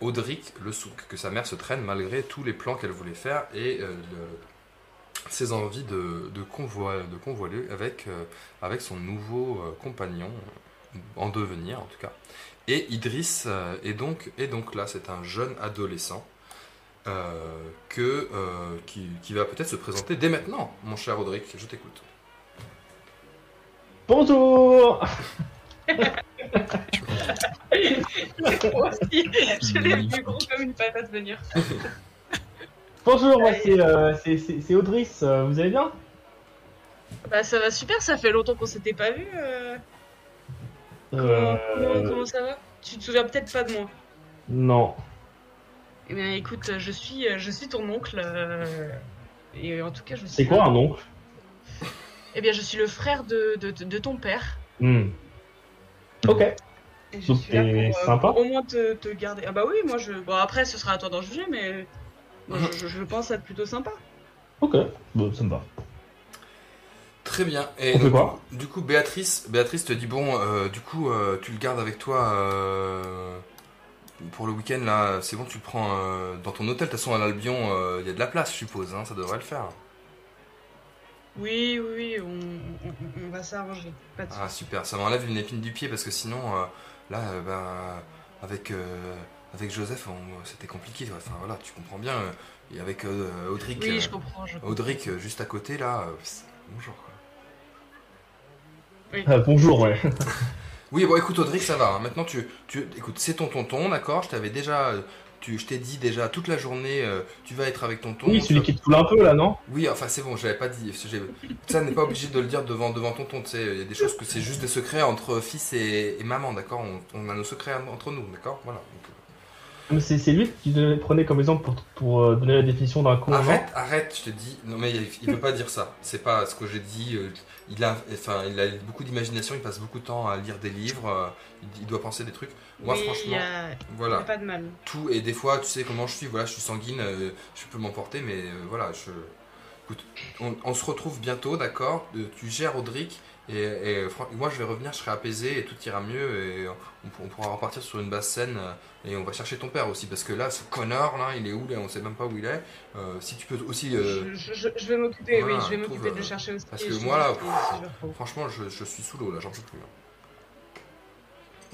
Audric le souk, que sa mère se traîne malgré tous les plans qu'elle voulait faire et euh, le- ses envies de, de, convoi- de convoiler avec, euh, avec son nouveau euh, compagnon, en devenir en tout cas. Et Idriss est, donc, est donc là, c'est un jeune adolescent que, qui, qui va peut-être se présenter dès maintenant, mon cher Audric, je t'écoute. Bonjour Moi aussi, je l'ai vu gros comme une patate venir. Bonjour, moi c'est euh, Audris, euh, vous allez bien? Bah ça va super, ça fait longtemps qu'on s'était pas vu. euh. Comment, Euh, comment- comment ça va? Tu te souviens peut-être pas de moi Non. Eh bien écoute, je suis, je suis ton oncle. euh, Et en tout cas, je suis. C'est quoi un oncle? Eh bien, je suis le frère de, de, de- de ton père. Hmm. Ok. Et je Donc, suis là t'es pour, euh, sympa pour au moins te, te garder. Ah bah oui, moi je. Bon après, ce sera à toi d'en juger, mais moi, je, pense être plutôt sympa. Ok, bon, ça me va. Très bien. Et On fait donc, quoi? Du coup, Béatrice, Béatrice te dit bon, euh, du coup, euh, tu le gardes avec toi euh, pour le week-end là. C'est bon, tu le prends euh, dans ton hôtel. De toute façon, à l'Albion, euh, il y a de la place, je suppose. hein, ça devrait le faire. Oui, oui, oui, on, on- on va s'arranger. Pas de Ah super, ça m'enlève une épine du pied parce que sinon, euh, là, euh, ben, avec euh, avec Joseph, on- c'était compliqué. Enfin voilà, tu comprends bien. et avec euh, Audric, Oui, je comprends. Je comprends. Audric juste à côté là. euh, pss, bonjour. Quoi. Ah, bonjour, ouais. Oui, bon, écoute, Audric, ça va. hein. Maintenant, tu, tu, écoute, c'est ton tonton, d'accord Je t'avais déjà, tu, je t'ai dit déjà toute la journée, euh, tu vas être avec ton tonton. Oui, celui qui te foule un peu là, non? Oui, enfin, c'est bon, je l'avais pas dit. j'ai- Ça n'est pas obligé de le dire devant, devant tonton. Tu sais, il y a des choses que c'est juste des secrets entre fils et, et maman, d'accord? On, on a nos secrets entre nous, d'accord? Voilà. Donc, euh, C'est lui qui prenait comme exemple pour, pour euh, donner la définition d'un con. Arrête, arrête, je te dis. Non, mais il, il veut pas dire ça. C'est pas ce que j'ai dit. euh, Il a, enfin, il a beaucoup d'imagination. Il passe beaucoup de temps à lire des livres. euh, Il, doit penser des trucs. Moi, Oui, franchement, a, voilà. a pas de mal. tout et des fois tu sais comment je suis voilà je suis sanguine je peux m'emporter mais voilà je écoute on, on se retrouve bientôt d'accord? Tu gères Audric et, moi je vais revenir je serai apaisé et tout ira mieux et on, pour- on pourra repartir sur une basse scène euh, et on va chercher ton père aussi parce que là ce connard là il est où là on sait même pas où il est Euh, si tu peux aussi euh, Je, je- je vais m'occuper, voilà, oui, je vais trouve, m'occuper de le chercher aussi. parce que moi, là, franchement je, je suis sous l'eau là j'en peux plus hein.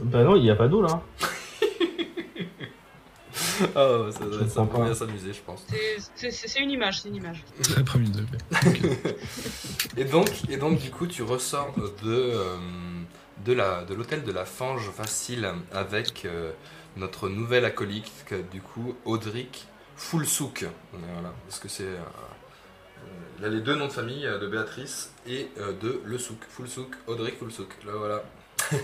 Bah non, il n'y a pas d'eau là. oh ça, Je comprends pas. bien s'amuser je pense C'est- une image, c'est une image. Très premier degré. Et donc, et donc du coup, tu ressors de, euh, de la de l'hôtel de la Fange Facile avec euh, notre nouvelle acolyte, du coup, Audric Foulsouk. Voilà, parce que c'est. euh, euh, il a les deux noms de famille euh, de Béatrice et euh, de Le Souk. Foulsouk, Audric Foulsouk. Là, voilà.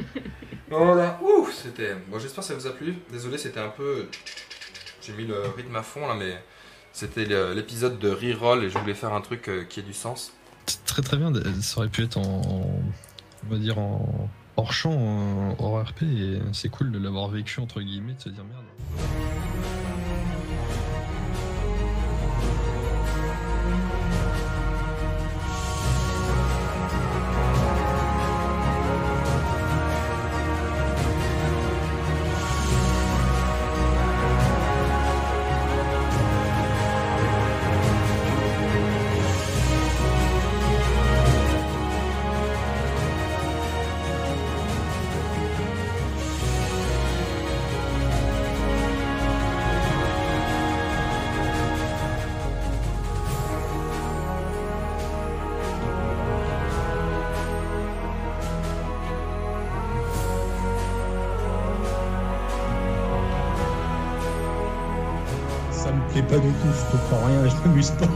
voilà. Ouh, c'était. Bon, j'espère que ça vous a plu. Désolé, c'était un peu. J'ai mis le rythme à fond là, mais. C'était l'épisode de Reroll et je voulais faire un truc euh, qui ait du sens. Très très bien, ça aurait pu être en. On va dire en. Hors champ, hors RP, et c'est cool de l'avoir vécu entre guillemets, de se dire merde. Je comprends rien, je m'amuse pas.